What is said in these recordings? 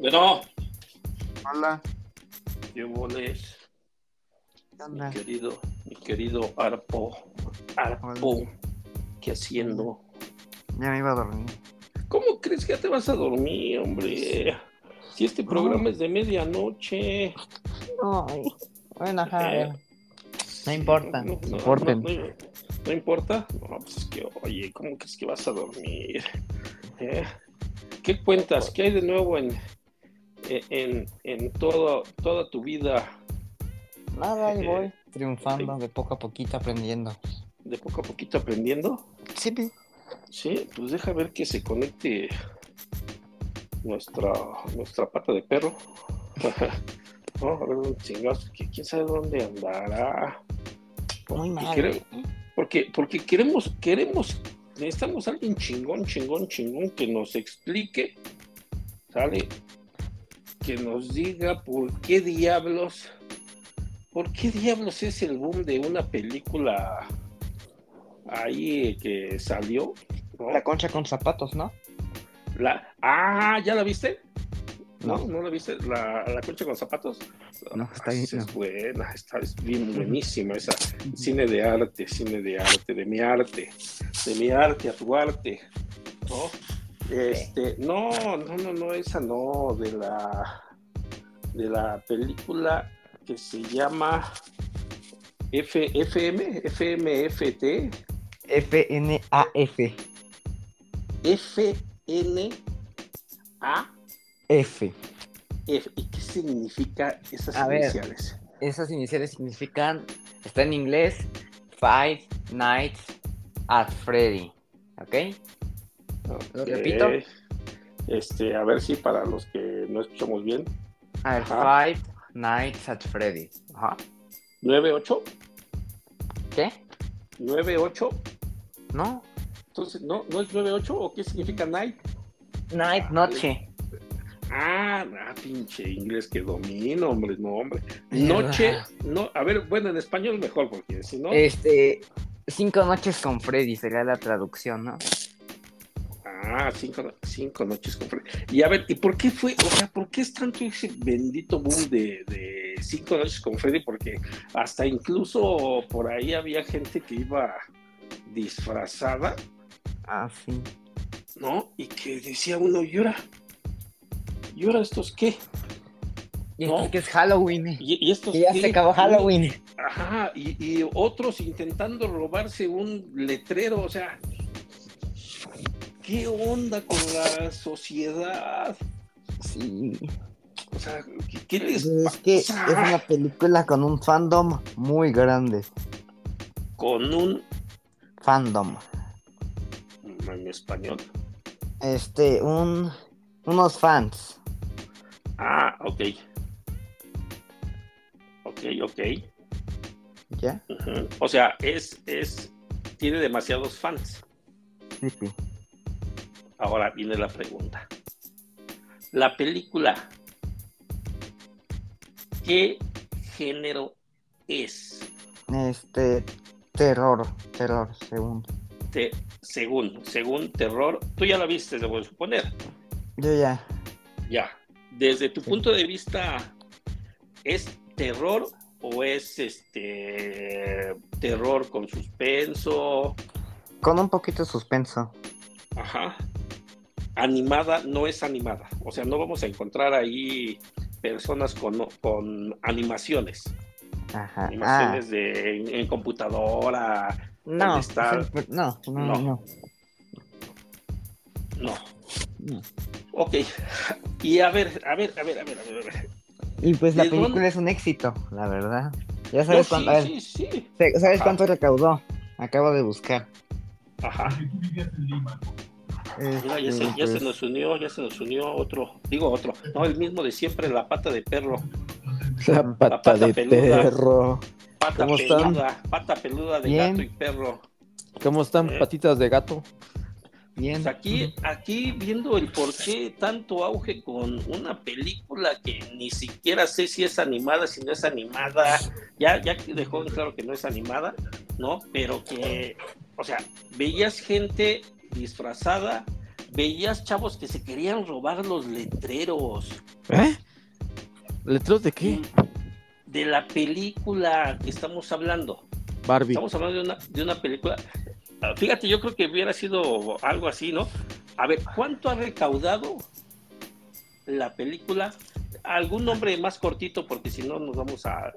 Bueno, Hola. ¿qué boles? ¿Qué Mi onda? querido, mi querido Arpo. Arpo, ¿qué haciendo? Ya me iba a dormir. ¿Cómo crees que ya te vas a dormir, hombre? Si este programa es de medianoche. Ay. Bueno, ajá. Eh. No importa, No, no, no, no, ¿no importa? No, pues es que, oye, ¿cómo crees que vas a dormir? ¿Eh? ¿Qué cuentas? ¿Qué hay de nuevo en, en, en todo, toda tu vida? Nada, ahí Eh, voy. Triunfando de poco a poquito, aprendiendo. De poco a poquito aprendiendo. Sí, pi. Sí, pues deja ver que se conecte nuestra, nuestra pata de perro. no, a ver dónde chingados, que quién sabe dónde andará. Muy Y mal. quere- Porque, porque queremos, queremos, necesitamos a alguien chingón, chingón, chingón que nos explique, ¿sale? Que nos diga por qué diablos, por qué diablos es el boom de una película ahí que salió. ¿no? La concha con zapatos, ¿no? La- ah, ¿ya la viste? No, No. no la viste, la, la concha con zapatos. No, está bien, Es no. buena, está es bien buenísima esa. Cine de arte, cine de arte, de mi arte, de mi arte a tu arte. ¿No? Este, no, no, no, no, esa no, de la de la película que se llama F, FM, FMFT, F-N-A-F. FN A F. F. ¿Y qué significa esas A ver. iniciales? Esas iniciales significan, está en inglés, Five Nights at Freddy. ¿Ok? ¿Lo Ok. repito? Este, a ver si para los que no escuchamos bien. A Ajá. Five Nights at Freddy. Ajá. 98, ¿Qué? 98. ¿No? Entonces, ¿no, ¿no es 98 o qué significa night? Night, noche. Ah, ah, pinche inglés que domino, hombre, no, hombre. Noche, no, a ver, bueno, en español mejor, porque si no. Este, cinco noches con Freddy sería la traducción, ¿no? Ah, cinco, cinco noches con Freddy. Y a ver, ¿y por qué fue, o sea, por qué es tanto ese bendito boom de, de cinco noches con Freddy? Porque hasta incluso por ahí había gente que iba disfrazada, Ah, sí. ¿no? Y que decía uno, ¿y ahora? ¿Y ahora estos qué? Y No. esto es que es Halloween. ¿Y, y estos Que ya qué? se acabó Halloween. Ajá, y, y otros intentando robarse un letrero, o sea, ¿qué onda con la sociedad? Sí. O sea, ¿qué, qué les Es que es una película con un fandom muy grande. con un Fandom. en español. Este, un. Unos fans. Ah, ok. Ok, ok. ¿Ya? O sea, es, es, tiene demasiados fans. Sí, sí. Ahora viene la pregunta. La película, ¿qué género es? Este. Terror. Terror, según. Te- según, según terror, tú ya la viste, debo suponer. Yo ya. Ya. Desde tu Sí. punto de vista, ¿es terror o es este terror con suspenso? Con un poquito de suspenso. Ajá. Animada no es animada. O sea, no vamos a encontrar ahí personas con, con animaciones. Ajá. Ah, Animaciones de, en, en computadora. no. siempre- no, no, No. no. No. no. Ok. Y a ver, a ver, a ver, a ver, a ver. a ver. Y pues la ¿De película dónde? es un éxito, la verdad. Ya sabes sí, cuánto. ver, sí, sí. ¿Sabes Ajá. cuánto recaudó? Acabo de buscar. Ajá. Mira, ya, se, Este, ya se pues, nos unió, ya se nos unió otro, digo otro, no, el mismo de siempre, la pata de perro, La pata, pata de peluda. perro. pata ¿Cómo están? peluda, pata peluda de Bien. gato y perro. ¿Cómo están Eh. patitas de gato? Bien. Pues aquí, aquí viendo el por qué tanto auge con una película que ni siquiera sé si es animada, si no es animada, ya, ya dejó en claro que no es animada, ¿no? Pero que, o sea, veías gente disfrazada, veías chavos que se querían robar los letreros. ¿Eh? ¿Letreros de qué? De la película que estamos hablando. Barbie. Estamos hablando de una, de una película. Ah, Fíjate, yo creo que hubiera sido algo así, ¿no? A ver, ¿cuánto ha recaudado la película? ¿Algún nombre más cortito? Porque si no, nos vamos a.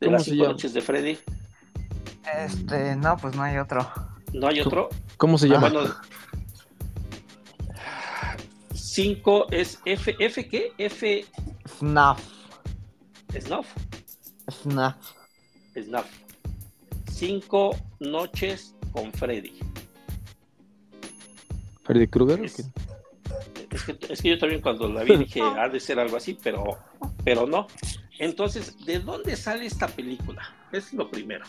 De ¿Cómo las cinco noches de Freddy. Este, no, pues no hay otro. ¿No hay otro? ¿Cómo se llama? Bueno. Cinco es F. ¿F qué? F. FNAF. Snuff. FNAF. Snuff. Cinco noches con Freddy. ¿Freddy Krueger? Es, es que, es que yo también cuando la vi dije, ha de ser algo así, pero, pero no. Entonces, ¿de dónde sale esta película? Es lo primero.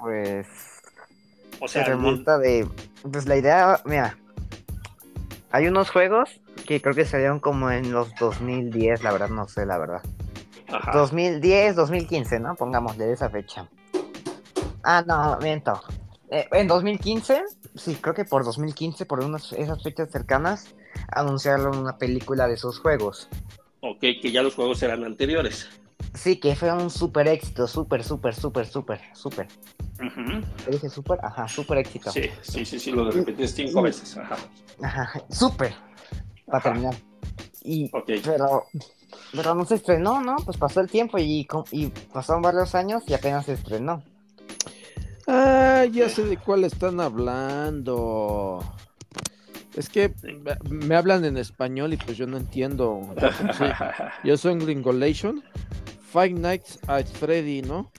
Pues O se sea, remonta de. Pues la idea, mira. Hay unos juegos que creo que salieron como en los 2010, la verdad, no sé, la verdad. ajá. 2010, 2015, ¿no? Pongámosle de esa fecha. Ah, no, miento. Eh, en 2015, sí, creo que por 2015, por unas esas fechas cercanas, anunciaron una película de esos juegos. Ok, que ya los juegos eran anteriores. Sí, que fue un súper éxito, súper, súper, súper, súper, súper. Ujú. ¿Te dije súper? Ajá, súper éxito. Sí, sí, sí, sí, lo repetí cinco veces. Ajá. Ajá, súper. Para Ajá. terminar. Y, Ok. pero, pero no se estrenó, ¿no? Pues pasó el tiempo y pasaron varios años y apenas se estrenó. Ah, ya sé de cuál están hablando. Es que me- hablan en español y pues yo no entiendo. Sí, Yo soy en Gringolation. Five Nights at Freddy, ¿no?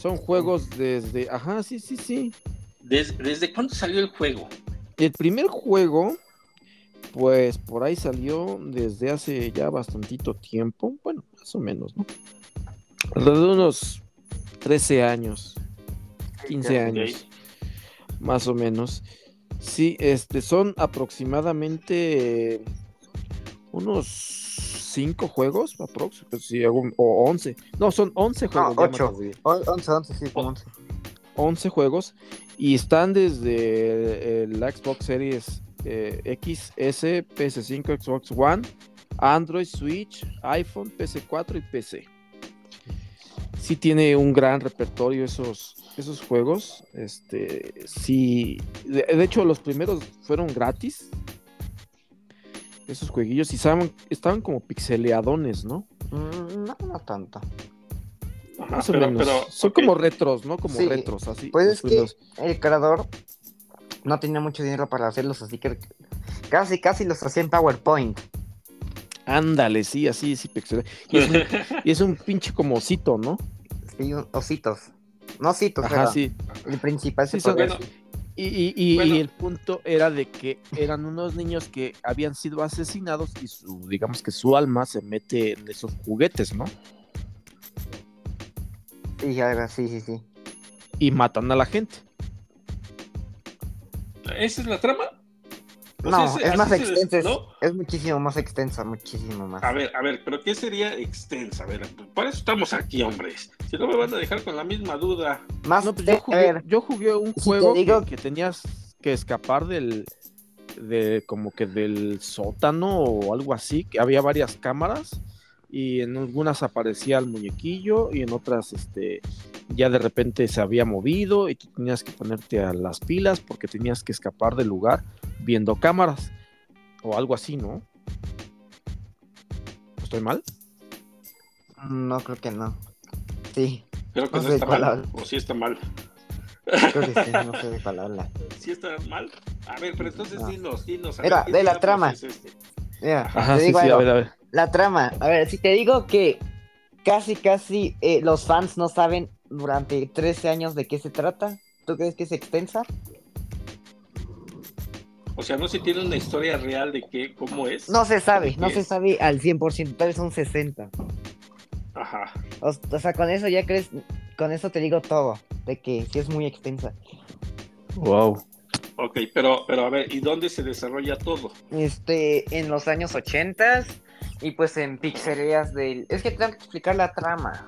Son juegos desde. Ajá, sí, sí, sí. ¿Desde, desde cuándo salió el juego? El primer juego, pues por ahí salió desde hace ya bastantito tiempo. Bueno, más o menos, ¿no? Alrededor de unos 13 años, 15 Ok. años, más o menos. Sí, este, son aproximadamente eh, unos 5 juegos, aprox, pues, sí, o 11. No, son 11 juegos. ya me ocho. acordé. 11, 11, sí, como 11. 11 juegos y están desde el Xbox Series eh, X, S, PS5, Xbox One, Android, Switch, iPhone, PS4 y PC. Sí tiene un gran repertorio esos, esos juegos. Este, sí, de, de hecho los primeros fueron gratis. Esos jueguillos y estaban, estaban como pixeleadones, ¿no? Mm, No, no tanto. Ajá, Más o pero- menos. pero, Son como retros, ¿no? Como Sí, retros, así. Pues es que el creador no tenía mucho dinero para hacerlos, así que casi, casi los hacía en PowerPoint. Ándale, sí, así, sí, pixel. Y es, un, y es un pinche como osito, ¿no? Sí, ositos. No ositos, Ajá, pero sí. el principal Sí, son- Bueno. Y, y- y- Bueno. y el punto era de que eran unos niños que habían sido asesinados y su, digamos que su alma se mete en esos juguetes, ¿no? Sí, algo- sí, sí, sí. Y matan a la gente. ¿Esa es la trama? O No, sea, es más extensa, es, ¿no? es muchísimo más extensa, muchísimo más. A ver, a ver, pero ¿qué sería extensa? A ver, por eso estamos aquí, hombres. Si no me van a dejar con la misma duda. Más, No, pues yo a jugué, ver, yo jugué un si te juego que- digo- que, tenías que escapar del, de como que del sótano o algo así, que había varias cámaras y en algunas aparecía el muñequillo y en otras este ya de repente se había movido y tú tenías que ponerte a las pilas porque tenías que escapar del lugar viendo cámaras o algo así, ¿no? ¿Estoy mal? no creo que no. Sí, Creo que No sé está mal. habla. O sí está mal. creo que sí, no sé de cuál habla. ¿Sí está mal? A ver, pero entonces No. dinos, dinos. Mira, ver, ¿qué de la trama. es este? Mira, Ajá, te sí, digo sí, a algo. ver, a ver. La trama, a ver, si te digo que casi, casi eh, los fans no saben durante 13 años de qué se trata, ¿tú crees que es extensa? O sea, no se tiene una historia real de qué, cómo es. No se sabe, no ¿Qué se sabe al 100%, tal vez un 60%. Ajá. O, o sea, con eso ya crees, con eso te digo todo, de que sí es muy extensa. Wow. Ok, pero, pero a ver, ¿y dónde se desarrolla todo? Este, en los años 80 y pues en pizzerías del... Es que tengo que explicar la trama.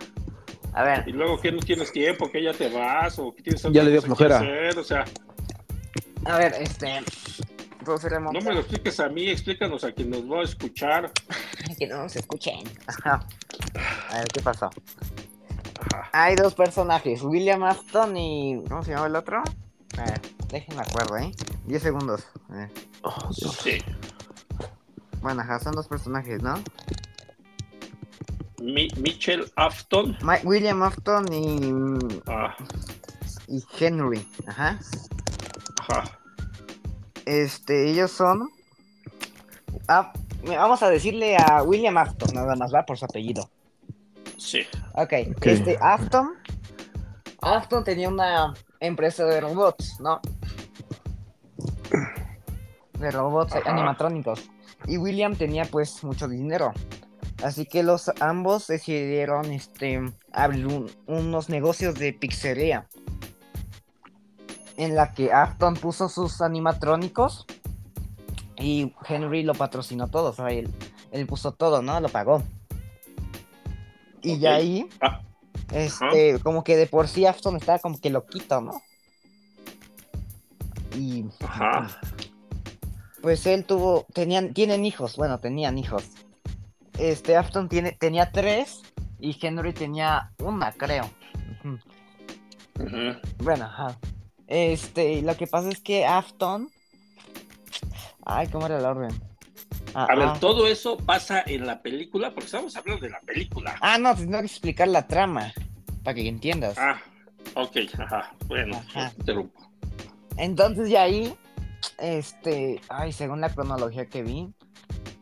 A ver, Y luego, ¿qué no tienes tiempo? ¿Que ya te vas? ¿O que tienes Ya otra le dio que flojera. hacer? O sea, A ver, este. No me lo expliques a mí, explícanos a quien nos va a escuchar. que no nos escuchen. A ver, ¿qué pasó? Hay dos personajes, William Afton y. ¿Cómo se llama el otro? A ver, déjenme acuerdo, ¿eh? 10 segundos. Oh, sí. Bueno, ajá, son dos personajes, ¿no? Mitchell Afton. William Afton y. Ah. Y Henry, ajá. Ajá. Este, ellos son. Ah, vamos a decirle a William Afton, nada más va por su apellido. Sí. Ok, este Afton. Afton tenía una empresa de robots, ¿no? De robots animatrónicos. Y William tenía pues mucho dinero. Así que los ambos decidieron este abrir unos negocios de pizzería en la que Afton puso sus animatrónicos y Henry lo patrocinó todo, o sea, él, puso todo, ¿no? Lo pagó. Y ya ahí, ah. este, como que de por sí Afton estaba como que loquito, ¿no? Y pues él tuvo, tenían, tienen hijos, bueno, tenían hijos. Este Afton tiene, tenía tres y Henry tenía una, creo. Bueno, ajá. Este, lo que pasa es que Afton. Ay, ¿cómo era el orden? Ah, a ver, ah. todo eso pasa en la película, porque estamos hablando de la película. Ah, no, tengo que explicar la trama, para que entiendas. Ah, ok, ajá, bueno, interrumpo. Entonces ya ahí, este, ay, según la cronología que vi,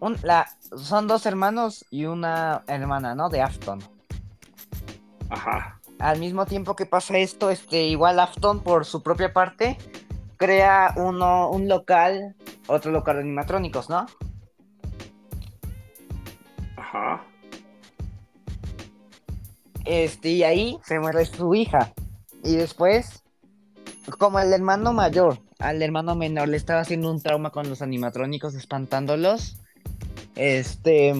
un, la, son dos hermanos y una hermana, ¿no? De Afton. Ajá al mismo tiempo que pasa esto, este, igual Afton por su propia parte crea uno, un local, otro local de animatrónicos, ¿no? Ajá. Este, y ahí se muere su hija. Y después, como el hermano mayor, al hermano menor le estaba haciendo un trauma con los animatrónicos, espantándolos. Este,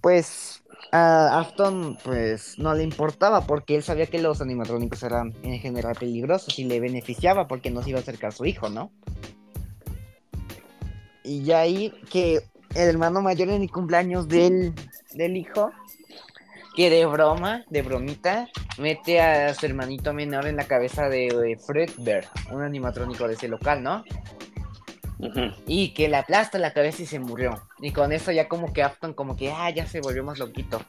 pues a Afton pues no le importaba porque él sabía que los animatrónicos eran en general peligrosos y le beneficiaba porque no se iba a acercar a su hijo, ¿no? Y ya ahí que el hermano mayor en el cumpleaños del, del hijo, que de broma, de bromita, mete a su hermanito menor en la cabeza de, Fred Bear, un animatrónico de ese local, ¿no? Y que le aplasta la cabeza y se murió. Y con eso ya como que Afton como que, ah, ya se volvió más loquito.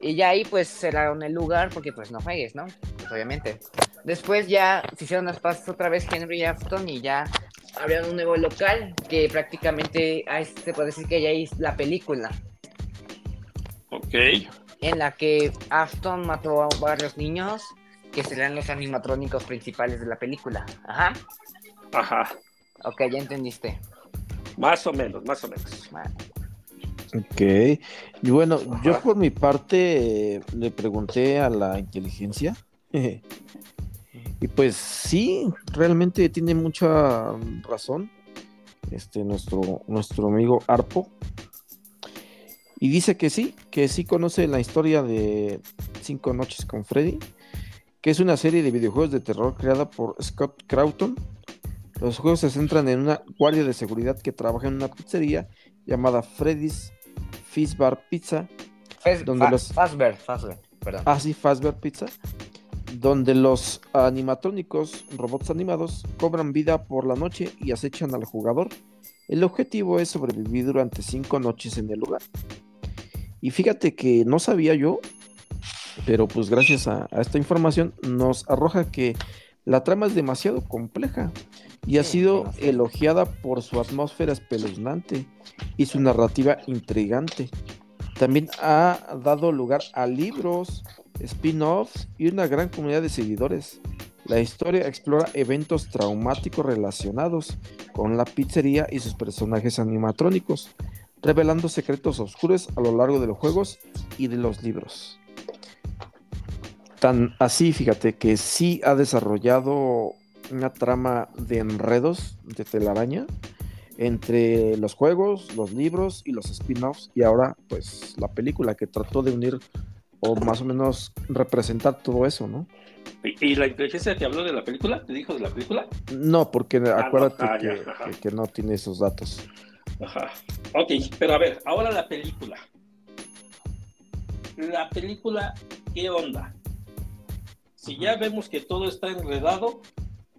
Y ya ahí pues cerraron el lugar porque pues no juegues, ¿no? Pues obviamente. Después ya se hicieron las pases otra vez Henry y Afton y ya abrieron un nuevo local que prácticamente ahí se puede decir que ya es la película. Ok. En la que Afton mató a varios niños que serán los animatrónicos principales de la película. Ajá. Ajá. Ok, ya entendiste. Más o menos, más o menos. Ok. Y bueno, yo por mi parte le pregunté a la inteligencia. y pues sí, realmente tiene mucha razón. Este, nuestro, nuestro amigo Arpo. Y dice que sí, que sí conoce la historia de Cinco Noches con Freddy, que es una serie de videojuegos de terror creada por Scott Crowton los juegos se centran en una guardia de seguridad que trabaja en una pizzería llamada Freddy's Fizzbar Pizza. donde los... Fazbear, Fazbear, perdón. Ah, sí, Fazbear Pizza. Donde los animatrónicos, robots animados, cobran vida por la noche y acechan al jugador. El objetivo es sobrevivir durante cinco noches en el lugar. Y fíjate que no sabía yo, pero pues gracias a esta información nos arroja que la trama es demasiado compleja y ha sido elogiada por su atmósfera espeluznante y su narrativa intrigante. También ha dado lugar a libros, spin-offs y una gran comunidad de seguidores. La historia explora eventos traumáticos relacionados con la pizzería y sus personajes animatrónicos, revelando secretos oscuros a lo largo de los juegos y de los libros. Tan así, fíjate, que sí ha desarrollado una trama de enredos de telaraña entre los juegos, los libros y los spin-offs y ahora pues la película que trató de unir o más o menos representar todo eso, ¿no? ¿Y, y la inteligencia te habló de la película? ¿Te dijo de la película? No, porque acuérdate ah, que, ya, ajá. que- que no tiene esos datos. Ajá. Ok, pero a ver, ahora la película. La película, ¿qué onda? Si ya vemos que todo está enredado,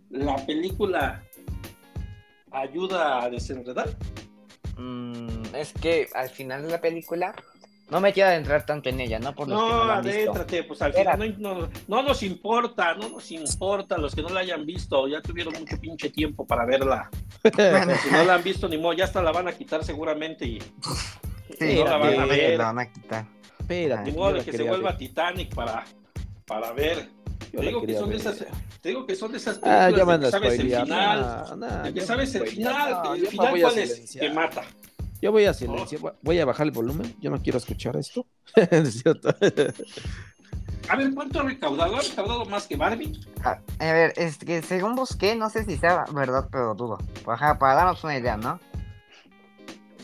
¿la película ayuda a desenredar? Mm, es que al final de la película no me quiero adentrar tanto en ella, ¿no? Por los que no No, la han visto. adéntrate, pues al final no, no- no nos importa, no nos importa los que no la hayan visto, ya tuvieron mucho pinche tiempo para verla. Si no la han visto, ni modo, ya hasta la van a quitar seguramente y Sí, no la van a ver. la van a quitar. Espérate, Ni modo la de que se vuelva ver. Titanic para, para ver. Yo Te la digo, que son de esas, te digo que son de esas Ah, ya películas van de a que sabes el final, No, no, de que ya sabes el final, No, el final voy a cuál es, que mata. Yo voy a silenciar, voy- voy a bajar el volumen. Yo no quiero escuchar esto. Es cierto. A ver, ¿cuánto ha recaudado? ¿Ha recaudado más que Barbie? Ah, a ver, es que según busqué, no sé si sea verdad, pero dudo. Ajá, para darnos una idea, ¿no?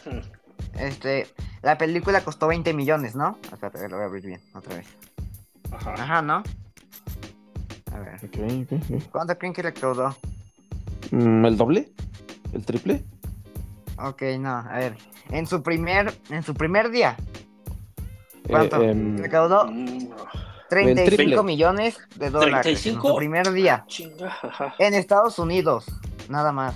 Este, la película costó 20 millones, ¿no? Espérate, lo voy a abrir bien, otra vez. Ajá. Ajá, ¿no? A ver. ¿cuánto creen que recaudó? Mm, ¿El doble? ¿El triple? Ok, no, a ver. En su primer, en su primer día, ¿cuánto? Eh, em, recaudó Mm, 35 triple. millones de dólares. En ¿35? su primer día. chinga, ajá. En Estados Unidos, nada más.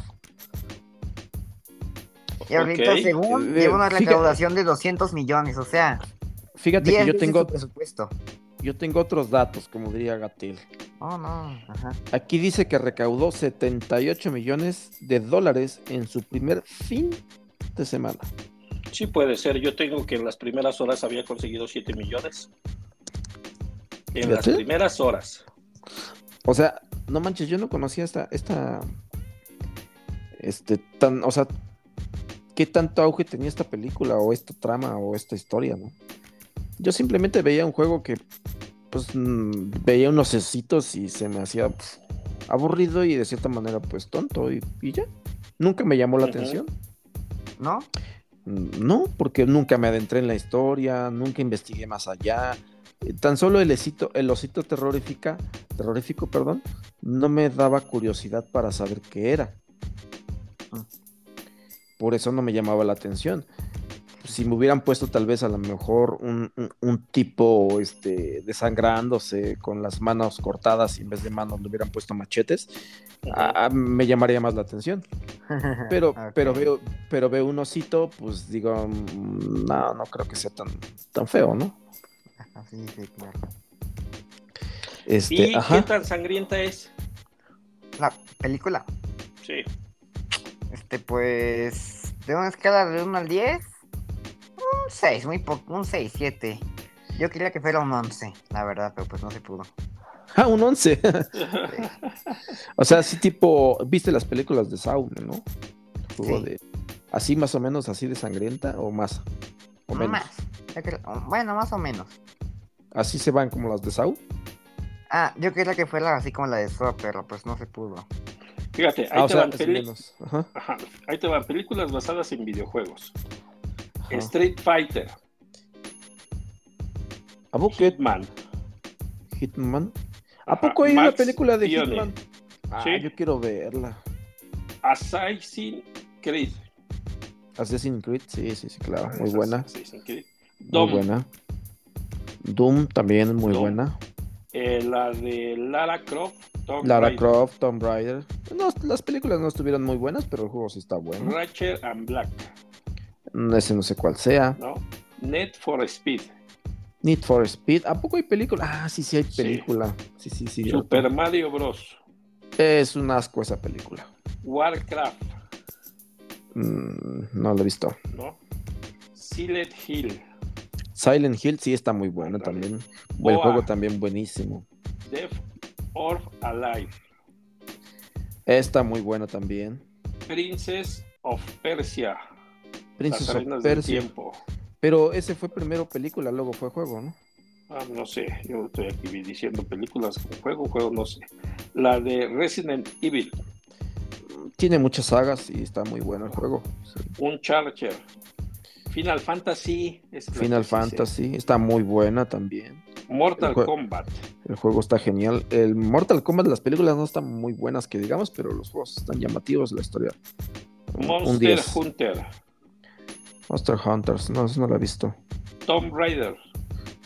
Y ahorita, según, Eh, lleva una fíjate- recaudación de 200 millones, o sea, Fíjate 10 que yo tengo, su presupuesto. Yo tengo otros datos, como diría Gatil. Oh, no, ajá. Aquí dice que recaudó 78 millones de dólares en su primer fin de semana. Sí puede ser. Yo tengo que en las primeras horas había conseguido 7 millones. En las primeras horas. O sea, no manches, yo no conocía esta, esta, este, tan, o sea, qué tanto auge tenía esta película o esta trama o esta historia, ¿no? Yo simplemente veía un juego que, pues, mm, veía unos ositos y se me hacía pf, aburrido y de cierta manera, pues, tonto y, y ya. Nunca me llamó la atención. ¿No? Mm, No, porque nunca me adentré en la historia, nunca investigué más allá. Eh, Tan solo el osito, el osito terrorífica, terrorífico, perdón, no me daba curiosidad para saber qué era. Ah. Por eso no me llamaba la atención. Si me hubieran puesto tal vez a lo mejor un, un- un tipo este, desangrándose con las manos cortadas y en vez de manos le hubieran puesto machetes, a- a- me llamaría más la atención. Pero, pero veo, pero veo un osito, pues digo, mm, no, no creo que sea tan, tan feo, ¿no? Ajá, sí, sí, claro. Este, ¿Y qué ajá. tan sangrienta es? La película, Sí. este, pues, de una escala de 1 al 10, un 6, muy poco, un 6, 7. Yo quería que fuera un 11, la verdad, pero pues no se pudo. Ah, un 11. o sea, así tipo, ¿viste las películas de Saul, no? Juego Sí. de, así más o menos, así de sangrienta o más. O menos. Más. Bueno, más o menos. Así se van como las de Saul. Ah, yo quería que fuera así como la de Saw, pero pues no se pudo. Fíjate, ahí Ah, o te sea, van. Ajá, Ajá, ahí te van películas basadas en videojuegos. Ajá. Street Fighter, ¿A poco Hitman, Hitman? ¿A poco hay una película de. Hitman? Ah, Sí. yo quiero verla. Assassin's Creed. Assassin's Creed, sí, sí, sí, claro, muy buena. Assassin's Creed. Muy Dom, buena. Doom también muy Doom. buena. eh, la de Lara Croft, Tomb Lara Raider, Croft, Tomb Raider. No, las películas no estuvieron muy buenas, pero el juego sí está bueno. Ratchet and Black, Ese no sé cuál sea. ¿no? Need for Speed, Need for Speed. ¿A poco hay película? Ah, sí, sí hay película. Sí, sí, sí. Super Mario Bros. Es un asco esa película. Warcraft, Mm, no lo he visto. ¿no? Silent Hill, Silent Hill sí está muy bueno también. El Boa. juego también buenísimo. Death or Alive, Está muy bueno también. Princess of Persia, Princess of Persia. Tiempo. Pero ese fue primero película, luego fue juego, ¿no? Ah, no sé, yo estoy aquí diciendo películas como juego, juego, no sé. La de Resident Evil, Tiene muchas sagas y está muy bueno el juego. Sí. un Charger, Final Fantasy, es Final. Fantasy está muy buena también. Mortal El Kombat, El juego está genial. El Mortal Kombat, las películas no están muy buenas, que digamos, pero los juegos están llamativos, la historia. Monster Hunter. Monster Hunters, no, eso no lo he visto. Tomb Raider.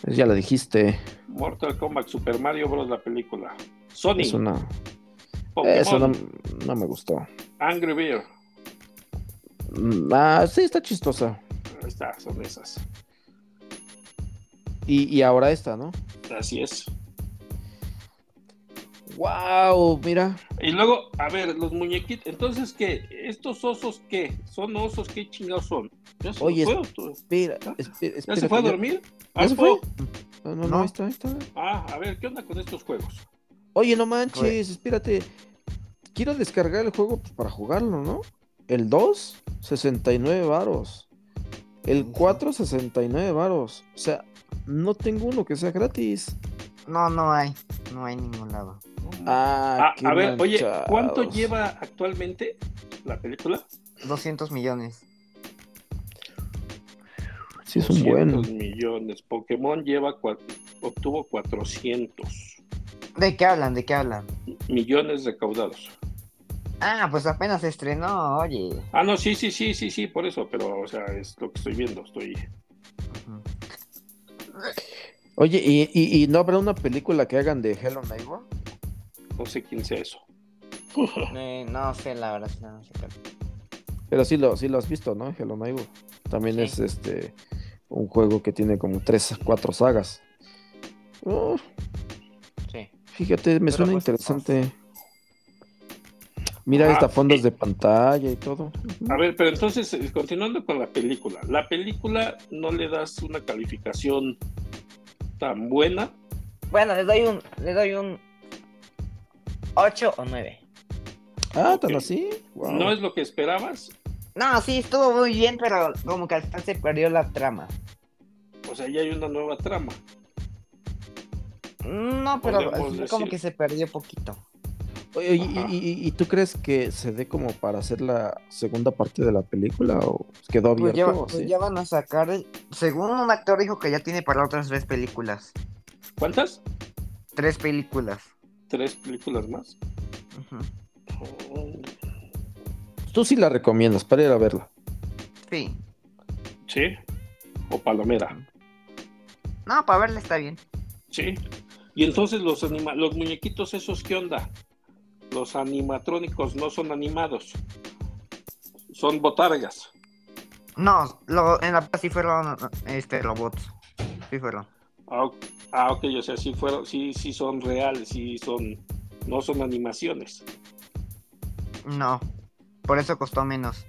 Ya lo dijiste. Mortal Kombat, Super Mario Bros. la película. Sony. Eso no, eso no, no, me gustó. Angry Bear. Mm, ah, sí, está chistosa. Ahí está, son esas. Y, y ahora esta, ¿no? Así es. Wow, mira. Y luego, a ver, los muñequitos. Entonces, ¿qué? ¿Estos osos qué? ¿Son osos? ¿Qué chingados son? ¿Ya se Oye, fue, espera, espera, ¿Ya se fue a dormir? ¿Ya se fue? No, no, no, ahí está, ahí está. Ah, a ver, ¿qué onda con estos juegos? Oye, no manches, espérate. Quiero descargar el juego para jugarlo, ¿no? El 2, 69 varos. El 4, 69 varos. O sea, no tengo uno que sea gratis. No, no hay. No hay ningún lado. Ah, ah a ver, oye, ¿cuánto lleva actualmente la película? 200 millones. Sí, es un buen. millones. Pokémon lleva obtuvo 400. ¿De qué hablan? ¿De qué hablan? Millones recaudados. Ah, pues apenas se estrenó, oye. Ah, no, sí, sí, sí, sí, sí, por eso, pero, o sea, es lo que estoy viendo, estoy. Oye, ¿y, y, no habrá una película que hagan de Hello Neighbor? No sé quién sea eso. Eh, no sé, la verdad, no sé Pero sí lo, sí lo has visto, ¿no? Hello Neighbor. También es este un juego que tiene como tres, cuatro sagas. sí. Fíjate, me suena pues, interesante. Mira, esta fondos de pantalla y todo. A ver, pero entonces, eh, continuando con la película. La película no le das una calificación tan buena. Bueno, le doy un, le doy un 8 o 9. Ah, tan así. ¿No es lo que esperabas? No, sí, estuvo muy bien, pero como que al final se perdió la trama. O sea, ya hay una nueva trama. No, pero como que se perdió poquito. Oye, y, tú crees que se dé como para hacer la segunda parte de la película o quedó pues abierto? Pues ya, van a sacar, según un actor dijo que ya tiene para otras tres películas. ¿Cuántas? Tres películas. ¿Tres películas más? Tú sí la recomiendas para ir a verla. Sí. ¿Sí? ¿O Palomera? No, para verla está bien. Sí. Y entonces los, los muñequitos esos, ¿qué onda? Los animatrónicos no son animados, son botargas. No, en la sí fueron este, robots. Sí fueron. Ah, ah, ok, o sea, sí fueron, sí, sí son reales, sí son, no son animaciones. No, por eso costó menos.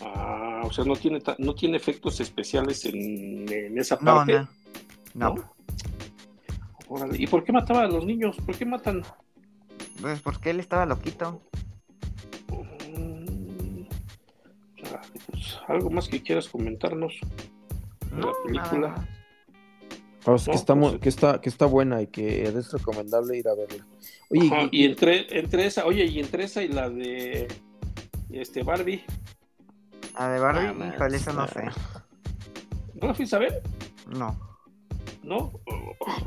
Ah, o sea, no tiene, no tiene efectos especiales en, esa parte. No, no. ¿Y por qué mataban a los niños? ¿Por qué matan? Pues porque él estaba loquito. Mm, pues, algo más que quieras comentarnos de la película. Pues que, está, pues, que, está, que está buena y que es recomendable ir a verla. Oye, y, entre, entre esa, oye, y entre esa y la de este Barbie. La de Barbie, ah, no sé. ¿No la fuiste a ver? No. ¿No?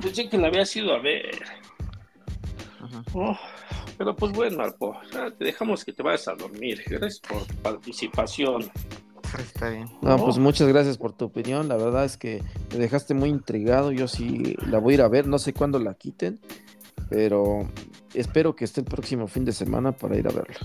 Pensé que la había ido a ver. Oh, pero pues bueno, Arpo, te dejamos que te vayas a dormir. Gracias por tu participación. Está bien. No, pues muchas gracias por tu opinión. La verdad es que me dejaste muy intrigado. Yo sí la voy a ir a ver. No sé cuándo la quiten, pero espero que esté el próximo fin de semana para ir a verla.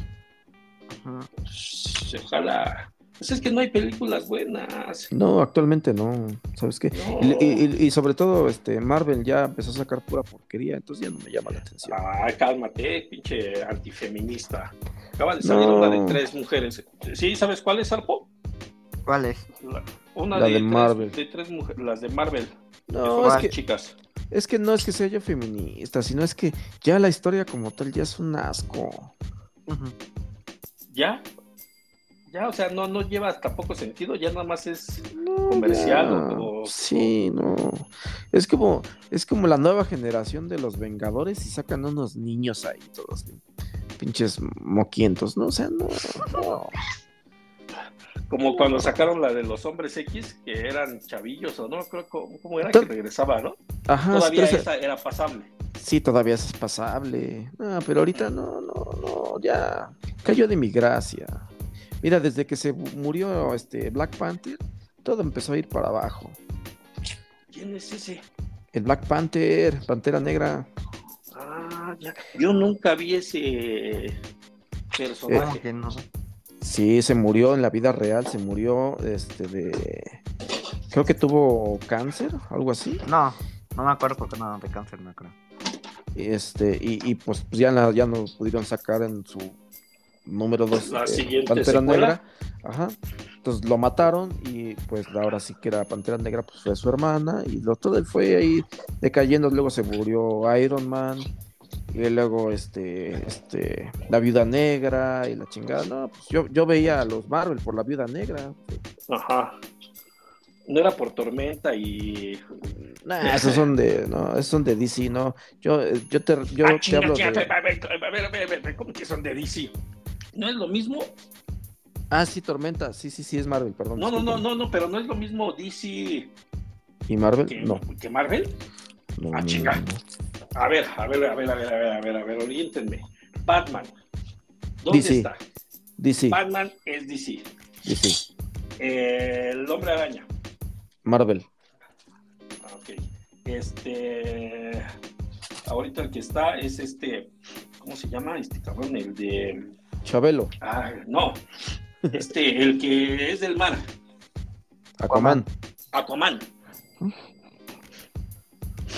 Ojalá. Pues es que no hay películas buenas. No, actualmente no. ¿Sabes qué? Y, sobre todo, este Marvel ya empezó a sacar pura porquería, entonces ya no me llama la atención. Ah, cálmate, pinche antifeminista. Acaba de salir una de tres mujeres. ¿Sí? ¿Sabes cuál es, Arpo? ¿Cuál es? una de, Marvel. De tres mujeres, las de Marvel. No, es que, chicas. Es que no es que sea yo feminista, sino es que ya la historia como tal ya es un asco. ¿Ya? Ya, o sea, no, no lleva tampoco sentido, ya nada más es comercial o, Sí, no. Es como, es como la nueva generación de los Vengadores y sacan unos niños ahí, todos pinches moquientos, ¿no? O sea, no, Como cuando sacaron la de los hombres X, que eran chavillos o no, creo cómo era que regresaba, ¿no? Ajá, Todavía esa era pasable. sí, todavía es pasable. No, pero ahorita no, no, no, ya cayó de mi gracia. Mira, desde que se murió este Black Panther, todo empezó a ir para abajo. ¿Quién es ese? El Black Panther, Pantera Negra. Ah, ya. Yo nunca vi ese ¿Cómo personaje. que no? Sí, se murió en la vida real, se murió este de creo que tuvo cáncer, algo así. No, no me acuerdo porque no, de cáncer no creo. Este, y, y, pues, pues ya, la- ya no pudieron sacar en su número 2 La siguiente Pantera secuela. Negra. Ajá. Entonces lo mataron y pues ahora sí que era Pantera Negra, pues fue su hermana y lo todo él fue ahí decayendo, luego se murió Iron Man y luego este este la Viuda Negra y la chingada. No, pues yo, yo veía a los Marvel por la Viuda Negra. Ajá. No era por tormenta y. Nah, esos son de no, esos son de DC, no. Yo eh, yo te yo Ah, te chinga, hablo chinga, de a ver, a ver, a ver, a ver, ¿cómo que son de DC? ¿No es lo mismo? Ah, sí, Tormenta. Sí, sí, sí, es Marvel, perdón. No, no, no, no, no, pero no es lo mismo DC ¿Y Marvel? que, No. que Marvel. no, Ah, chinga. no. A ver, a ver, a ver, a ver, a ver, a ver, a ver, oriéntenme. Batman. ¿Dónde DC. está? DC, Batman es DC. DC. Eh, el hombre araña. Marvel. Ah, Ok. Este. Ahorita el que está es este. ¿Cómo se llama? Este cabrón, el de. Chabelo. Ah, no. Este, el que es del mar. Aquaman. Aquaman.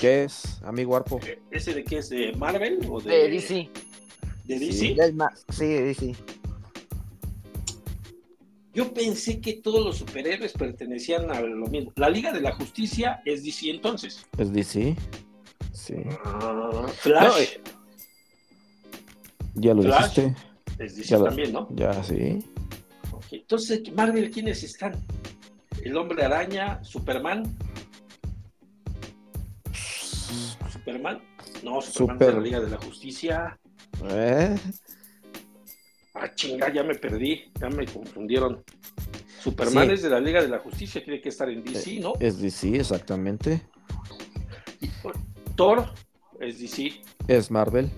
¿Qué es? Amigo Arpo. Eh, ¿Ese de qué es? ¿De Marvel o de, De DC. ¿De DC? Sí. Del ma- Sí, de DC. Yo pensé que todos los superhéroes pertenecían a lo mismo. La Liga de la Justicia es DC entonces. ¿Es DC? Sí. Ah, Flash No, eh, Ya lo Flash. dijiste. Es DC ya lo- también, ¿no? Ya, sí. Ok, Entonces, Marvel, ¿quiénes están? El Hombre Araña, Superman. Superman. No, Superman Super- de la Liga de la Justicia. ¿Eh? Ah, chinga, ya me perdí, ya me confundieron. Superman Sí. es de la Liga de la Justicia, tiene que estar en DC, ¿no? Es DC, exactamente. Thor es DC. Es Marvel.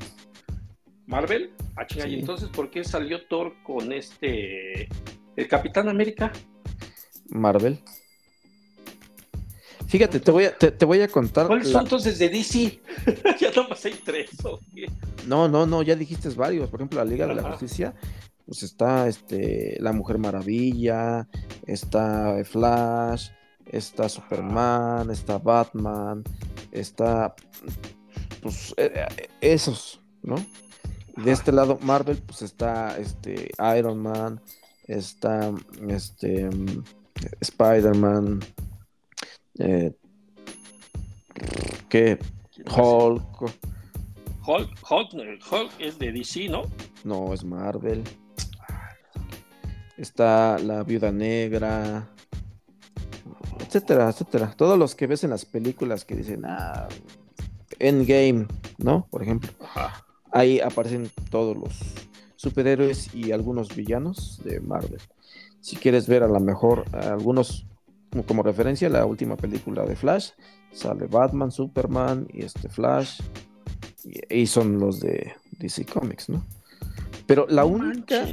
Marvel. Ah, chinga, Sí. y entonces, ¿por qué salió Thor con este. El Capitán América? Marvel. Fíjate, te voy a, te, te voy a contar. ¿Cuáles la- son entonces de DC? ya nomás hay tres. No, no, no, ya dijiste varios. Por ejemplo, la Liga de la. Justicia, pues está este, la Mujer Maravilla, está Flash, está Superman, está Batman, está pues eh, eh, esos, ¿no? De este lado, Marvel, pues está este Iron Man, está este Spider-Man, eh, ¿qué? Hulk, Hulk, Hulk, Hulk es de DC, ¿no? No, es Marvel. Está la Viuda Negra, etcétera, etcétera. Todos los que ves en las películas que dicen, ah, Endgame, ¿no? Por ejemplo, Ajá. Ahí aparecen todos los superhéroes y algunos villanos de Marvel. Si quieres ver a lo mejor a algunos como- como referencia, la última película de Flash, sale Batman, Superman y este Flash, y, y son los de DC Comics, ¿no? Pero la única,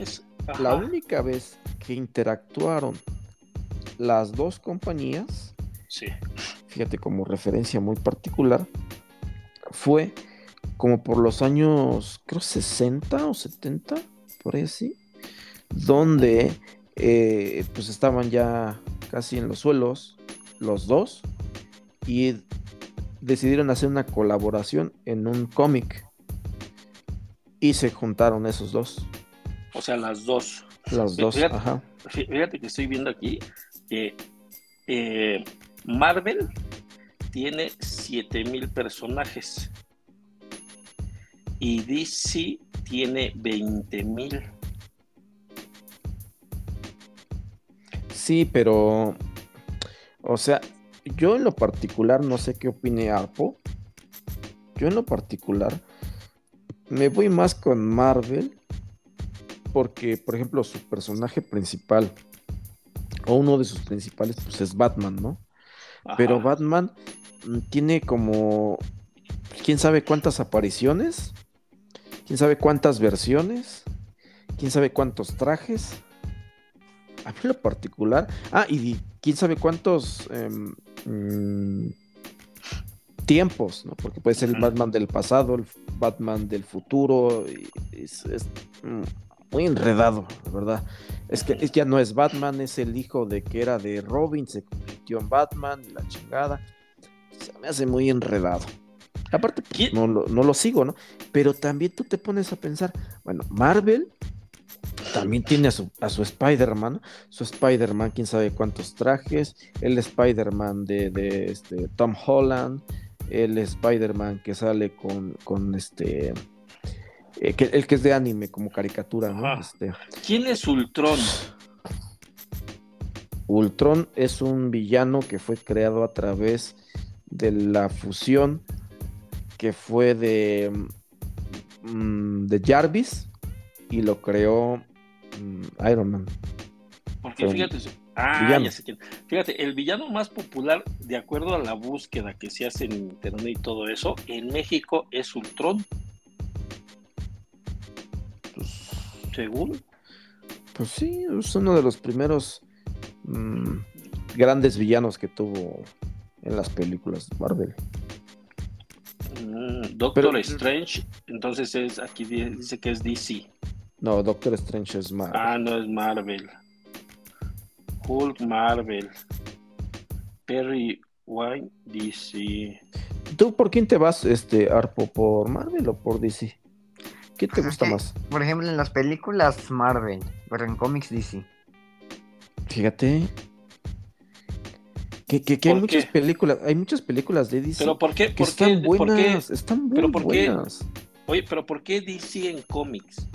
la única vez que interactuaron las dos compañías, Sí. fíjate como referencia muy particular, fue como por los años, creo 60 o 70, por ahí así, donde eh, pues estaban ya casi en los suelos los dos y decidieron hacer una colaboración en un cómic y se juntaron esos dos, O sea, las dos. las dos, Fíjate. ajá. Fí- Fíjate que estoy viendo aquí que eh, Marvel tiene 7000 personajes y DC tiene 20000. Sí, pero, o sea, yo en lo particular no sé qué opine Arpo. Yo en lo particular me voy más con Marvel porque, por ejemplo, su personaje principal, o uno de sus principales, pues es Batman, ¿no? Ajá. Pero Batman tiene como, quién sabe cuántas apariciones, quién sabe cuántas versiones, quién sabe cuántos trajes. A mí lo particular, ah, y quién sabe cuántos em, mm, tiempos, ¿no? Porque puede ser el. Batman del pasado, el Batman del futuro, y es, es, mm, muy enredado, la verdad. Es que es- ya no es Batman, es el hijo de que era de Robin, se convirtió en Batman, la chingada. Se me hace muy enredado. Aparte, pues, ¿Quién- no, lo, no lo sigo, ¿no? Pero también tú te pones a pensar, bueno, Marvel también tiene a su, a su Spider-Man, su Spider-Man, quién sabe cuántos trajes, el Spider-Man de, de, este, Tom Holland, el Spider-Man que sale con, con este, eh, que, el que es de anime como caricatura, ¿no? Ajá. Este, ¿Quién es Ultron? Ultron es un villano que fue creado a través de la fusión que fue de, mm, de Jarvis y lo creó mm, Iron Man. Porque fíjate, ah, ya sé. Fíjate, el villano más popular, de acuerdo a la búsqueda que se hace en internet y todo eso, en México es Ultron, Pues, según. pues sí, es uno de los primeros mm, grandes villanos que tuvo en las películas de Marvel. Doctor Pero- Strange, entonces es aquí di- dice que es DC. No, Doctor Strange es Marvel. Ah, no es Marvel. Hulk Marvel. Perry Wine DC. ¿Tú por quién te vas, este Arpo? ¿Por Marvel o por DC? ¿Qué te Pues es gusta que, más? Por ejemplo, en las películas Marvel, pero en cómics DC. Fíjate. Que, que, que hay ¿Por muchas qué? películas, hay muchas películas de DC Pero ¿por qué? que ¿Por están qué? ¿Por qué? buenas, están muy ¿Pero por qué? buenas. Oye, pero ¿por qué DC en cómics?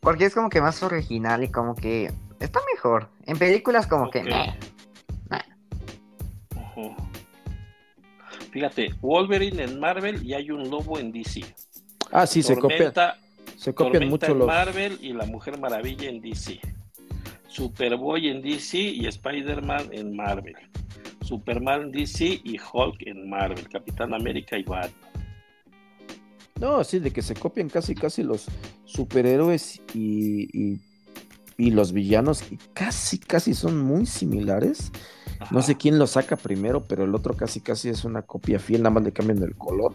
Porque es como que más original y como que está mejor. En películas como que... Ok. meh. Ujú. Fíjate, Wolverine en Marvel y hay un lobo en DC. Ah, sí, se copian, Tormenta, se copian Tormenta mucho en los. Marvel y la Mujer Maravilla en DC. Superboy en DC y Spider-Man en Marvel. Superman DC y Hulk en Marvel. Capitán América y Batman. No, sí, de que se copian casi, casi los superhéroes y, y, y los villanos, y casi, casi son muy similares. No sé quién lo saca primero, pero el otro casi, casi es una copia fiel, nada más le cambian el color.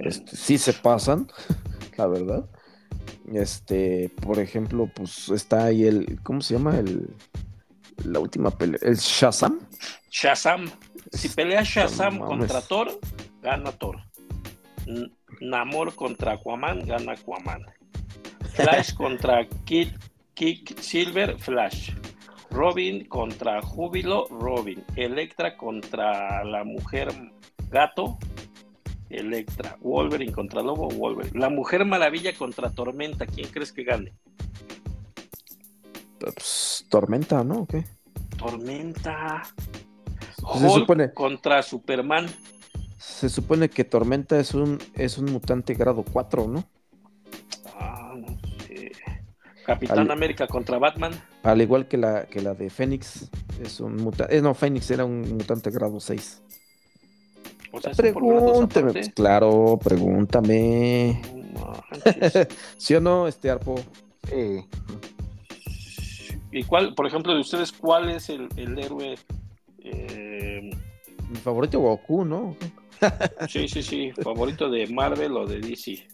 Este, sí se pasan, la verdad. Este, por ejemplo, pues está ahí el, ¿cómo se llama? El, la última pelea, el Shazam. Shazam. Si pelea Shazam No contra Thor, gana Thor. N- Namor contra Aquaman, gana Aquaman. Flash contra Kid, Kick Silver, Flash. Robin contra Júbilo, Robin. Electra contra la mujer gato, Electra. Wolverine contra Lobo, Wolverine. La mujer maravilla contra Tormenta, ¿quién crees que gane? Pues, Tormenta, ¿no? ¿O qué? Tormenta. Pues se Hulk supone- contra Superman. Se supone que Tormenta es un, es un mutante grado 4, ¿no? Ah, no sé. Capitán Al- América contra Batman. Al igual que la, que la de Fénix. Es un mutante. Eh, no, Fénix era un mutante grado 6. O sea, Pregúntame. pues, claro, pregúntame. No. ¿Sí o no, este Arpo? Sí. ¿Y cuál, por ejemplo, de ustedes, cuál es el, el héroe? eh, Mi favorito Goku, ¿no? sí, sí, sí, favorito de Marvel o de DC.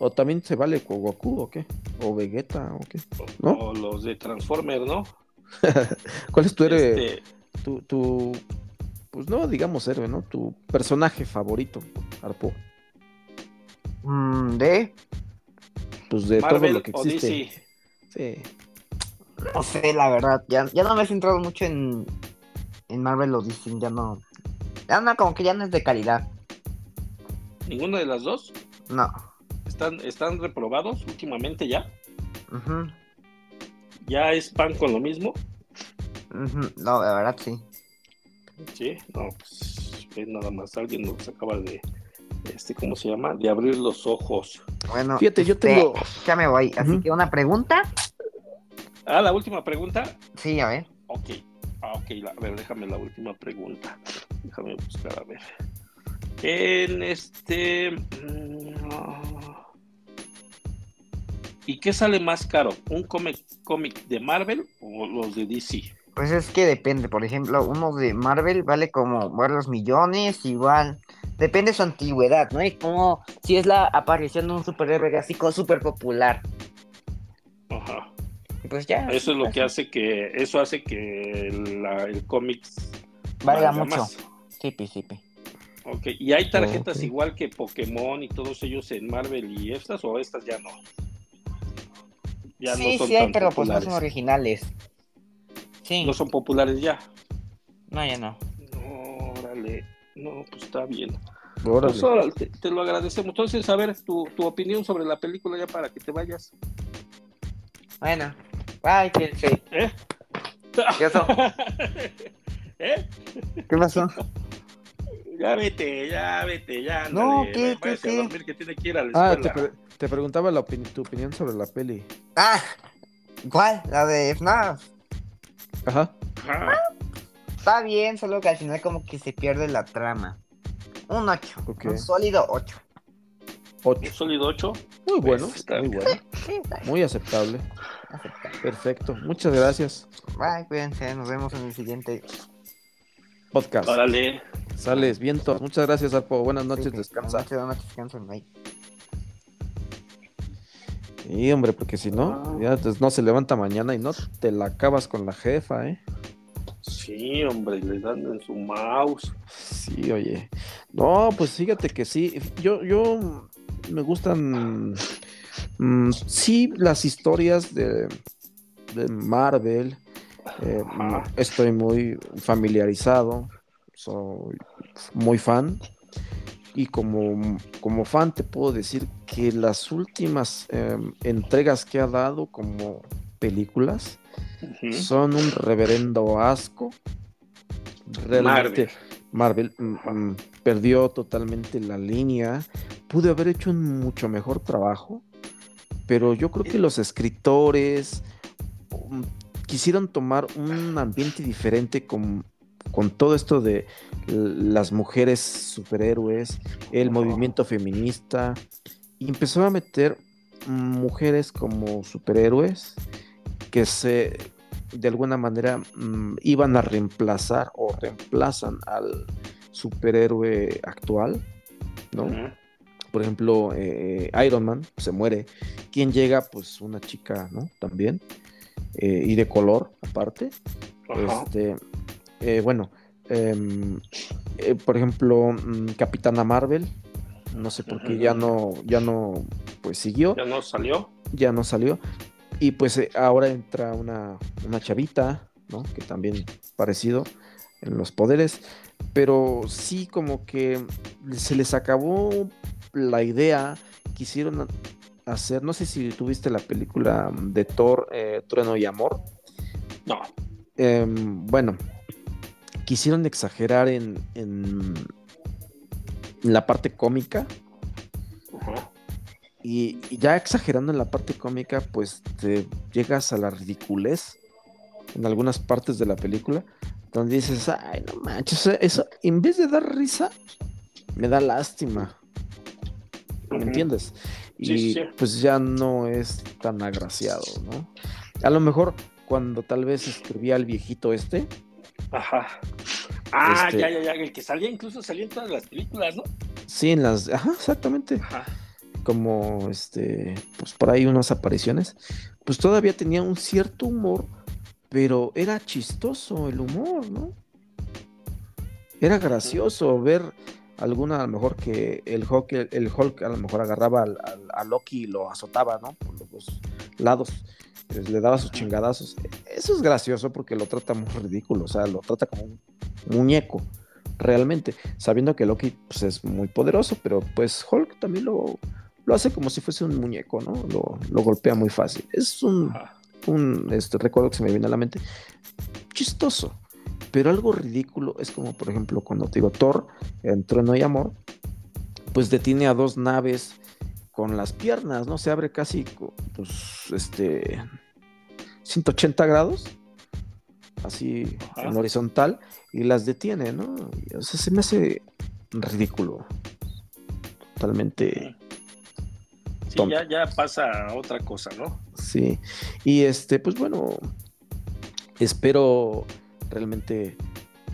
¿O también se vale con Goku o qué? ¿O Vegeta o qué? ¿No? O los de Transformers, ¿no? ¿Cuál es tu héroe? Este, Tu, tu, pues no digamos héroe, ¿no? Tu personaje favorito, Arpo. Mm, de... Pues de todo lo que o existe. DC. Sí. No sé, la verdad. Ya, ya no me he centrado mucho en, en Marvel o DC. Ya no... Ya no, como que ya no es de calidad. ¿Ninguno de las dos? No. ¿Están, están reprobados últimamente ya? Ujú, ¿Ya es pan con lo mismo? ujú. No, la verdad sí. Sí, no, pues nada más, alguien nos acaba de, este, ¿cómo se llama? De abrir los ojos. Bueno, Fíjate, yo este, tengo. Ya me voy. Así que una pregunta. Ah, la última pregunta. Sí, a ver. Ok. Ok, a ver, déjame la última pregunta. Déjame buscar, a ver. En este. Mm, ¿Y qué sale más caro? ¿Un cómic, cómic de Marvel o los de DC? Pues es que depende, por ejemplo, uno de Marvel vale como varios millones, igual. Depende de su antigüedad, ¿no? Y como si es la aparición de un superhéroe gráfico súper popular. Ajá. Pues ya. Eso es lo que hace que. Eso hace que la- el cómic valga valga mucho. más. Sí, sí, pi. Ok, ¿y hay tarjetas igual que Pokémon y todos ellos en Marvel y estas o estas ya no? Ya sí, no son sí hay, pero pues no son originales. Sí. No son populares ya. No, ya no. No, órale. No, pues está bien. Órale. Pues órale, te, te lo agradecemos. Entonces, a ver, tu, tu opinión sobre la película ya para que te vayas. Bueno. Bye, cuídense. ¿Eh? ¿Qué pasó? ¿Eh? ¿Qué pasó? Ya vete, ya vete, ya. No, ándale, ¿qué, qué, a qué? dormir que tiene que ir a la Ah, te, pre- te preguntaba la opini- tu opinión sobre la peli. Ah, ¿cuál? La de FNAF. Ajá. Ajá. Está bien, solo que al final como que se pierde la trama. Un 8. Ok. Un sólido 8. 8. Sólido 8. Muy bueno, Pues, está muy bueno. Muy aceptable. Perfecto. Muchas gracias. Bye, cuídense. Nos vemos en el siguiente. Podcast. Órale. Sales, viento. Muchas gracias, Arpo. Buenas noches, Sí, sí. descansa. Buenas noches, descansen. Bye. Sí, hombre, porque si no, ya pues, no se levanta mañana y no te la acabas con la jefa, ¿eh? Sí, hombre, le dan en su mouse. Sí, oye. No, pues fíjate que sí. Yo, yo me gustan, mm, sí, las historias de, de Marvel. Eh, estoy muy familiarizado, soy muy fan. Y como, como fan te puedo decir que las últimas em, entregas que ha dado como películas son un reverendo asco. Realmente Marvel, mm, mm, perdió totalmente la línea. Pude haber hecho un mucho mejor trabajo, pero yo creo que los escritores um, quisieron tomar un ambiente diferente con, con todo esto de las mujeres superhéroes, el movimiento feminista, y empezó a meter mujeres como superhéroes que se de alguna manera mm, iban a reemplazar o reemplazan al superhéroe actual, ¿no? Por ejemplo, eh, Iron Man se muere. ¿Quién llega? Pues una chica, ¿no? También. eh, y de color, aparte. Ajá. Este, eh, bueno, em, eh, por ejemplo, mm, Capitana Marvel. No sé por qué ya no, ya no, pues siguió ¿Ya no salió? ya no salió. Y pues ahora entra una, una chavita, ¿no? Que también parecido en los poderes. Pero sí como que se les acabó la idea. Quisieron hacer, no sé si tuviste la película de Thor, eh, Trueno y Amor. No. Em, bueno, quisieron exagerar en, en la parte cómica. Y, y ya exagerando en la parte cómica, pues te llegas a la ridiculez en algunas partes de la película, donde dices, ay, no manches, eso, en vez de dar risa, me da lástima. ¿Me entiendes? Y Sí, sí, sí. pues ya no es tan agraciado, ¿no? A lo mejor cuando tal vez escribía el viejito este, Ajá. Ah, Este- ya, ya, ya. El que salía, incluso salía en todas las películas, ¿no? sí, en las, ajá, exactamente, Ajá. como este, pues por ahí unas apariciones, pues todavía tenía un cierto humor, pero era chistoso el humor, ¿no? Era gracioso ver alguna, a lo mejor que el Hulk, el Hulk a lo mejor agarraba al- al- a Loki y lo azotaba, ¿no? Por los dos lados, pues, le daba sus chingadazos. Eso es gracioso porque lo trata muy ridículo, o sea, lo trata como un muñeco, realmente, sabiendo que Loki pues, es muy poderoso, pero pues Hulk también lo, lo hace como si fuese un muñeco, ¿no? Lo, lo golpea muy fácil. Es un, un este, recuerdo que se me viene a la mente, chistoso, pero algo ridículo es como, por ejemplo, cuando te digo Thor, en Trueno y Amor, pues detiene a dos naves con las piernas, ¿no? Se abre casi, pues, este, 180 grados así en horizontal, y las detiene, ¿no? O sea, se me hace ridículo. Totalmente. Sí, ya, ya pasa otra cosa, ¿no? Sí. Y este, pues bueno, espero realmente,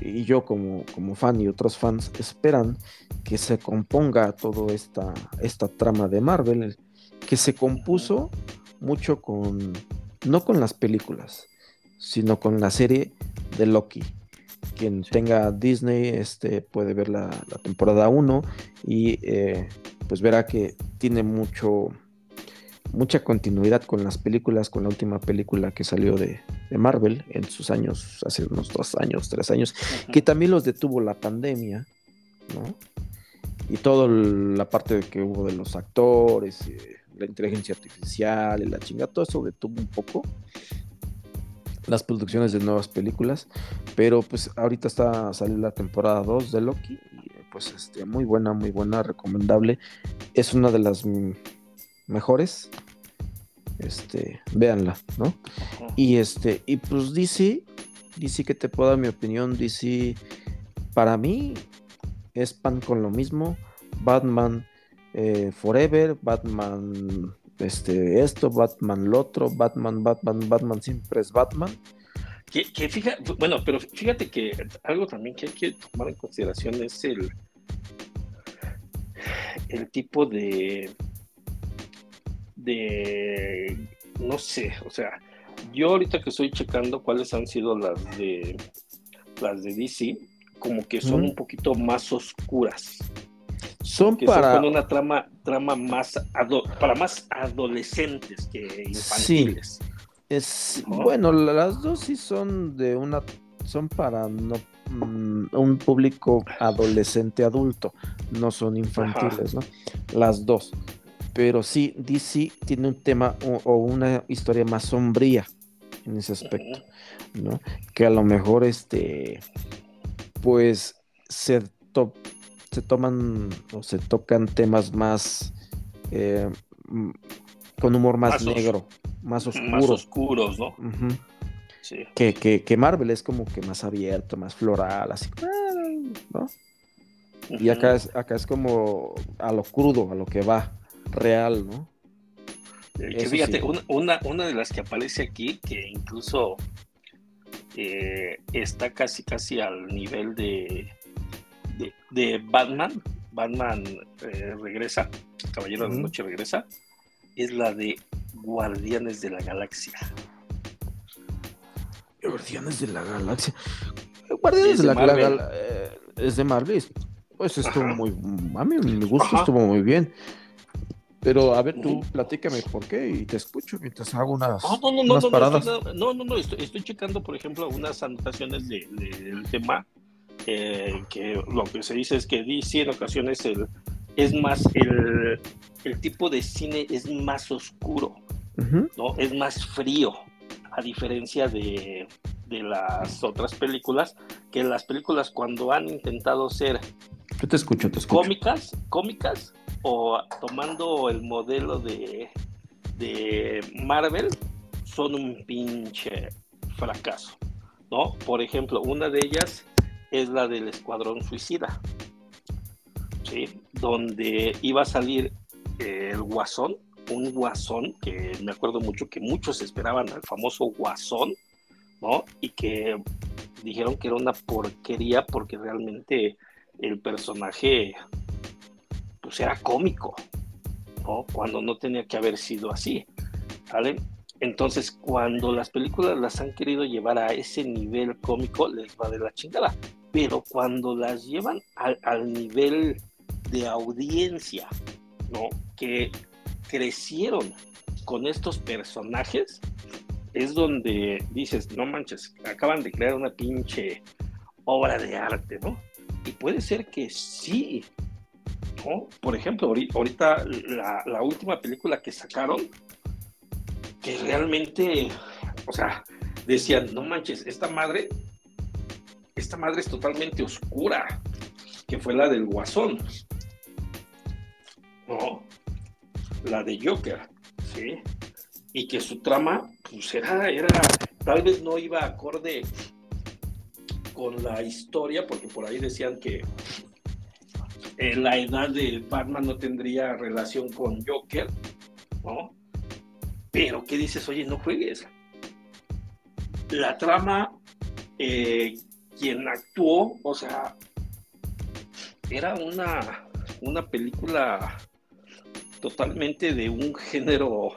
y yo como, como fan y otros fans esperan que se componga toda esta, esta trama de Marvel, que se compuso mucho con, no con las películas, sino con la serie de Loki. Quien tenga Disney este, puede ver la, temporada 1 y eh, pues verá que tiene mucho mucha continuidad con las películas, con la última película que salió de, Marvel en sus años, hace unos dos años, tres años, que también los detuvo la pandemia, ¿no? Y toda la parte que hubo de los actores, eh, la inteligencia artificial y la chinga, todo eso detuvo un poco las producciones de nuevas películas, pero pues ahorita está saliendo la temporada 2 de Loki y pues este muy buena, muy buena, recomendable. Es una de las mejores. Este, véanla, ¿no? Y este, y pues DC, DC que te puedo dar mi opinión, DC para mí es pan con lo mismo, Batman eh, Forever, Batman este, esto, Batman lo otro, Batman, Batman, Batman siempre es Batman. Que, que bueno, pero fíjate que algo también que hay que tomar en consideración es el, el tipo de, de, no sé, o sea, yo ahorita que estoy checando cuáles han sido las de las de DC, como que son un poquito más oscuras. Son para. con una trama, trama más para más adolescentes que infantiles. Es, Bueno, las dos sí son de una. Son para no mm, un público adolescente adulto, no son infantiles, ¿no? Las dos. Pero sí, DC tiene un tema o, una historia más sombría en ese aspecto, ¿no? Que a lo mejor este, pues se top se toman o se tocan temas más eh, mm, con humor más, negro, más oscuro. Más oscuros, ¿no? sí. que, que, Marvel es como que más abierto, más floral, así, ¿no? Y acá es, acá es como a lo crudo, a lo que va, real, ¿no? Fíjate, una, una, de las que aparece aquí, que incluso eh, está casi casi al nivel de, de, Batman, Batman eh, regresa, Caballero de la Noche regresa, es la de Guardianes de la Galaxia. Guardianes de la Galaxia. Guardianes de la Galaxia eh, es de Marvel. Pues estuvo muy. A mí mi gusto estuvo muy bien. Pero a ver, tú platícame por qué y te escucho mientras hago unas, no, no, no, unas paradas. No, no, no, estoy, estoy, checando, por ejemplo, unas anotaciones del tema que lo que se dice es que DC en ocasiones el, es más, el, el tipo de cine es más oscuro, ¿no? Es más frío, a diferencia de, de, las otras películas, que las películas cuando han intentado ser te escucho, te cómicas, cómicas, o tomando el modelo de, de Marvel, son un pinche fracaso, ¿no? Por ejemplo, una de ellas es la del Escuadrón Suicida, ¿sí? donde iba a salir el Guasón, un Guasón que me acuerdo mucho que muchos esperaban al famoso Guasón, ¿no? Y que dijeron que era una porquería porque realmente el personaje pues era cómico, ¿no? Cuando no tenía que haber sido así, ¿vale? Entonces, cuando las películas las han querido llevar a ese nivel cómico, les va de la chingada pero cuando las llevan al, nivel de audiencia, ¿no? Que crecieron con estos personajes, es donde dices, no manches, acaban de crear una pinche obra de arte, ¿no? Y puede ser que sí, Por ejemplo, ahorita la, la última película que sacaron, que realmente, o sea, decían, no manches, esta madre esta madre es totalmente oscura, que fue la del Guasón. No, la de Joker, ¿sí? Y que su trama, pues era, era, tal vez no iba acorde con la historia, porque por ahí decían que eh, la edad de Batman no tendría relación con Joker, ¿no? Pero ¿qué dices? Oye, no juegues. La trama, eh, quien actuó, o sea, era una, una película totalmente de un género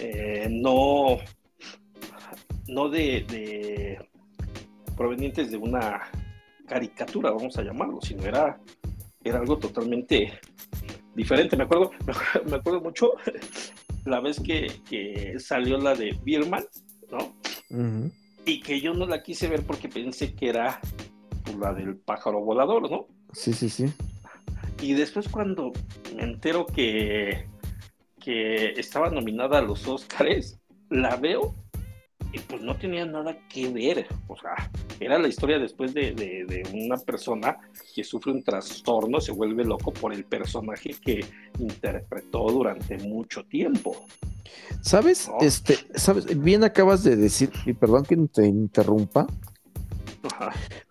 eh, no, no de, provenientes de una caricatura, vamos a llamarlo, sino era, era algo totalmente diferente. Me acuerdo, me acuerdo mucho la vez que, salió la de Birman, ¿no? Y que yo no la quise ver porque pensé que era pues, la del pájaro volador, ¿no? Sí, sí, sí. Y después cuando me entero que, que estaba nominada a los Oscars, la veo pues no tenía nada que ver. O sea, era la historia después de, una persona que sufre un trastorno, se vuelve loco por el personaje que interpretó durante mucho tiempo. ¿Sabes? Este, sabes, bien acabas de decir, y perdón que te interrumpa,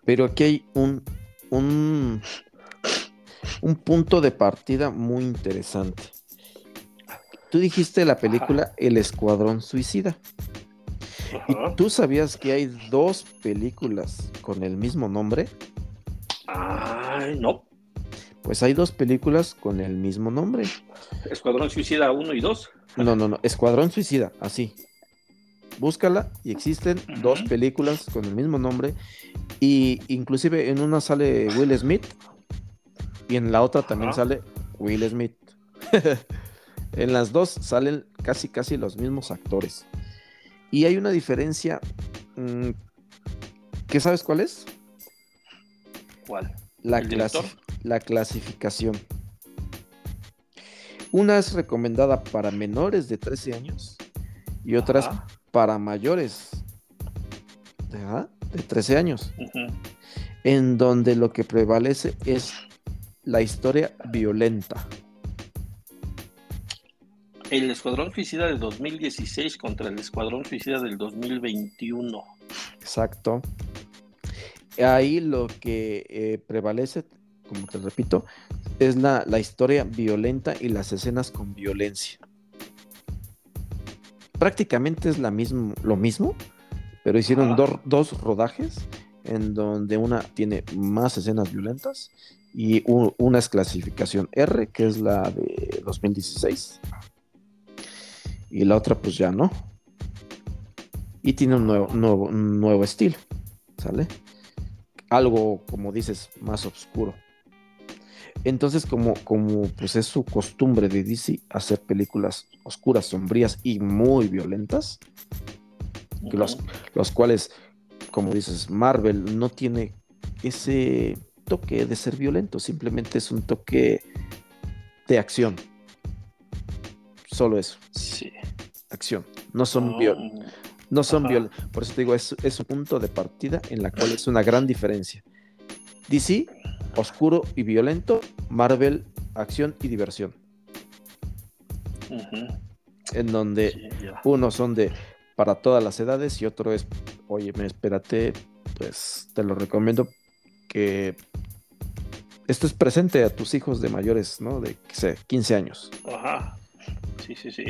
pero aquí hay un, un, un punto de partida muy interesante. Tú dijiste la película El Escuadrón Suicida. ¿Y tú sabías que hay dos películas con el mismo nombre? Ay, no. Pues hay dos películas con el mismo nombre. Escuadrón Suicida 1 y 2. No, no, no. Escuadrón Suicida, así. Búscala y existen dos películas con el mismo nombre. Y inclusive en una sale Will Smith y en la otra también sale Will Smith. en las dos salen casi casi los mismos actores. Y hay una diferencia. Mm, ¿Qué sabes cuál es? ¿Cuál? La, la clasificación. Una es recomendada para menores de 13 años y otra es para mayores de 13 años. En donde lo que prevalece es la historia violenta. El Escuadrón Suicida de 2016 contra el Escuadrón Suicida del 2021. Exacto. Ahí lo que eh, prevalece, como te repito, es la, historia violenta y las escenas con violencia. Prácticamente es la mismo, lo mismo, pero hicieron dos rodajes en donde una tiene más escenas violentas y una es clasificación R, que es la de 2016 y la otra pues ya no. Y tiene un nuevo, nuevo, nuevo estilo, ¿sale? Algo, como dices, más oscuro. Entonces, como, como pues es su costumbre de DC hacer películas oscuras, sombrías y muy violentas, los, los cuales, como dices, Marvel no tiene ese toque de ser violento, simplemente es un toque de acción. Solo eso. Sí. Acción. No son No son violentos. Por eso te digo, es, es, un punto de partida en la cual es una gran diferencia. DC, oscuro y violento. Marvel, acción y diversión. En donde uno son de para todas las edades y otro es, oye, espérate, pues te lo recomiendo que estés presente a tus hijos de mayores, ¿no? De 15 años. Ajá. Sí, sí, sí.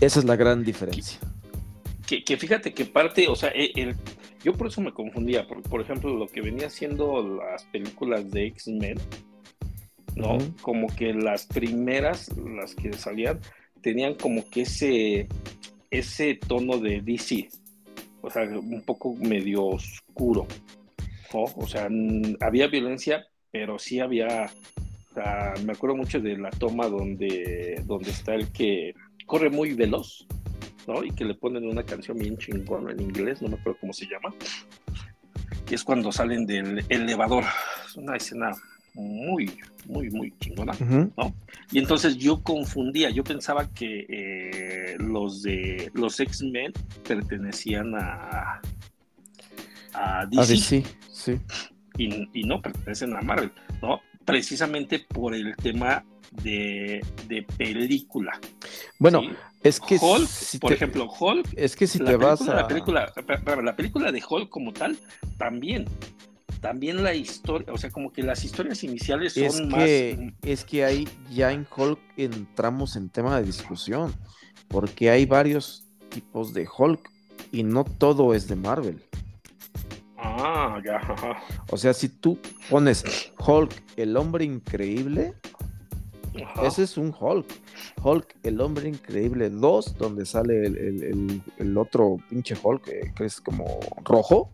Esa es la gran diferencia. Que, fíjate que parte, o sea, e, yo por eso me confundía, por, ejemplo, lo que venía siendo las películas de X-Men, ¿no? Como que las primeras, las que salían, tenían como que ese, ese tono de DC, o sea, un poco medio oscuro, ¿no? O sea, había violencia, pero sí había me acuerdo mucho de la toma donde, donde está el que corre muy veloz, ¿no? Y que le ponen una canción bien chingona en inglés, no me acuerdo cómo se llama. Y es cuando salen del elevador. Es una escena muy, muy, muy chingona, ¿no? Y entonces yo confundía, yo pensaba que eh, los de los X-Men pertenecían a, a DC. sí. Y, y, no pertenecen a Marvel, ¿no? Precisamente por el tema de, película. Bueno, es que Hulk, por ejemplo, Hulk, es que si te vas a la película, la película de Hulk como tal, también, también la historia, o sea, como que las historias iniciales son Es más. que, es que ahí ya en Hulk entramos en tema de discusión, porque hay varios tipos de Hulk y no todo es de Marvel. Ah, ya. O sea, si tú pones Hulk, el hombre increíble, ajá. ese es un Hulk. Hulk, el hombre increíble 2, donde sale el, el- el- el otro pinche Hulk, eh, que es como rojo.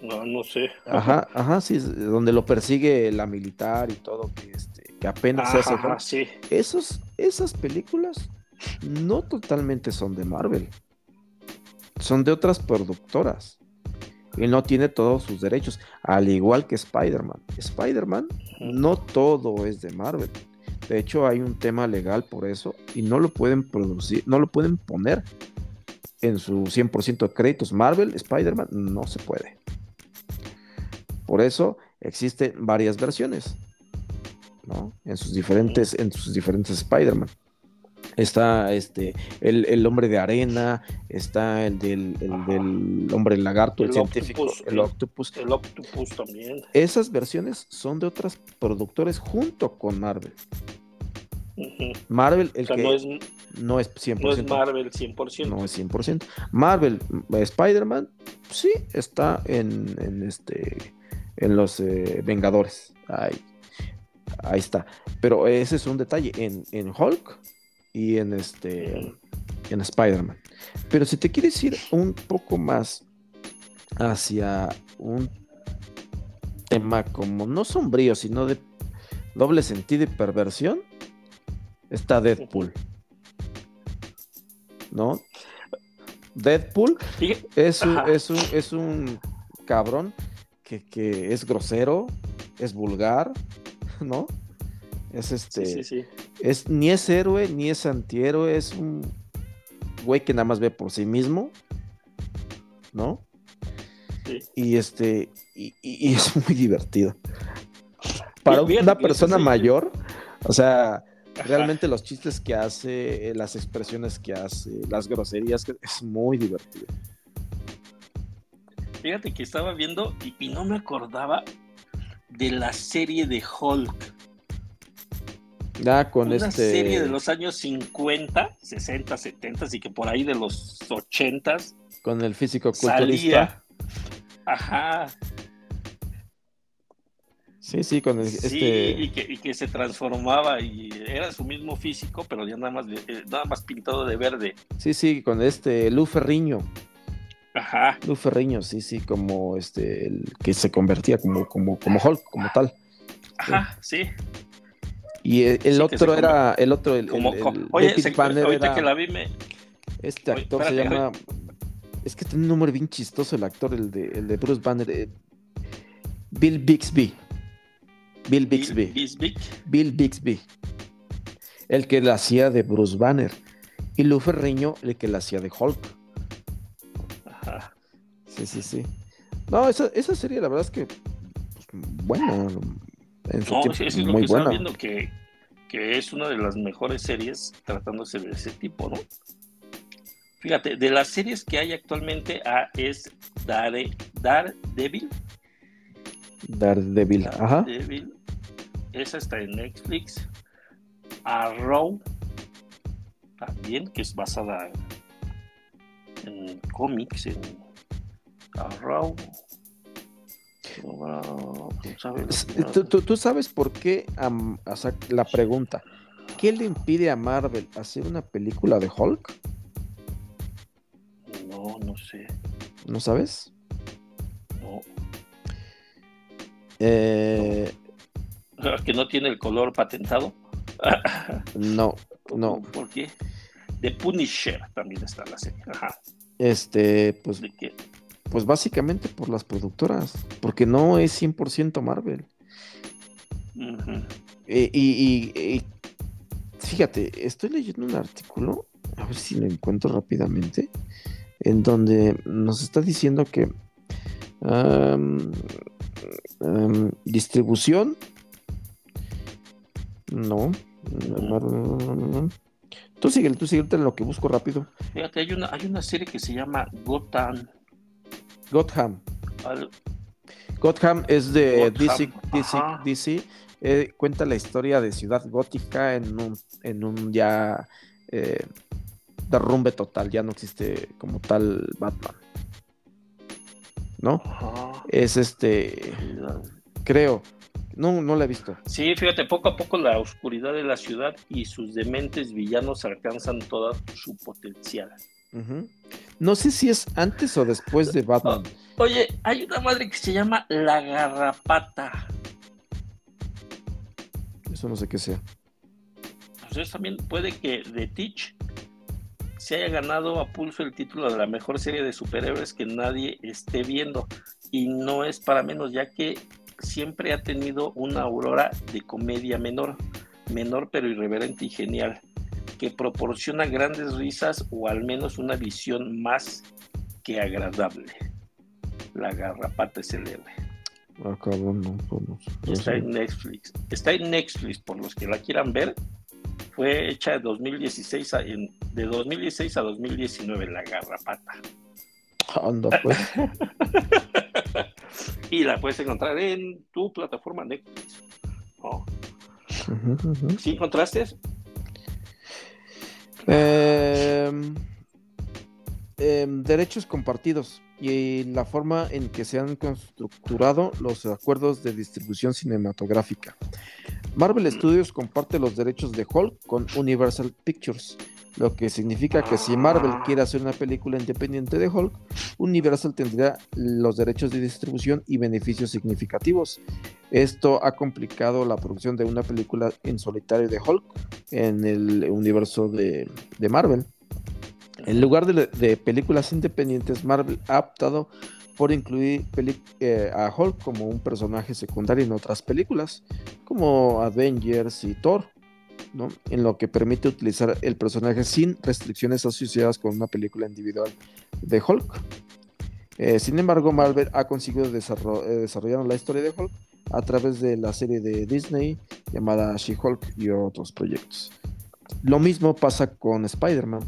No, no sé. Ajá, ajá, sí, donde lo persigue la militar y todo, que, este, que apenas se hace Ajá, sí. Esos, esas películas no totalmente son de Marvel. Son de otras productoras. Y no tiene todos sus derechos. Al igual que Spider-Man. Spider-Man no todo es de Marvel. De hecho, hay un tema legal por eso. Y no lo pueden producir, no lo pueden poner en su 100% de créditos. Marvel, Spider-Man, no se puede. Por eso existen varias versiones. ¿no? En sus diferentes, en sus diferentes Spider-Man. Está este, el, el hombre de arena, está el del, el del hombre lagarto, el, El científico, octopus, el octopus. El Octopus también. Esas versiones son de otras productores junto con Marvel. Marvel, el O sea, que no es, no es 100%. no es Marvel 100%. no es 100%. Marvel, eh, Spider-Man, sí, está en, en este, en los eh, Vengadores. Ahí, ahí está. Pero ese es un detalle en, en Hulk y en este, en Spider-Man. Pero si te quieres ir un poco más hacia un tema como no sombrío, sino de doble sentido y perversión, está Deadpool. ¿No? Deadpool es un, es un, es un cabrón que, que es grosero, es vulgar, ¿no? Es este. Sí, sí, sí. Es, ni es héroe, ni es antihéroe, es un güey que nada más ve por sí mismo, ¿no? Sí. Y este, y, y- y es muy divertido. Para una persona mayor, o sea, Ajá. realmente los chistes que hace, las expresiones que hace, las groserías, que es muy divertido. Fíjate que estaba viendo y, y no me acordaba de la serie de Hulk. Ya con una este. serie de los años 50, 60, 70 y que por ahí de los 80 Con el físico culturista. salía. Ajá, Sí, sí, con el, sí, este. y, que, y que se transformaba y era su mismo físico, pero ya nada más, eh, nada más pintado de verde. Sí, sí, con este Lu Ferriño. Ajá, Lu Ferriño, sí, sí, como este, el que se convertía como, como, como Hulk, como tal. ajá, sí. Y el, el Sí, otro era, el otro, el, Como, el- oye, se- Banner ahorita era- que la vi me... este Oye, actor se llama, es que tiene un nombre bien chistoso el actor, el de, el de Bruce Banner, eh, Bill Bixby. Bill Bixby. Bill Bixby. El que la hacía de Bruce Banner. Y Lu Ferriño, el que la hacía de Hulk. Ajá. Sí, sí, sí. No, esa, esa serie la verdad es que, pues, buena. No, tiempo, sí, eso es lo muy que estaba buena. viendo, que, que es una de las mejores series tratándose de ese tipo, ¿no? Fíjate, de las series que hay actualmente ah, es Dare, Daredevil. Daredevil, ajá. Daredevil. Esa está en Netflix. Arrow. También, que es basada en, en cómics, en Arrow. ¿Tú, tú, tú sabes por qué, am- o sea, la pregunta, ¿qué le impide a Marvel hacer una película de Hulk? No, no sé. ¿No sabes? No. Eh, Que no tiene el color patentado. no, no. ¿Por qué? The Punisher también está la serie. Ajá. Este, pues, ¿De qué? Pues básicamente por las productoras, porque no es 100% Marvel. Eh, y, y- y fíjate, estoy leyendo un artículo, a ver si lo encuentro rápidamente, en donde nos está diciendo que distribución, no, tú sigue, tú sigue en lo que busco rápido. Fíjate, hay una, hay una serie que se llama Gotham. Gotham, Al- Gotham es de Gotham, DC, DC. DC, eh, cuenta la historia de Ciudad Gótica en un, en un ya eh, derrumbe total, ya no existe como tal Batman. ¿No? Ajá. Es este, creo, no, no la he visto. Sí, fíjate, poco a poco la oscuridad de la ciudad y sus dementes villanos alcanzan todo su potencial. No sé si es antes o después de Batman. Oye, hay una madre que se llama la garrapata. Eso no sé qué sea. Entonces también puede que The Teach se haya ganado a pulso el título de la mejor serie de superhéroes que nadie esté viendo. Y no es para menos, ya que siempre ha tenido una aurora de comedia menor, menor pero irreverente y genial, que proporciona grandes risas o al menos una visión más que agradable. La garrapata es el héroe. Ah, no, pues no, no Está en Netflix. Está en Netflix, por los que la quieran ver. Fue hecha de 2016 a, en- de 2016 a 2019, La Garrapata. Anda, pues. Y la puedes encontrar en tu plataforma Netflix. Oh, ujú. ¿Sí encontraste? Em, derechos compartidos y la forma en que se han estructurado los acuerdos de distribución cinematográfica. Marvel Studios comparte los derechos de Hulk con Universal Pictures, lo que significa que si Marvel quiere hacer una película independiente de Hulk, Universal tendría los derechos de distribución y beneficios significativos. Esto ha complicado la producción de una película en solitario de Hulk en el universo de, de Marvel. En lugar de, de películas independientes, Marvel ha optado por incluir eh, a Hulk como un personaje secundario en otras películas, como Avengers y Thor, ¿no? en lo que permite utilizar el personaje sin restricciones asociadas con una película individual de Hulk. Eh, sin embargo, Marvel ha conseguido eh, desarrollar la historia de Hulk a través de la serie de Disney llamada She-Hulk y otros proyectos. Lo mismo pasa con Spider-Man.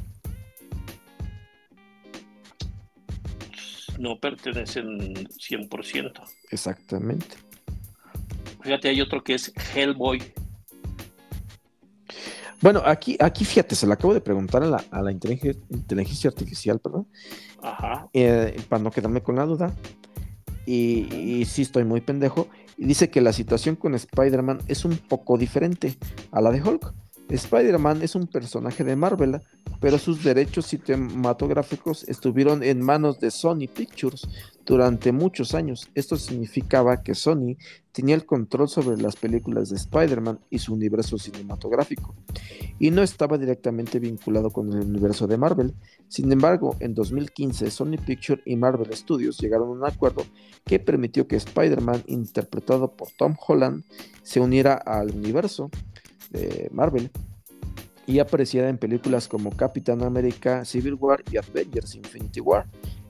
No pertenecen 100%. Exactamente. Fíjate, hay otro que es Hellboy. Bueno, aquí, aquí fíjate, se lo acabo de preguntar a la, a la inteligencia, inteligencia artificial, perdón, Ajá. eh, para no quedarme con la duda. Y, y sí estoy muy pendejo. Y dice que la situación con Spider-Man es un poco diferente a la de Hulk. Spider-Man es un personaje de Marvel, pero sus derechos cinematográficos estuvieron en manos de Sony Pictures durante muchos años. Esto significaba que Sony tenía el control sobre las películas de Spider-Man y su universo cinematográfico, y no estaba directamente vinculado con el universo de Marvel. Sin embargo, en 2015, Sony Pictures y Marvel Studios llegaron a un acuerdo que permitió que Spider-Man, interpretado por Tom Holland, se uniera al universo de Marvel y apareciera en películas como Capitán América, Civil War y Avengers Infinity War.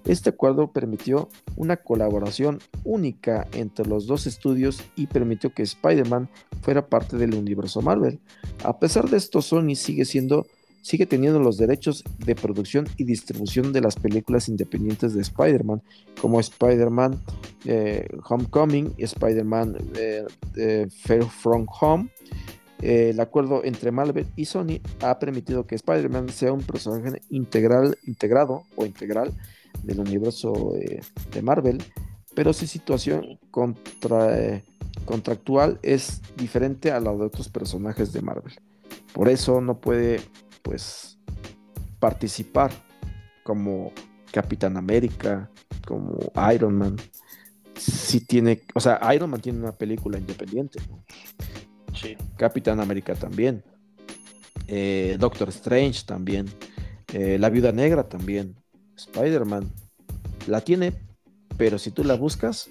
Este acuerdo permitió una colaboración única entre los dos estudios y permitió que Spider-Man fuera parte del universo Marvel. A pesar de esto, Sony sigue siendo sigue teniendo los derechos de producción y distribución de las películas independientes de Spider-Man, como Spider-Man eh, Homecoming Spider-Man eh, Far From Home. Eh, el acuerdo entre Marvel y Sony ha permitido que Spider-Man sea un personaje integral, integrado o integral del universo eh, de Marvel, pero su situación contra, eh, contractual es diferente a la de otros personajes de Marvel. Por eso no puede, pues, participar como Capitán América, como Iron Man. Si tiene, o sea, Iron Man tiene una película independiente. ¿no? Sí. Capitán América también. Eh, Doctor Strange también. Eh, la Viuda Negra también. Spider-Man la tiene, pero si tú la buscas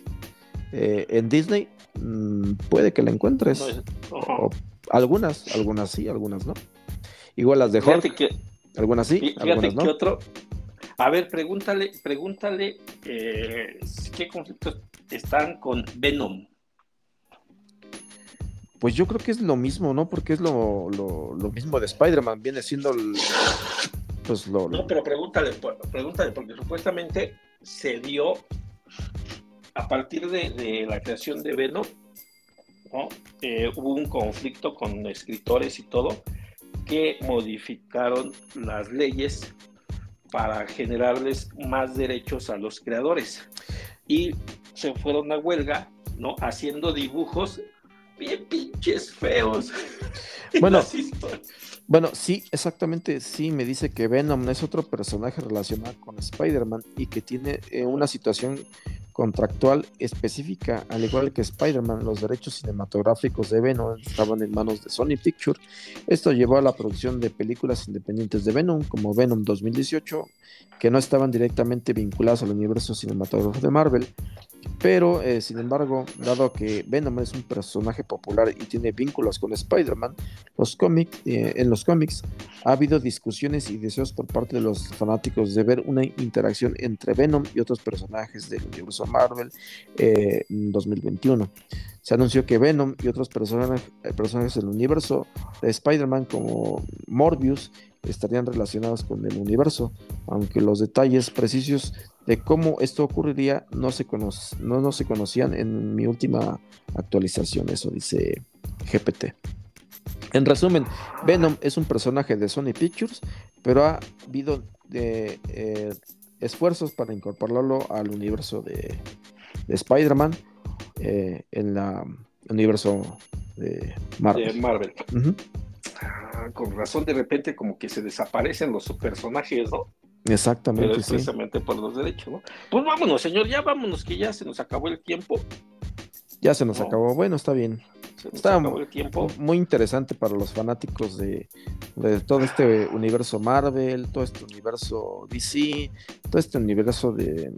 eh, en Disney, mm, puede que la encuentres. No es- Ajá. O algunas, algunas sí, algunas no. Igual las de Fíjate que, algunas sí, fí- fíjate algunas que no. otro. A ver, pregúntale, pregúntale qué conflictos están con Venom. Pues yo creo que es lo mismo, ¿no? Porque es lo, lo, mismo de Spider-Man, viene siendo el- pues lo, No, pero pregúntale, pregúntale, porque supuestamente se dio a partir de, la creación de Venom, eh, hubo un conflicto con escritores y todo que modificaron las leyes para generarles más derechos a los creadores. Y se fueron a huelga, ¿no? Haciendo dibujos bien pinches feos. Bueno, bueno, sí, exactamente, sí, me dice que Venom es otro personaje relacionado con Spider-Man y que tiene eh, una situación contractual específica, al igual que Spider-Man, los derechos cinematográficos de Venom estaban en manos de Sony Pictures. Esto llevó a la producción de películas independientes de Venom, como Venom 2018, que no estaban directamente vinculadas al universo cinematográfico de Marvel, pero, eh, sin embargo, dado que Venom es un personaje popular y tiene vínculos con Spider-Man, eh, en los cómics ha habido discusiones y deseos por parte de los fanáticos de ver una interacción entre Venom y otros personajes del universo Marvel eh, en 2021. Se anunció que Venom y otros personajes, personajes del universo de Spider-Man como Morbius estarían relacionados con el universo, aunque los detalles precisos de cómo esto ocurriría no se, no, no se conocían en mi última actualización, eso dice GPT. En resumen, Venom es un personaje de Sony Pictures, pero ha habido de, eh, esfuerzos para incorporarlo al universo de, Spider-Man eh, en el universo de Marvel. Ah, con razón, de repente, como que se desaparecen los personajes, ¿no? Exactamente. precisamente por los derechos, ¿no? Pues vámonos, señor, ya vámonos, que ya se nos acabó el tiempo. Ya se nos acabó. Bueno, está bien. está muy interesante para los fanáticos de, todo este universo Marvel, todo este universo DC, todo este universo de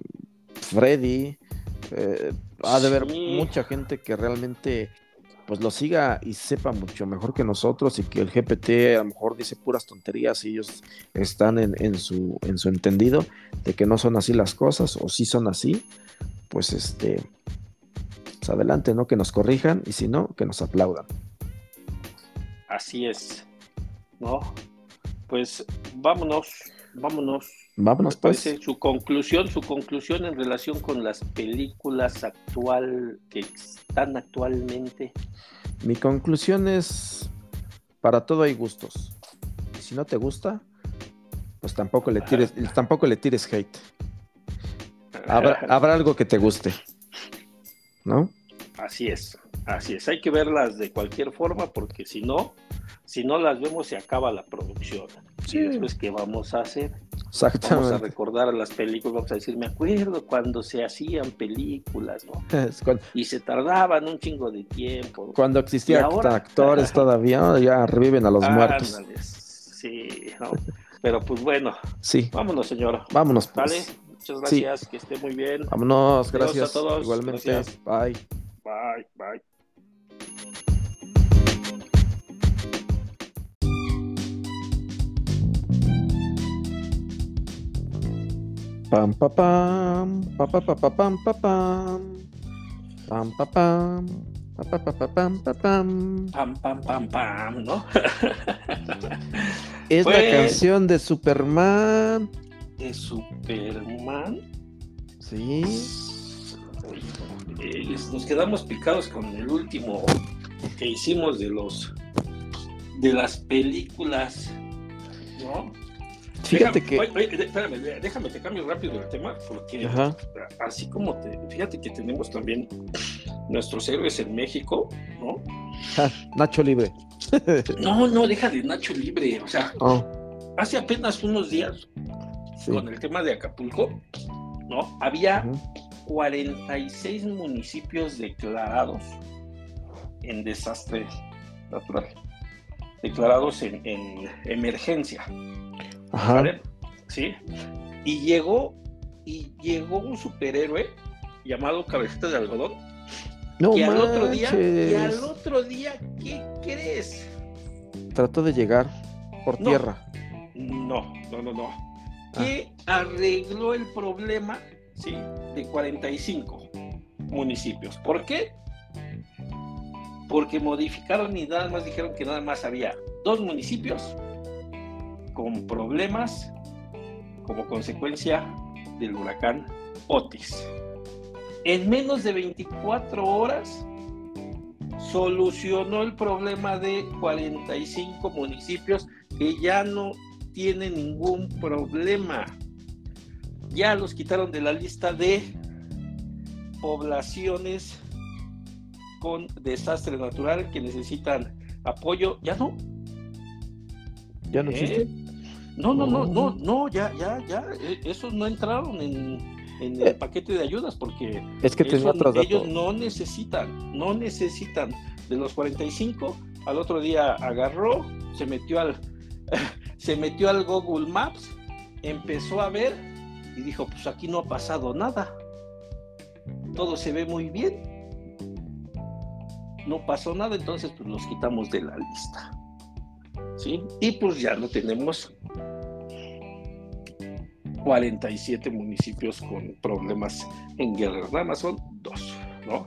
Freddy. Eh, ha de haber mucha gente que realmente pues lo siga y sepa mucho mejor que nosotros y que el GPT a lo mejor dice puras tonterías y ellos están en, su, en su entendido de que no son así las cosas o sí son así, pues este, pues adelante, ¿no? Que nos corrijan y si no, que nos aplaudan. Así es, ¿no? Pues vámonos, vámonos Vámonos pues. Su conclusión, su conclusión en relación con las películas actual que están actualmente. Mi conclusión es para todo hay gustos. Y si no te gusta, pues tampoco le tires, tampoco le tires hate. Habrá, habrá algo que te guste. ¿No? Así es, así es. Hay que verlas de cualquier forma porque si no, si no las vemos se acaba la producción. Sí. Y después, ¿qué vamos a hacer? Exactamente. Vamos a recordar las películas, vamos a decir, me acuerdo cuando se hacían películas, ¿no? Y se tardaban un chingo de tiempo. Cuando existían actores todavía, ya reviven a los muertos. Sí, pero pues bueno. Sí. Vámonos, señora. Vámonos, pues. Vale, muchas gracias, que esté muy bien. Vámonos, gracias. a todos. Igualmente. Bye. Bye, bye. Pam pa pam, pa pa pa pa pam pa pam. Pam pa pam. Pa, pa, pa, pa, pam, pa, pam. Pam, pam, pam, pam, ¿no? es la pues, canción de Superman. ¿De Superman? Sí. Eh, nos quedamos picados con el último que hicimos de los de las películas, ¿no? Fíjate que. espérame, déjame, te cambio rápido el tema, porque así como te. Fíjate que tenemos también nuestros héroes en México, ¿no? Nacho Libre. no, no, deja de Nacho Libre. O sea, oh. hace apenas unos días, con el tema de Acapulco, ¿no? Había 46 municipios declarados en desastre natural, declarados en emergencia. Ajá. Sí. Y llegó, y llegó un superhéroe llamado Cabecita de Algodón. No y al otro día, y al otro día, ¿qué crees? Trató de llegar por tierra. No, no, no, no. Ah. Que arregló el problema, sí, de 45 municipios. ¿Por qué? Porque modificaron y nada más dijeron que nada más había dos municipios con problemas como consecuencia del huracán Otis. en menos de 24 horas solucionó el problema de 45 municipios que ya no tienen ningún problema. Ya los quitaron de la lista de poblaciones con desastre natural que necesitan apoyo. Ya no. ¿Ya no existe? ¿Eh? No, no, no, no, Oh. no, ya, ya, ya. eh, Esos no entraron en, en el paquete de ayudas porque Es que eso ellos no necesitan, no necesitan de los 45. Al otro día agarró, se metió al, se metió al Google Maps, empezó a ver y dijo, pues aquí no ha pasado nada. Todo se ve muy bien. No pasó nada, entonces pues los quitamos de la lista. ¿Sí? Y pues ya no tenemos 47 municipios con problemas en Guerrero. Nada más son dos, ¿no?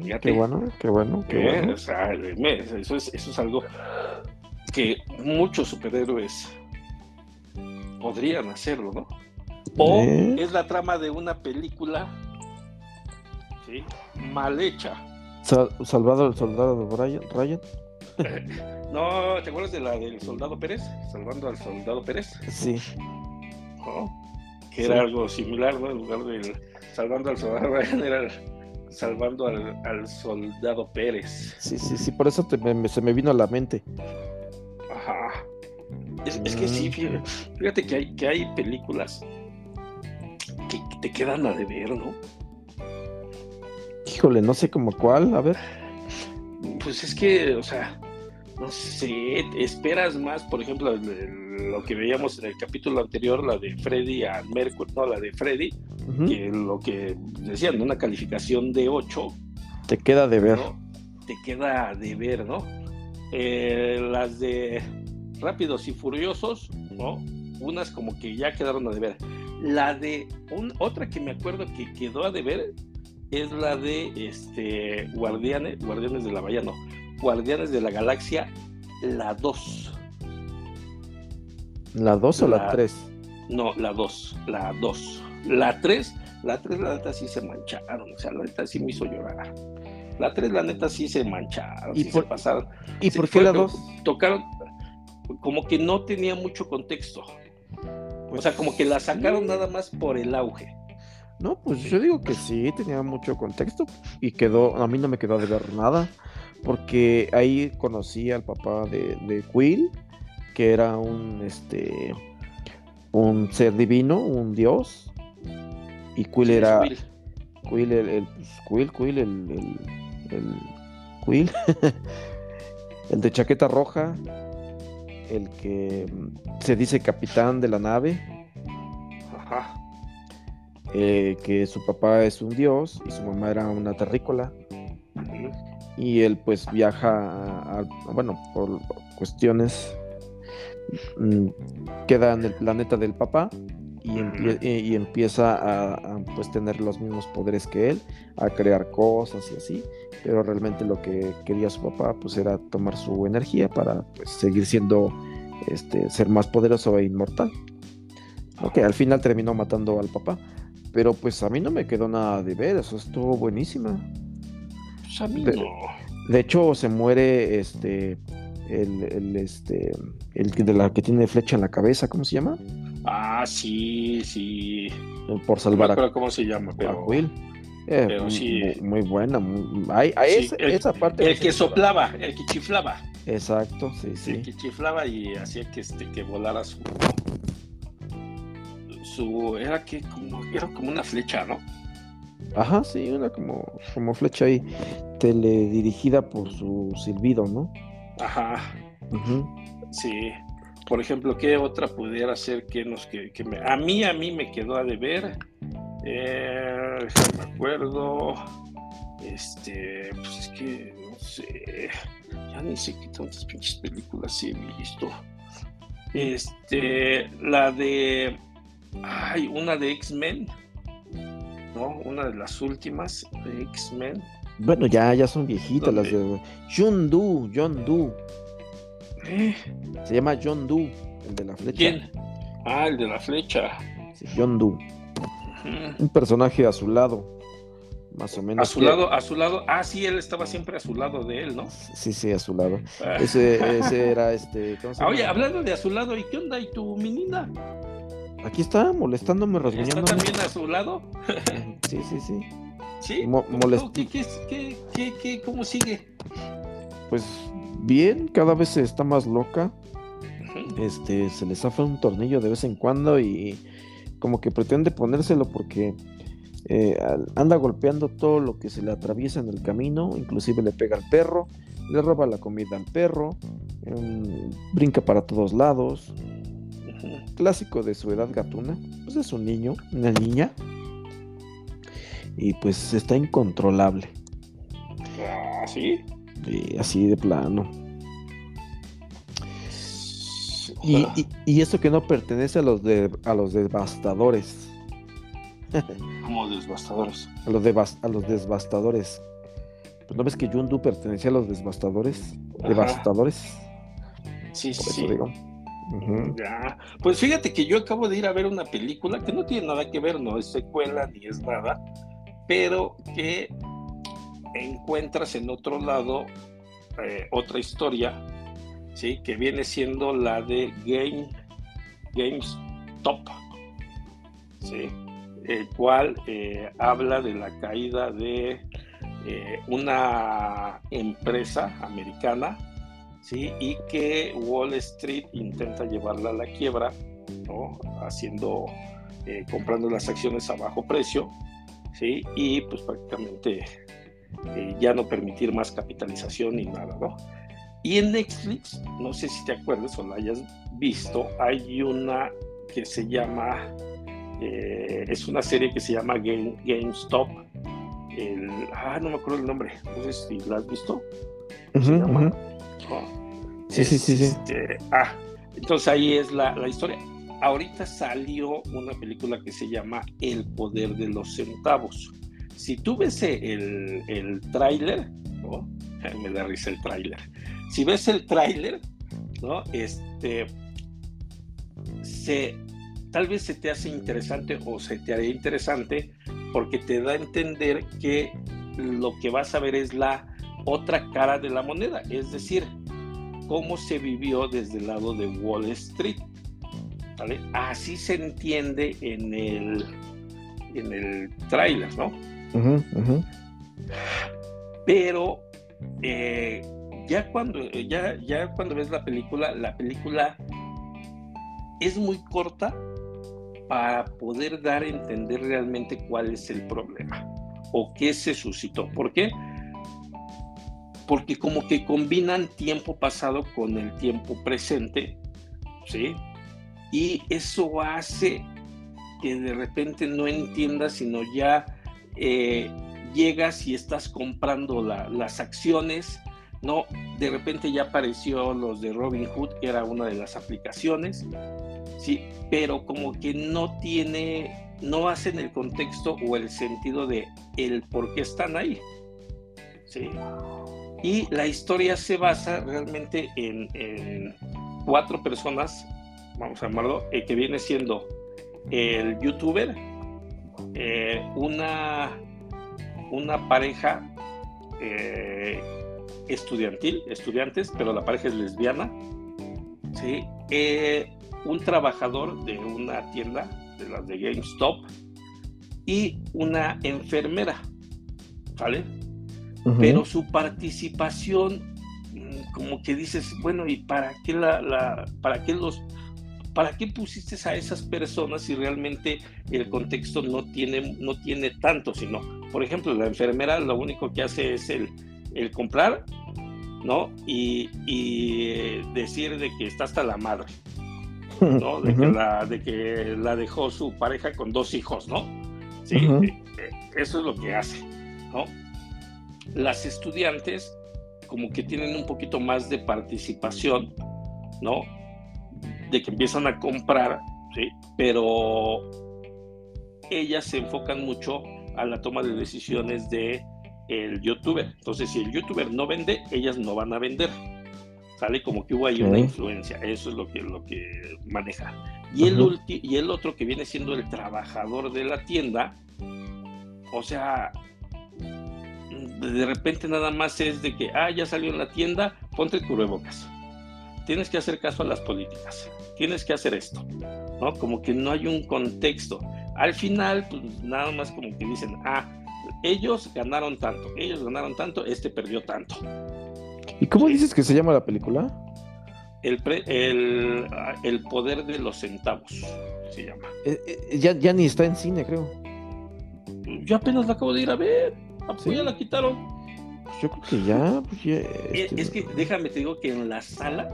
Fíjate. Qué bueno, qué bueno, qué ¿Eh? bueno. O sea, me- eso, es, eso es algo que muchos superhéroes podrían hacerlo, ¿no? O ¿Eh? es la trama de una película ¿sí? mal hecha. Sa- Salvado el soldado de Brian, Ryan. No, ¿te acuerdas de la del soldado Pérez? Salvando al soldado Pérez, Sí, ¿no? Que era algo similar, ¿no? En lugar del salvando al soldado Ryan, era el salvando al, al soldado Pérez. sí, sí, sí, por eso te- me- se me vino a la mente. Ajá. Es, es que sí, Mm. fíjate, fíjate que, hay, que hay películas que, te quedan a deber, ¿no? Híjole, no sé como cuál, a ver. Pues es que, o sea, no sé, esperas más, por ejemplo, el- el- lo que veíamos en el capítulo anterior, la de Freddy a Mercury, no, la de Freddy, que lo que decían, una calificación de 8, Te queda de ver. ¿no? te queda de ver, ¿no? Eh, las de Rápidos y Furiosos, ¿no? Unas como que ya quedaron a deber. La de un- otra que me acuerdo que quedó a deber es la de este Guardianes, Guardianes de la Bahía, no, Guardianes de la Galaxia, la 2. ¿La 2 o la La- 3? No, la 2, la 2. La 3, la 3 la neta sí se mancharon, o sea, la neta sí me hizo llorar. La 3 la neta sí se mancharon, ¿Y sí por- se pasaron. ¿Y Sí, por qué la que 2? Tocaron, como que no tenía mucho contexto. o sea, como que la sacaron nada más por el auge. No, pues yo digo que sí, tenía mucho contexto y quedó, a mí no me quedó de ver nada, porque ahí conocí al papá de, de Quill, que era un, este, un ser divino, un dios, y Quill era, Will. Quill, el, el- pues, Quill, Quill, el, el, el Quill, el de chaqueta roja, el que mm, se dice capitán de la nave, Ajá. eh, que su papá es un dios y su mamá era una terrícola. Y él pues viaja a, a- bueno, por cuestiones, queda en el planeta del papá y, empie- y- y empieza a, a, pues tener los mismos poderes que él, a crear cosas y así, pero realmente lo que quería su papá pues era tomar su energía para pues seguir siendo, este, ser más poderoso e inmortal. Que al final terminó matando al papá. Pero pues a mí no me quedó nada de ver, eso estuvo buenísima. Pues a mí De-. De hecho, se muere este. El, el, este. El de la que tiene flecha en la cabeza, ¿cómo se llama? Ah, sí, sí. Por No me salvar a, cómo se llama, a pero. Will. Eh, pero muy- sí. Muy, muy buena. muy- ay, a Sí, esa, el- esa parte. El que soplaba, el que chiflaba. Exacto, sí, El sí. que chiflaba y hacía que, este, que volara su. Su. Era que como. Era como una flecha, ¿no? Ajá, sí, una como, como flecha ahí teledirigida por su silbido, ¿no? Ajá. Sí. Por ejemplo, ¿qué otra pudiera ser que nos que, que me, a mí a mí me quedó a deber? Eh, me acuerdo. Este, pues es que no sé. Ya ni sé qué tantas pinches películas he visto. Este, la de ay, una de X-Men. ¿No? Una de las últimas de X-Men. Bueno, ya, ya son viejitas las de John Doe, John Doe. Eh, Se llama John Doe, el de la flecha. ¿Quién? Ah, el de la flecha. Sí, John Doe. Ujú. Un personaje a su lado. más o menos. A su lado, a su lado. Ah, sí, él estaba siempre a su lado de él, ¿no? Sí, sí, a su lado. Ah. Ese, ese era este. ¿cómo se Ah, Oye, hablando de a su lado, ¿y qué onda? ¿Y tu menina? Aquí está, molestándome, ¿Está rasguñándome. también a su lado? Sí, sí, sí. Sí. Mo- ¿Cómo- molest- ¿Qué, qué, qué, qué, qué- cómo sigue? Pues bien, cada vez está más loca. Este, se le zafa un tornillo de vez en cuando y como que pretende ponérselo porque eh, anda golpeando todo lo que se le atraviesa en el camino, inclusive le pega al perro, le roba la comida al perro, em, brinca para todos lados, clásico de su edad gatuna, pues es un niño, una niña, y pues está incontrolable, Ah, sí. y así de plano. Y, y, y eso que no pertenece a los de a los devastadores. Como devastadores. A los, devas- a los devastadores. No ves que Yundu pertenecía a los devastadores. Ajá. Devastadores. Sí, Por sí, eso digo. Ya. Pues fíjate que yo acabo de ir a ver una película que no tiene nada que ver, no es secuela ni es nada, pero que encuentras en otro lado eh, otra historia, ¿sí? Que viene siendo la de Game, GameStop, ¿sí? El cual eh, habla de la caída de eh, una empresa americana ¿sí? Y que Wall Street intenta llevarla a la quiebra, ¿no? Haciendo, comprando las acciones a bajo precio, ¿sí? Y pues prácticamente eh, ya no permitir más capitalización ni nada, ¿no? Y en Netflix, no sé si te acuerdas o la hayas visto, hay una que se llama, eh, es una serie que se llama Game, GameStop. El, ah, no me acuerdo el nombre, no sé si la has visto. Ujú, se llama? sí, sí, sí. Este, ah, entonces ahí es la, la historia. Ahorita salió una película que se llama El poder de los centavos. Si tú ves el, el tráiler. Me da risa el tráiler. Si ves el tráiler, ¿no? Este, tal vez se te hace interesante o se te haría interesante porque te da a entender que lo que vas a ver es la otra cara de la moneda, es decir, cómo se vivió desde el lado de Wall Street. ¿Vale? Así se entiende en el, en el tráiler, ¿no? Pero eh, ya, cuando, eh, ya, ya cuando ves la película, la película es muy corta para poder dar a entender realmente cuál es el problema o qué se suscitó. ¿Por qué? Porque como que combinan tiempo pasado con el tiempo presente, ¿sí? Y eso hace que de repente no entiendas, sino ya eh, llegas y estás comprando la- las acciones, ¿no? De repente ya apareció los de Robinhood, que era una de las aplicaciones, ¿sí? Pero como que no tiene, no hacen el contexto o el sentido de el por qué están ahí, ¿sí? Y la historia se basa realmente en, en cuatro personas, vamos a llamarlo, eh, que viene siendo el youtuber, eh, una, una pareja eh, estudiantil, estudiantes, pero la pareja es lesbiana, ¿sí? Un trabajador de una tienda, de las de GameStop, y una enfermera, ¿vale? Pero su participación mm, como que dices bueno y para qué la, la- para qué los para qué pusiste a esas personas si realmente el contexto no tiene no tiene tanto sino por ejemplo la enfermera lo único que hace es el, el comprar no y, y, eh, decir de que está hasta la madre no de que la de que la dejó su pareja con dos hijos no sí eh, eh, eso es lo que hace no las estudiantes como que tienen un poquito más de participación, ¿no? De que empiezan a comprar, ¿sí? Pero ellas se enfocan mucho a la toma de decisiones de el youtuber. Entonces, si el youtuber no vende, ellas no van a vender. Sale como que hubo ahí una influencia. Eso es lo que, lo que maneja. Y el, Ujú. ulti- y el otro que viene siendo el trabajador de la tienda, o sea, de repente nada más es de que, ah, ya salió en la tienda, ponte el cubrebocas. Tienes que hacer caso a las políticas. Tienes que hacer esto. ¿No? Como que no hay un contexto. Al final, pues nada más como que dicen, ah, ellos ganaron tanto, ellos ganaron tanto, este perdió tanto. ¿Y cómo dices que se llama la película? El, el, el poder de los centavos se llama. Eh, eh, ya, ya ni está en cine, creo. Yo apenas la acabo de ir a ver. Pues ya la quitaron. Pues yo creo que ya. Pues eh, este, Es que déjame te digo que en la sala,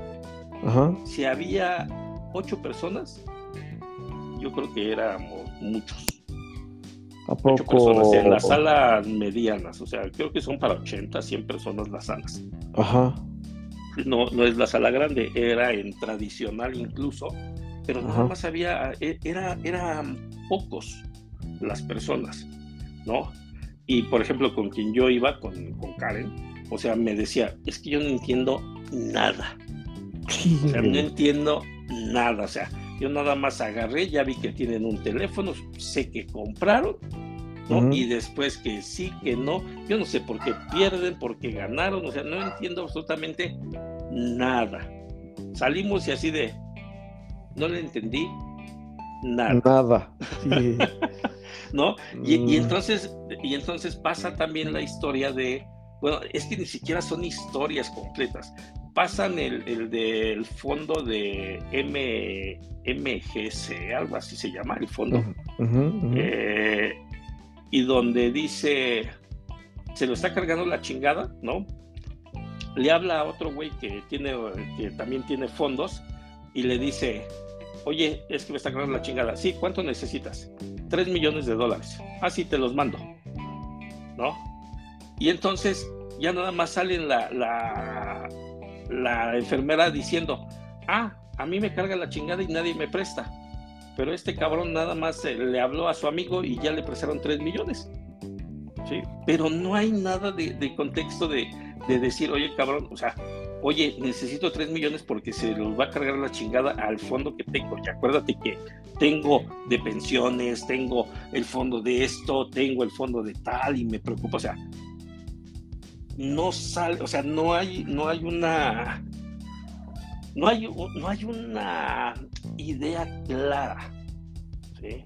si había ocho personas, yo creo que éramos muchos. ¿A poco? Ocho personas en las salas medianas, o sea, creo que son para 80, 100 personas las salas. Ajá. No, no es la sala grande, era en tradicional incluso, pero nada más había, e, era, eran pocos las personas, ¿no? Y por ejemplo, con quien yo iba, con, Karen, o sea, me decía, es que yo no entiendo nada. O sea, no entiendo nada. O sea, yo nada más agarré, ya vi que tienen un teléfono, sé que compraron, ¿no? Y después que sí, que no, yo no sé por qué pierden, por qué ganaron, o sea, no entiendo absolutamente nada. Salimos y así de, no le entendí nada. Nada. ¿no? Y, mm. entonces, y entonces pasa también la historia de, bueno, es que ni siquiera son historias completas. Pasan el, del fondo de M, MGC, algo así se llama el fondo, eh, y donde dice, se lo está cargando la chingada, ¿no? Le habla a otro güey que, tiene, que también tiene fondos y le dice, oye, es que me está cargando la chingada. Sí, ¿cuánto necesitas? 3 millones de dólares. Así ah, te los mando. ¿No? Y entonces ya nada más sale la, la, la enfermera diciendo, ah, a mí me carga la chingada y nadie me presta. Pero este cabrón nada más eh, le habló a su amigo y ya le prestaron 3 millones. ¿Sí? Pero no hay nada de, contexto de, de decir, oye, cabrón, o sea, oye, necesito 3 millones porque se los va a cargar la chingada al fondo que tengo. Y acuérdate que tengo de pensiones, tengo el fondo de esto, tengo el fondo de tal y me preocupa, o sea, no sale, o sea, no hay, no hay una, no hay, no hay una idea clara, ¿sí?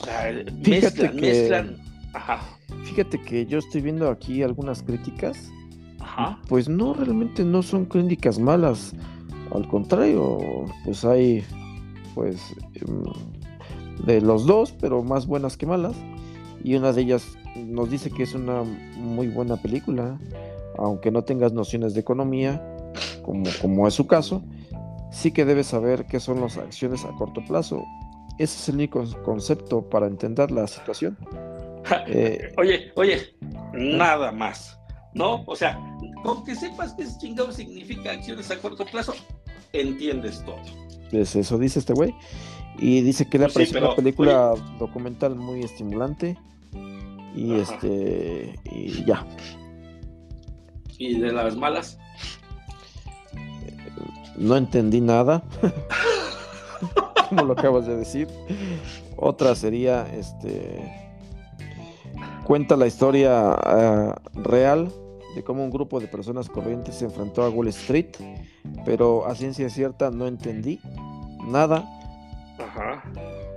O sea, mezclan, mezclan, ajá. Fíjate que yo estoy viendo aquí algunas críticas pues no, realmente no son críticas malas. Al contrario, pues hay, pues, em, de los dos, pero más buenas que malas. Y una de ellas nos dice que es una muy buena película, aunque no tengas nociones de economía, como, como es su caso, sí que debes saber qué son las acciones a corto plazo. Ese es el único concepto para entender la situación. Eh, oye, oye, nada más. ¿no? O sea, con que sepas qué chingado significa acciones a corto plazo, entiendes todo. Pues eso dice este güey. Y dice que le pues una película documental muy estimulante. Y este. Y ya. ¿Y de las malas? No entendí nada. Como lo acabas de decir. Otra sería este. Cuenta la historia ah, real de cómo un grupo de personas corrientes se enfrentó a Wall Street, pero a ciencia cierta no entendí nada. Ajá.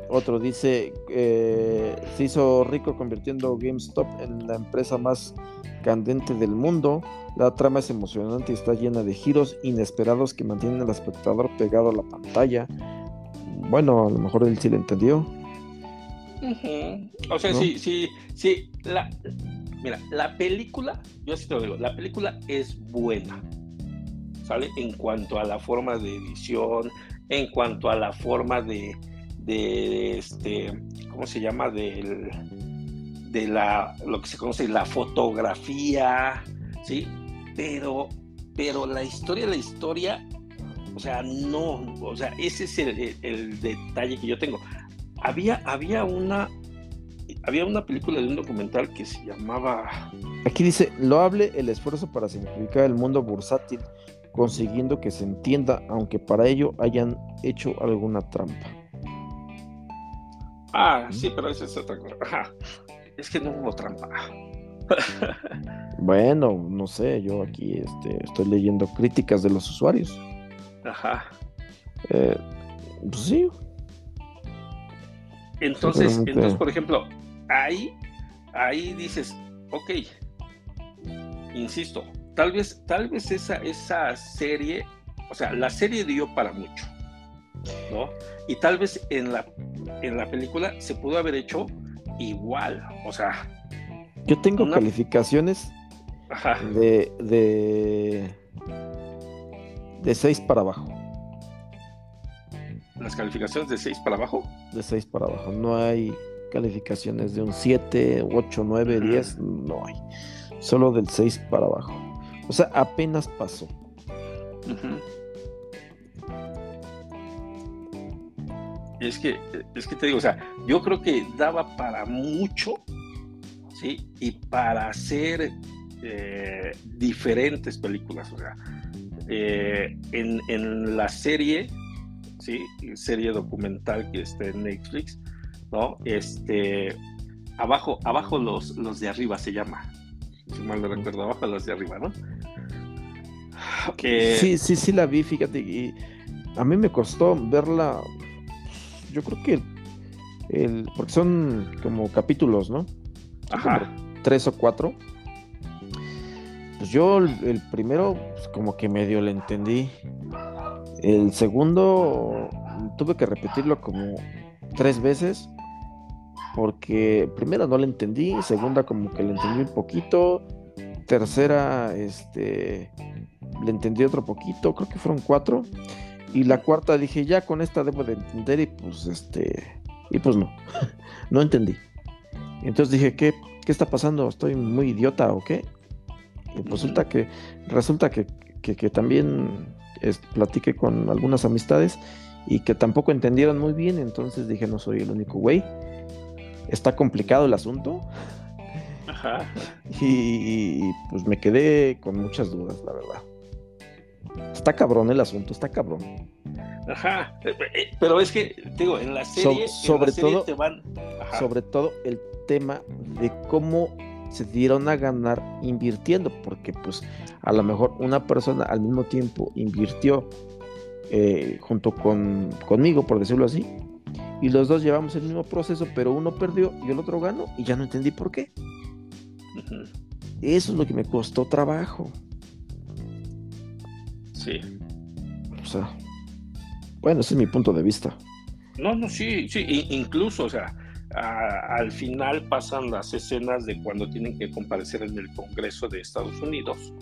Otro dice, eh, se hizo rico convirtiendo GameStop en la empresa más candente del mundo. La trama es emocionante y está llena de giros inesperados que mantienen al espectador pegado a la pantalla. Bueno, a lo mejor él sí lo entendió. O sea, sí, sí, sí. La, Mira, la película, yo así te lo digo, la película es buena, ¿sale? En cuanto a la forma de edición, en cuanto a la forma de, de este, ¿cómo se llama? Del, de la, lo que se conoce, la fotografía, ¿sí? Pero, pero la historia, la historia, o sea, no, o sea, ese es el, el detalle que yo tengo. Había, había una, había una película de un documental que se llamaba... Aquí dice, lo hable el esfuerzo para simplificar el mundo bursátil, consiguiendo que se entienda, aunque para ello hayan hecho alguna trampa. Ah, sí, pero esa es otra cosa. Es que no hubo trampa. bueno, no sé, yo aquí este, estoy leyendo críticas de los usuarios. Ajá. Eh, pues sí. Entonces, entonces, por ejemplo, ahí, ahí dices, ok, insisto, tal vez, tal vez esa, esa serie, o sea, la serie dio para mucho, ¿no? Y tal vez en la, en la película se pudo haber hecho igual, o sea. Yo tengo calificaciones de de de 6 para abajo. ¿Las calificaciones de 6 para abajo? De 6 para abajo. No hay calificaciones de un 7, 8, 9, 10. No hay. Solo del 6 para abajo. O sea, apenas pasó. Es que, es que te digo, o sea, yo creo que daba para mucho, ¿sí? Y para hacer eh, diferentes películas, o sea, eh, en, en, la serie, ¿sí? Serie documental que está en Netflix, ¿no? Este, abajo, abajo los, los de arriba se llama, si mal no recuerdo, abajo los de arriba, ¿no? Sí, sí, sí la vi, fíjate, y a mí me costó verla yo creo que el, porque son como capítulos, ¿no? Ajá. tres o cuatro. Pues yo el, primero pues, como que medio le entendí. El segundo tuve que repetirlo como tres veces porque primero no le entendí, segunda como que le entendí un poquito, tercera este le entendí otro poquito, creo que fueron cuatro y la cuarta dije, ya con esta debo de entender y pues este, y pues no, no entendí. Entonces dije, ¿qué, qué está pasando? ¿Estoy muy idiota o qué? Y resulta que, resulta que, que, también platiqué con algunas amistades y que tampoco entendieron muy bien, entonces dije, no soy el único güey. Está complicado el asunto. Ajá. y pues me quedé con muchas dudas, la verdad. Está cabrón el asunto, está cabrón. Ajá, eh, eh, pero es que, digo, en la serie, sobre todo, te van... Sobre todo el tema de cómo se dieron a ganar invirtiendo, porque pues a lo mejor una persona al mismo tiempo invirtió eh, junto con, conmigo, por decirlo así, y los dos llevamos el mismo proceso, pero uno perdió y el otro ganó, y ya no entendí por qué. Eso es lo que me costó trabajo. Sí. O sea, bueno, ese es mi punto de vista. No, no, sí, sí, incluso, o sea, al final pasan las escenas de cuando tienen que comparecer en el Congreso de Estados Unidos,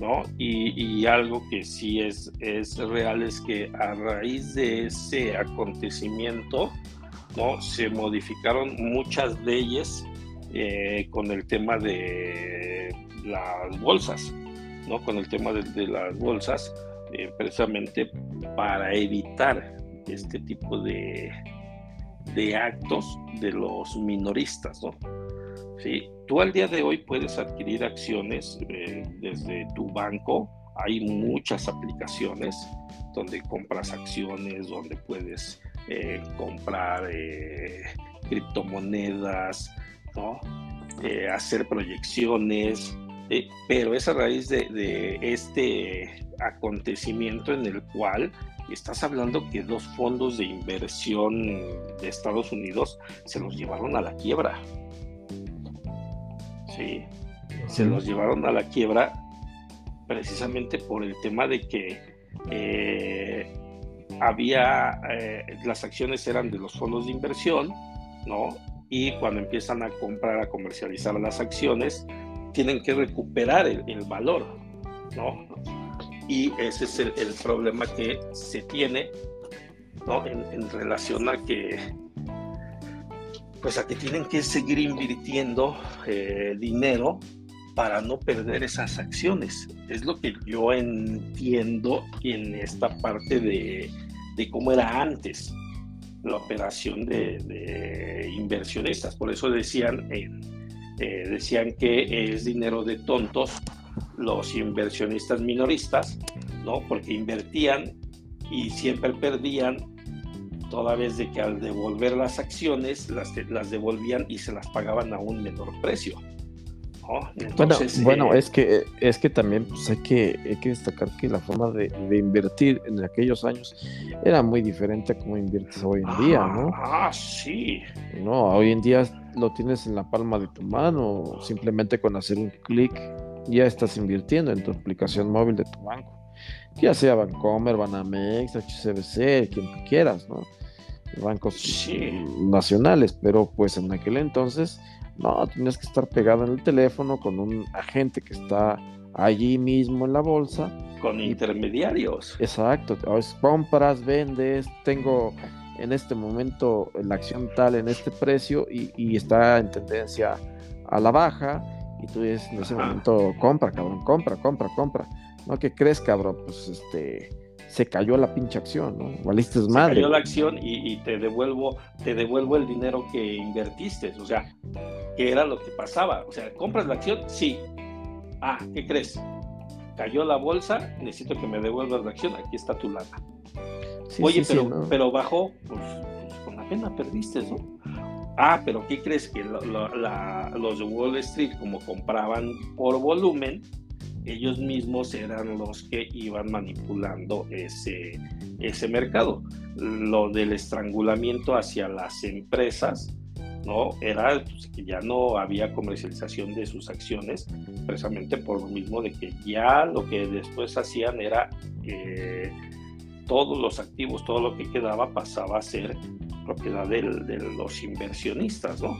¿no? Y, algo que sí es, es real es que a raíz de ese acontecimiento, ¿no? Se modificaron muchas leyes eh, con el tema de las bolsas, ¿no? Con el tema de, las bolsas, eh, precisamente para evitar este tipo de, de actos de los minoristas, ¿no? Sí, tú al día de hoy puedes adquirir acciones eh, desde tu banco. Hay muchas aplicaciones donde compras acciones, donde puedes eh, comprar criptomonedas, ¿no? hacer proyecciones, eh, pero es a raíz de, este acontecimiento en el cual estás hablando que dos fondos de inversión de Estados Unidos se los llevaron a la quiebra. Sí, se los llevaron a la quiebra precisamente por el tema de que eh, había, eh, las acciones eran de los fondos de inversión, ¿no? Y cuando empiezan a comprar, a comercializar las acciones, tienen que recuperar el, valor, ¿no? Y ese es el, problema que se tiene, ¿no? En, relación a que, pues a que tienen que seguir invirtiendo eh, dinero para no perder esas acciones. Es lo que yo entiendo en esta parte de, de cómo era antes la operación de, de inversionistas. Por eso decían en eh, decían que es dinero de tontos los inversionistas minoristas, ¿no? Porque invertían y siempre perdían, toda vez de que al devolver las acciones las, las devolvían y se las pagaban a un menor precio. Bueno, bueno eh, es que es que también pues, hay que hay que destacar que la forma de, invertir en aquellos años era muy diferente a como inviertes hoy en día, ¿no? Ah, sí. No, hoy en día lo tienes en la palma de tu mano, simplemente con hacer un clic ya estás invirtiendo en tu aplicación móvil de tu banco, ya sea Bancomer, Banamex, HCBC, quien tú quieras, ¿no? Bancos nacionales, pero pues en aquel entonces no, tienes que estar pegado en el teléfono con un agente que está allí mismo en la bolsa. Con intermediarios. Exacto. Compras, vendes, tengo en este momento la acción tal en este precio y, está en tendencia a la baja y tú dices en ese momento compra, cabrón, compra, compra, compra. No, ¿qué crees, cabrón? Pues este se cayó la pinche acción, ¿no? Valiste madre. Se cayó la acción y, te devuelvo, te devuelvo el dinero que invertiste. O sea, ¿qué era lo que pasaba? O sea, ¿compras la acción? Sí. Ah, ¿qué crees? Cayó la bolsa, necesito que me devuelvas la acción, aquí está tu lana. Oye, pero, pero bajó, pues, pues, con la pena perdiste, ¿no? Ah, pero ¿qué crees? Que los de Wall Street, como compraban por volumen, ellos mismos eran los que iban manipulando ese, ese mercado. Lo del estrangulamiento hacia las empresas, ¿no? Era pues, que ya no había comercialización de sus acciones, precisamente por lo mismo de que ya lo que después hacían era eh, todos los activos, todo lo que quedaba pasaba a ser propiedad de los inversionistas, ¿no?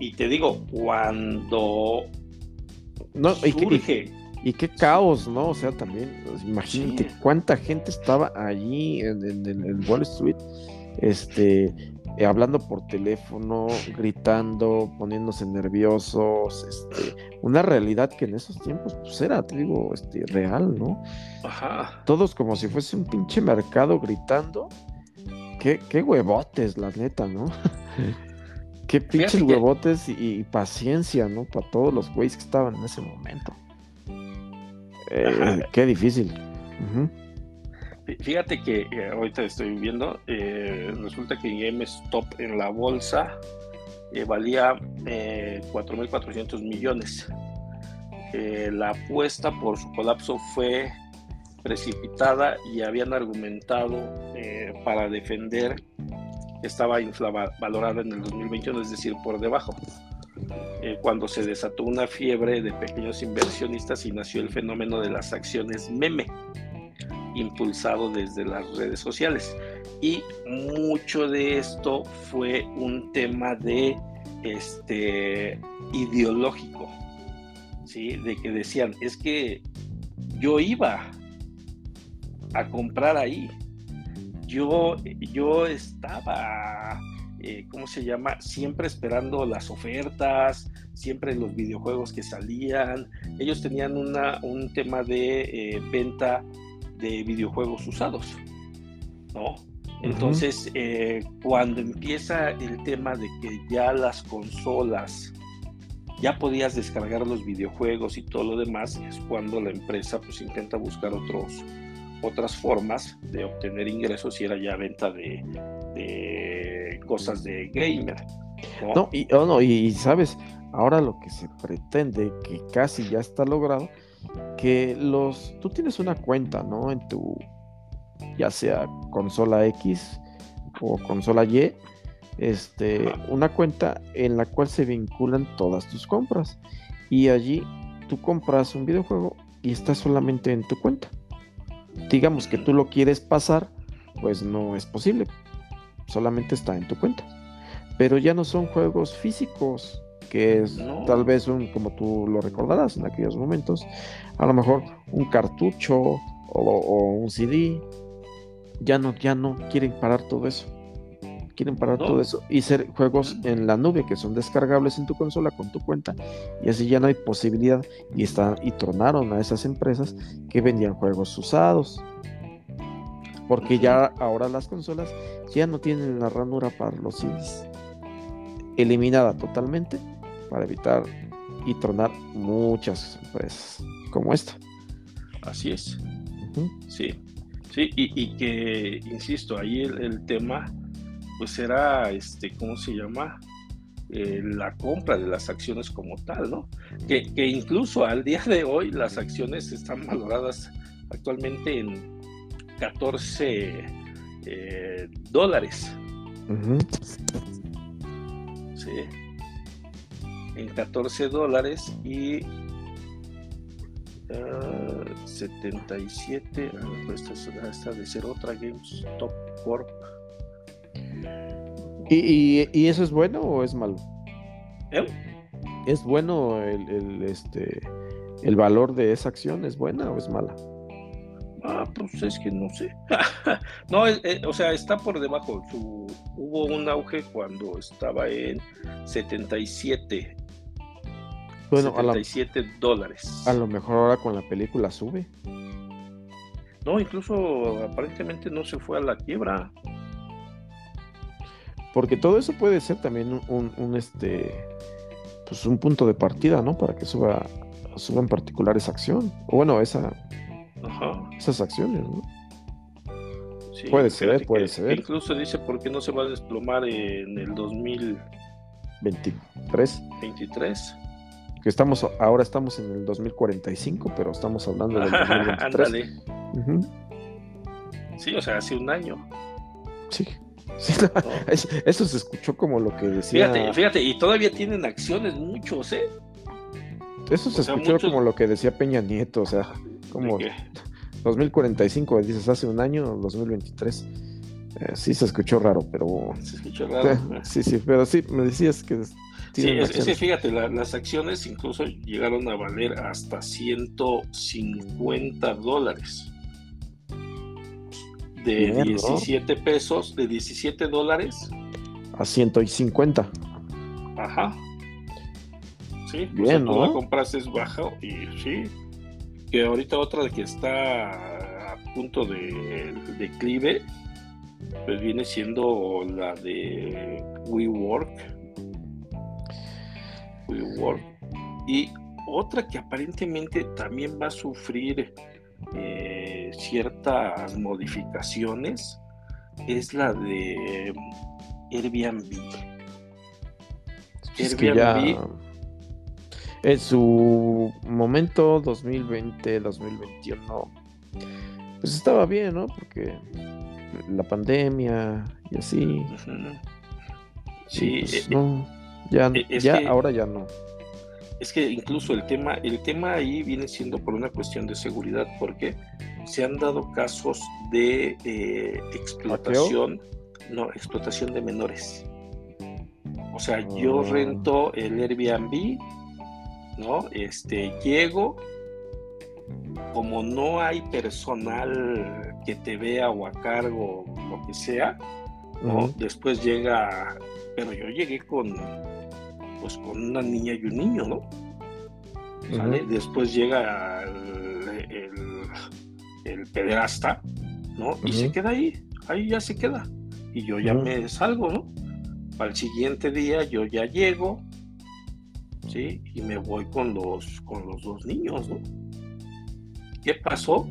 Y te digo, cuando no, surge... Y qué caos, ¿no? O sea, también, pues, imagínate cuánta gente estaba allí en, en, Wall Street, este, eh, hablando por teléfono, gritando, poniéndose nerviosos, este, una realidad que en esos tiempos, pues era, te digo, este, real, ¿no? Ajá. Todos como si fuese un pinche mercado gritando. Qué, qué huevotes, la neta, ¿no? qué pinches huevotes y, y, paciencia, ¿no? Para todos los güeyes que estaban en ese momento. Eh, qué difícil. Fíjate que eh, ahorita estoy viendo, eh, resulta que GameStop en la bolsa valía 4.400 millones. la apuesta por su colapso fue precipitada y habían argumentado para defender que estaba valorada en el 2021, es decir, por debajo. Eh, cuando se desató una fiebre de pequeños inversionistas y nació el fenómeno de las acciones meme, impulsado desde las redes sociales. Y mucho de esto fue un tema de este ideológico, ¿sí? De que decían, es que yo iba a comprar ahí. Yo, yo estaba eh, ¿cómo se llama? Siempre esperando las ofertas, siempre los videojuegos que salían. Ellos tenían una, un tema de eh, venta de videojuegos usados, ¿no? Entonces, eh, cuando empieza el tema de que ya las consolas, ya podías descargar los videojuegos y todo lo demás, es cuando la empresa pues intenta buscar otros, otras formas de obtener ingresos y era ya venta de cosas de gamer. No, y, oh, no, y, sabes, ahora lo que se pretende, que casi ya está logrado, que los, tú tienes una cuenta, ¿no? En tu, ya sea consola X o consola Y, este, una cuenta en la cual se vinculan todas tus compras. Y allí tú compras un videojuego y está solamente en tu cuenta. Digamos que tú lo quieres pasar, pues no es posible, solamente está en tu cuenta. Pero ya no son juegos físicos, que es tal vez un, como tú lo recordarás en aquellos momentos, a lo mejor un cartucho o, un CD. Ya no, ya no quieren parar todo eso. Quieren parar todo eso y ser juegos en la nube que son descargables en tu consola con tu cuenta. Y así ya no hay posibilidad. Y, está, y tronaron a esas empresas que vendían juegos usados porque ya ahora las consolas ya no tienen la ranura para los CDs. Eliminada totalmente para evitar y tronar muchas empresas como esta. Así es. Sí, sí, y, que, insisto, ahí el, tema, pues era, este, ¿cómo se llama? eh, la compra de las acciones como tal, ¿no? Que, que, incluso al día de hoy las acciones están valoradas actualmente en 14 eh, dólares. Sí. En 14 dólares y 77. Ah, pues esta, de ser otra GameStop Corp. ¿Y, y, eso es bueno o es malo? ¿Eh? ¿Es bueno el, el, este, el valor de esa acción? ¿Es buena o es mala? Ah, pues es que no sé. no, eh, o sea, está por debajo. Su, hubo un auge cuando estaba en 77 bueno, 77 a dólares. A lo mejor ahora con la película sube. No, incluso aparentemente no se fue a la quiebra. Porque todo eso puede ser también un, este pues un punto de partida, ¿no? Para que suba, suba en particular esa acción. O bueno, esa esas acciones, ¿no? Sí, puede ser, puede ser. Incluso dice por qué no se va a desplomar en el 2023. 23 que estamos ahora estamos en el 2045, pero estamos hablando del 2023. Sí, o sea, hace un año. Sí. Eso, se escuchó como lo que decía. Fíjate, fíjate, y todavía tienen acciones muchos, ¿eh? Eso se escuchó como lo que decía Peña Nieto, o sea, como 2045, dices hace un año, 2023. Eh, sí se escuchó raro, pero. Se escuchó raro. sí, sí, pero sí, me decías que Sí, es, que fíjate, las acciones incluso llegaron a valer hasta 150 dólares. De 17 pesos, de 17 dólares. A 150. Ajá. Sí, Bien, ¿no? la compras es baja y sí. Que ahorita otra que está a punto de declive, pues viene siendo la de WeWork y otra que aparentemente también va a sufrir eh, ciertas modificaciones es la de Airbnb. Airbnb. en su momento 2020, 2021, pues estaba bien, ¿no? Porque la pandemia y así. Sí, pues eh, no ya, ya ahora ya no. Es que incluso el tema, el tema ahí viene siendo por una cuestión de seguridad, porque se han dado casos de eh, explotación, no, explotación de menores. O sea, yo ah. rento el Airbnb, ¿no? Este, llego, como no hay personal que te vea o a cargo, lo que sea, ¿no? Después llega, pero yo llegué con pues con una niña y un niño, ¿no? Después llega el, el, pederasta, ¿no? Y se queda ahí, ahí ya se queda. Y yo ya me salgo, ¿no? Al siguiente día yo ya llego, ¿sí? Y me voy con los, con los dos niños, ¿no? ¿Qué pasó?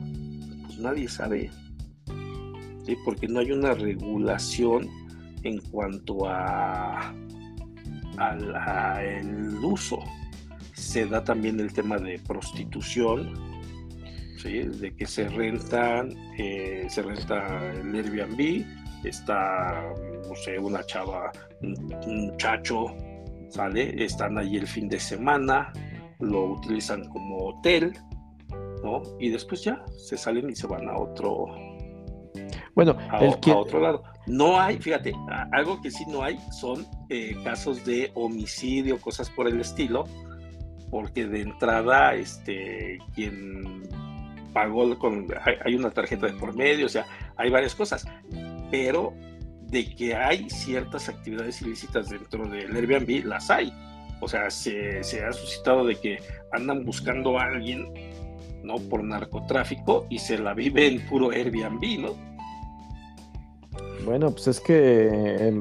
Pues nadie sabe, ¿sí? Porque no hay una regulación en cuanto a al uso. Se da también el tema de prostitución, de que se rentan, eh, se renta el Airbnb, está, no sé, una chava, un, muchacho, ¿sale? Están allí el fin de semana, lo utilizan como hotel, ¿no? Y después ya se salen y se van a otro, bueno, a, otro lado. No hay, fíjate, algo que sí no hay son eh, casos de homicidio, cosas por el estilo, porque de entrada, este, quien pagó con, hay, una tarjeta de por medio, o sea, hay varias cosas, pero de que hay ciertas actividades ilícitas dentro del Airbnb, las hay. O sea, se, se ha suscitado de que andan buscando a alguien, ¿no? Por narcotráfico y se la vive en puro Airbnb, ¿no? Bueno, pues es que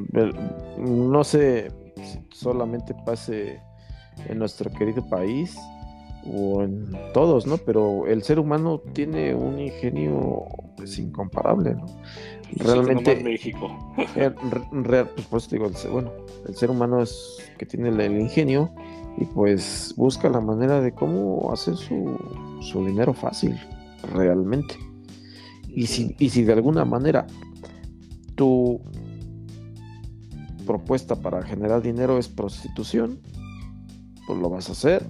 no sé si solamente pase en nuestro querido país o en todos, ¿no? Pero el ser humano tiene un ingenio pues incomparable, ¿no? Realmente Sí, México. re- re- pues por eso digo, el ser- bueno, el ser humano es que tiene el, el ingenio y pues busca la manera de cómo hacer su, su dinero fácil, realmente. Y si, y si de alguna manera tu propuesta para generar dinero es prostitución, pues lo vas a hacer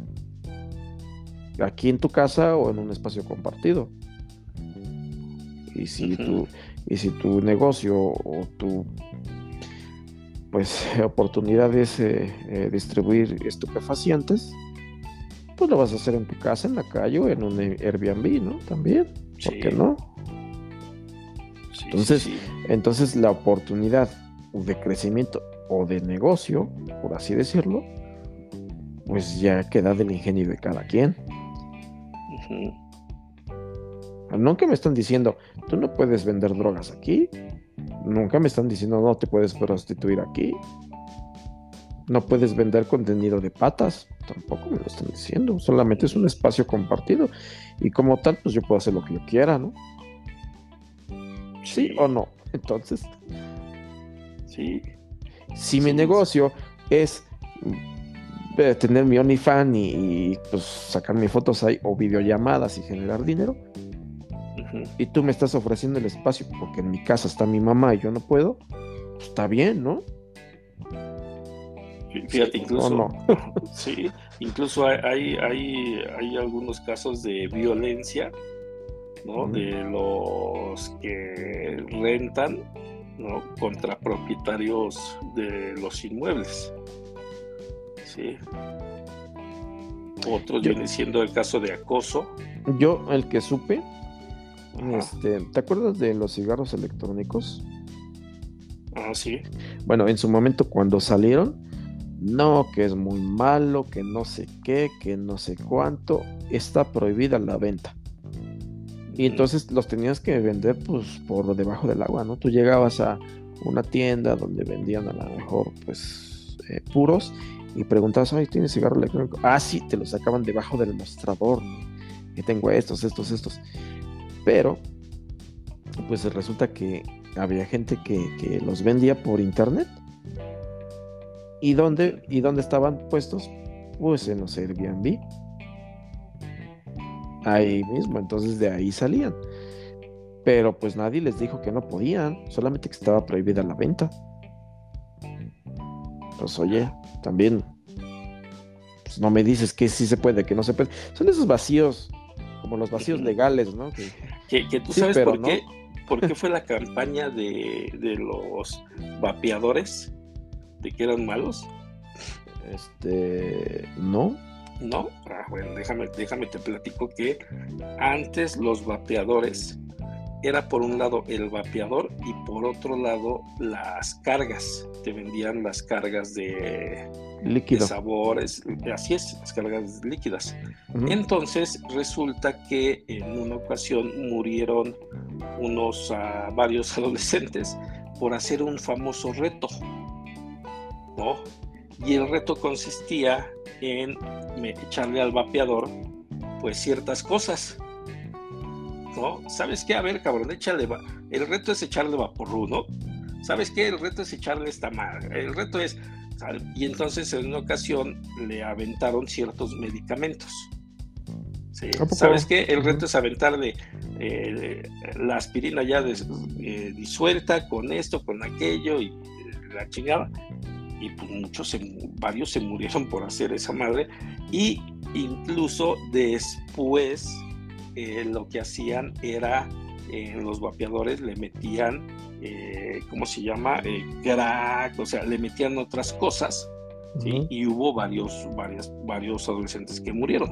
aquí en tu casa o en un espacio compartido. Y si tu, y si tu negocio o tu pues oportunidad es eh, eh, distribuir estupefacientes, pues lo vas a hacer en tu casa, en la calle o en un Airbnb, ¿no? También, ¿por Sí. qué no? Sí, Entonces, sí. Entonces la oportunidad de crecimiento o de negocio, por así decirlo, pues ya queda del ingenio de cada quien. Nunca me están diciendo, tú no puedes vender drogas aquí. Nunca me están diciendo, no te puedes prostituir aquí. No puedes vender contenido de patas. Tampoco me lo están diciendo. Solamente es un espacio compartido. Y como tal, pues yo puedo hacer lo que yo quiera, ¿no? ¿Sí o no? Entonces, Sí. si mi negocio es eh, tener mi OnlyFans y, y, pues sacar mis fotos ahí o videollamadas y generar dinero, y tú me estás ofreciendo el espacio porque en mi casa está mi mamá y yo no puedo, pues, está bien, ¿no? Fí- Fíjate, incluso, sí, incluso hay, hay, hay, algunos casos de violencia, ¿no? De los que rentan, ¿no? Contra propietarios de los inmuebles, sí. Otros Yo- viene siendo el caso de acoso. Yo, el que supe, Ajá. este, ¿te acuerdas de los cigarros electrónicos? Ah, sí. Bueno, en su momento cuando salieron, no, que es muy malo, que no sé qué, que no sé cuánto, está prohibida la venta. Y entonces los tenías que vender pues por debajo del agua, ¿no? Tú llegabas a una tienda donde vendían a lo mejor pues eh, puros y preguntabas, ay, ¿tienes cigarro electrónico? Ah, sí, te lo sacaban debajo del mostrador, ¿no? Que tengo estos, estos, estos. Pero, pues resulta que había gente que, que los vendía por internet. ¿Y dónde, ¿Y dónde estaban puestos? Pues en los Airbnb. Ahí mismo, entonces de ahí salían. Pero pues nadie les dijo que no podían, solamente que estaba prohibida la venta. Pues oye, también pues, no me dices que sí se puede, que no se puede. Son esos vacíos, como los vacíos legales, ¿no? Que- Que, que tú Sí, sabes por no. qué, por qué fue la campaña de, de los vapeadores, de que eran malos, este, no. ¿no? Ah, bueno, déjame, déjame te platico que antes los vapeadores era por un lado el vapeador y por otro lado las cargas. Te vendían las cargas de, de Líquido. sabores, así es, las cargas líquidas. Entonces resulta que en una ocasión murieron unos ah, varios adolescentes por hacer un famoso reto, ¿no? Y el reto consistía en me- echarle al vapeador pues ciertas cosas, ¿no? ¿Sabes qué? A ver, cabrón, échale, va- el reto es echarle vaporru, ¿no? ¿Sabes qué? El reto es echarle esta madre, el reto es... Y entonces en una ocasión le aventaron ciertos medicamentos. ¿Sabes qué? El reto es aventarle eh, la aspirina ya des- eh, disuelta con esto, con aquello y eh, la chingada. Y pues muchos, se varios se murieron por hacer esa madre. Y incluso después eh, lo que hacían era eh, en los vapeadores le metían, eh, ¿cómo se llama? Eh, crack, o sea, le metían otras cosas. ¿sí? Ujú. Y hubo varios, varias, varios adolescentes que murieron.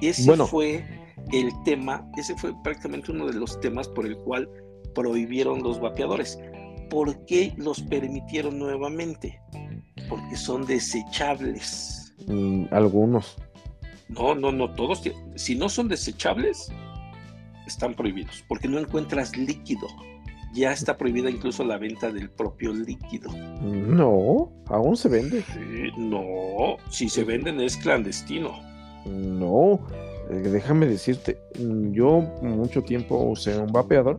Ese Bueno. fue el tema, ese fue prácticamente uno de los temas por el cual prohibieron los vapeadores. ¿Por qué los permitieron nuevamente? Porque son desechables. Mm, algunos. No, no, no, todos. Si no son desechables, están prohibidos, porque no encuentras líquido. Ya está prohibida incluso la venta del propio líquido. No, aún se vende. Sí, no, si se venden es clandestino. No, eh, déjame decirte, yo mucho tiempo usé un vapeador,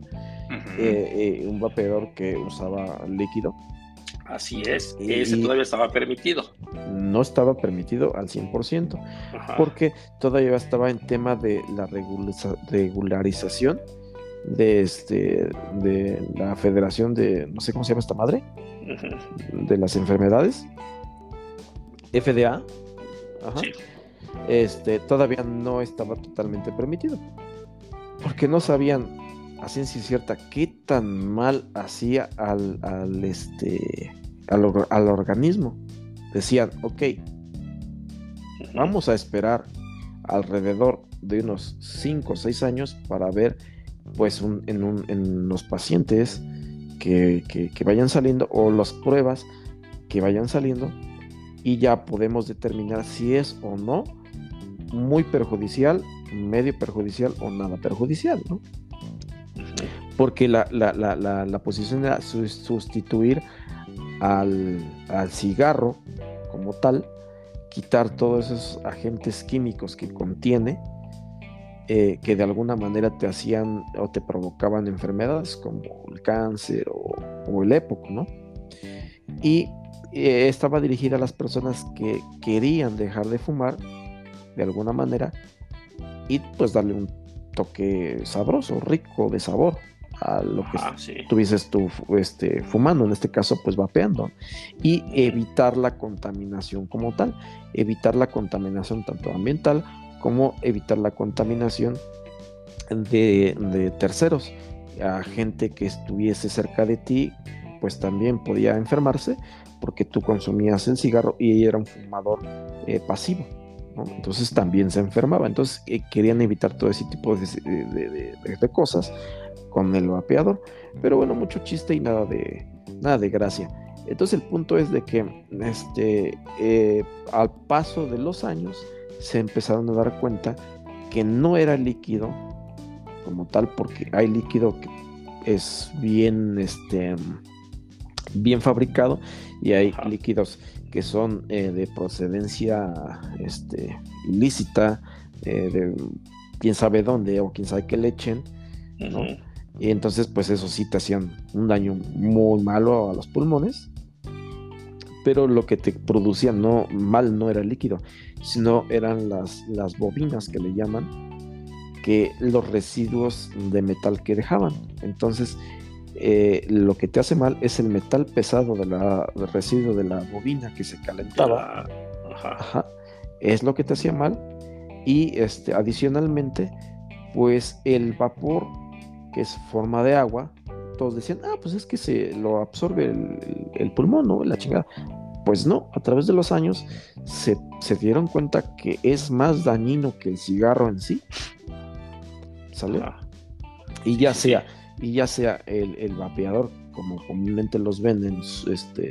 eh, eh, un vapeador que usaba líquido. Así es, ese todavía estaba permitido. No estaba permitido al 100%, porque todavía estaba en tema de la regularización de este de la Federación de no sé cómo se llama esta madre de las enfermedades FDA este todavía no estaba totalmente permitido porque no sabían a ciencia cierta qué tan mal hacía al, al este al, organismo decían ok vamos a esperar alrededor de unos 5 o 6 años para ver pues en, los pacientes que, vayan saliendo o las pruebas que vayan saliendo y ya podemos determinar si es o no muy perjudicial, medio perjudicial o nada perjudicial, ¿no? Porque la, posición era sustituir al, al cigarro como tal, quitar todos esos agentes químicos que contiene eh, que de alguna manera te hacían o te provocaban enfermedades como el cáncer o, el époco, ¿no? Y eh, estaba dirigida a las personas que querían dejar de fumar de alguna manera y pues darle un toque sabroso, rico de sabor a lo que ah, tuvieses tú este, fumando, en este caso pues vapeando, y evitar la contaminación como tal, evitar la contaminación tanto ambiental cómo evitar la contaminación de, terceros. A gente que estuviese cerca de ti, pues también podía enfermarse porque tú consumías el cigarro y ella era un fumador eh, pasivo. Entonces también se enfermaba. Entonces eh, querían evitar todo ese tipo de, cosas con el vapeador. Pero bueno, mucho chiste y nada de, nada de gracia. Entonces el punto es de que este, eh, al paso de los años, se empezaron a dar cuenta que no era líquido como tal, porque hay líquido que es bien, este, bien fabricado y hay líquidos que son eh, de procedencia este, ilícita, eh, de quién sabe dónde o quién sabe qué le echen, Y entonces, pues eso sí te hacían un daño muy malo a los pulmones pero lo que te producía no, mal no era el líquido, sino eran las, las bobinas que le llaman, que los residuos de metal que dejaban. Entonces, eh, lo que te hace mal es el metal pesado de la, del residuo de la bobina que se calentaba. es lo que te hacía mal. Y este, adicionalmente, pues el vapor, que es forma de agua, todos decían, ah, pues es que se lo absorbe el, pulmón, ¿no? La chingada. Pues no, a través de los años se, dieron cuenta que es más dañino que el cigarro en sí. ¿Sale? Y ya sea, y ya sea el, vapeador, como comúnmente los venden, este,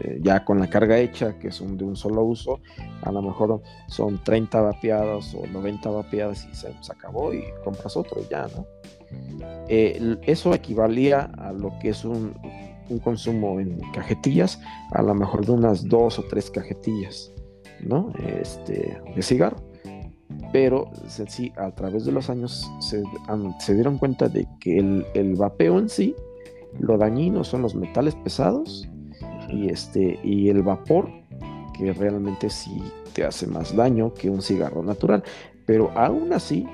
eh, ya con la carga hecha, que son de un solo uso, a lo mejor son 30 vapeadas o 90 vapeadas y se, se acabó y compras otro ya, ¿no? Eh, eso equivalía a lo que es un, consumo en cajetillas, a lo mejor de unas dos o tres cajetillas, ¿no? Este, de cigarro. Pero sí, a través de los años se, dieron cuenta de que el, vapeo en sí, lo dañino son los metales pesados y, este, y el vapor, que realmente sí te hace más daño que un cigarro natural. Pero aún así,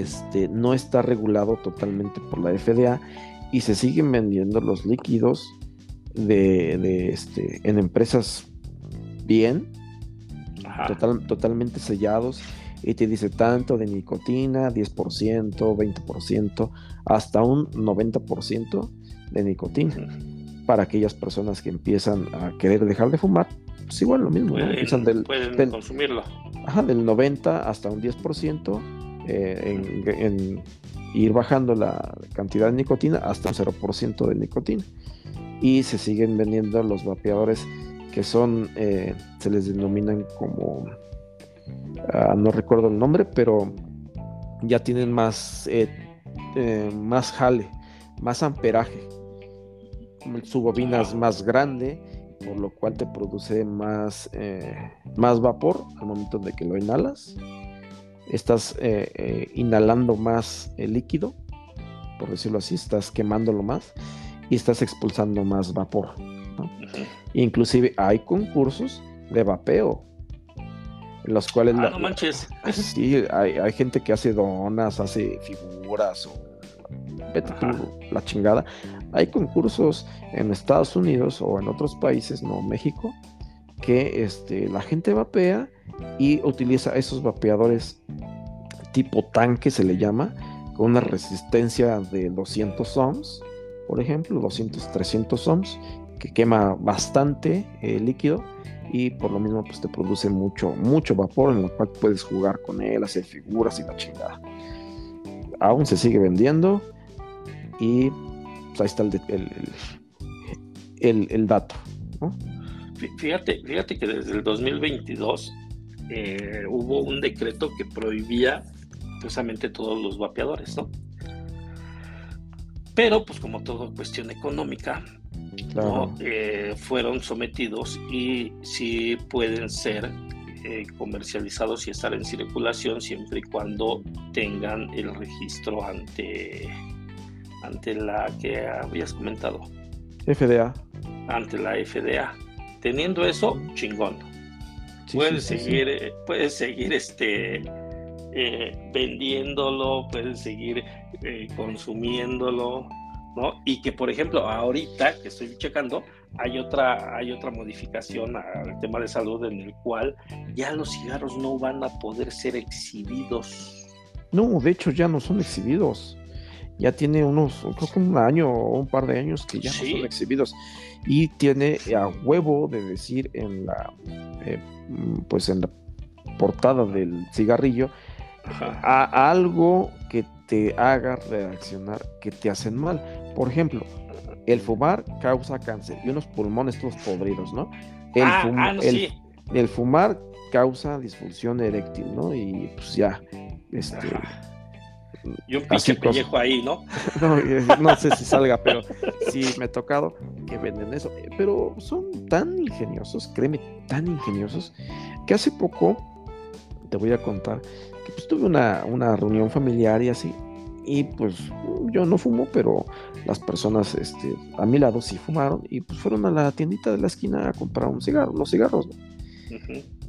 este, no está regulado totalmente por la FDA y se siguen vendiendo los líquidos de, este, en empresas bien, totalmente sellados y te dice tanto de nicotina, 10%, 20%, hasta un 90% de nicotina. Para aquellas personas que empiezan a querer dejar de fumar, pues igual lo mismo, pueden, del, pueden consumirlo. Ajá, del 90 hasta un 10%, eh, en, ir bajando la cantidad de nicotina hasta un 0% de nicotina. Y se siguen vendiendo los vapeadores que son, eh, se les denominan como, ah, no recuerdo el nombre, pero ya tienen más, eh, más jale, más amperaje. Su bobina es más grande por lo cual te produce más, más vapor al momento de que lo inhalas. Estás eh, eh, inhalando más el líquido, por decirlo así, estás quemándolo más y estás expulsando más vapor. Inclusive hay concursos de vapeo en los cuales ah, no manches. sí hay, hay, gente que hace donas hace figuras o vete la chingada hay concursos en Estados Unidos o en otros países no México que este la gente vapea y utiliza esos vapeadores tipo tanque se le llama con una resistencia de 200 ohms por ejemplo 200 300 ohms que quema bastante el eh, líquido y por lo mismo pues te produce mucho, mucho vapor en lo cual puedes jugar con él, hacer figuras y la chingada. Aún se sigue vendiendo y pues, ahí está el, el, el, dato. Fíjate, fíjate que desde el 2022 eh, hubo un decreto que prohibía precisamente todos los vapeadores, ¿no? Pero pues como todo cuestión económica, eh, fueron sometidos y sí pueden ser eh, comercializados y estar en circulación siempre y cuando tengan el registro ante, ante la que habías comentado. FDA. Ante la FDA. Teniendo eso, chingón. puedes seguir, eh, puedes seguir este vendiéndolo, puedes seguir consumiéndolo ¿no? Y que, por ejemplo, ahorita que estoy checando, hay otra, hay otra modificación al tema de salud en el cual ya los cigarros no van a poder ser exhibidos. No, de hecho ya no son exhibidos. Ya tiene unos, creo que un año o un par de años que ya no son exhibidos. Y tiene a huevo de decir en la, eh, pues en la portada del cigarrillo, a algo que te haga reaccionar, que te hacen mal. Por ejemplo, el fumar causa cáncer y unos pulmones todos podridos, ¿no? El, ah, ah, el, fumar causa disfunción eréctil, ¿no? Y pues ya, este... Y un pinche pellejo ahí, ¿no? no, sé si salga, pero sí me ha tocado que venden eso. Pero son tan ingeniosos, créeme, tan ingeniosos, que hace poco, te voy a contar, que pues tuve una, una reunión familiar y así, y pues yo no fumo, pero las personas este, a mi lado sí fumaron y pues fueron a la tiendita de la esquina a comprar un cigarro, los cigarros.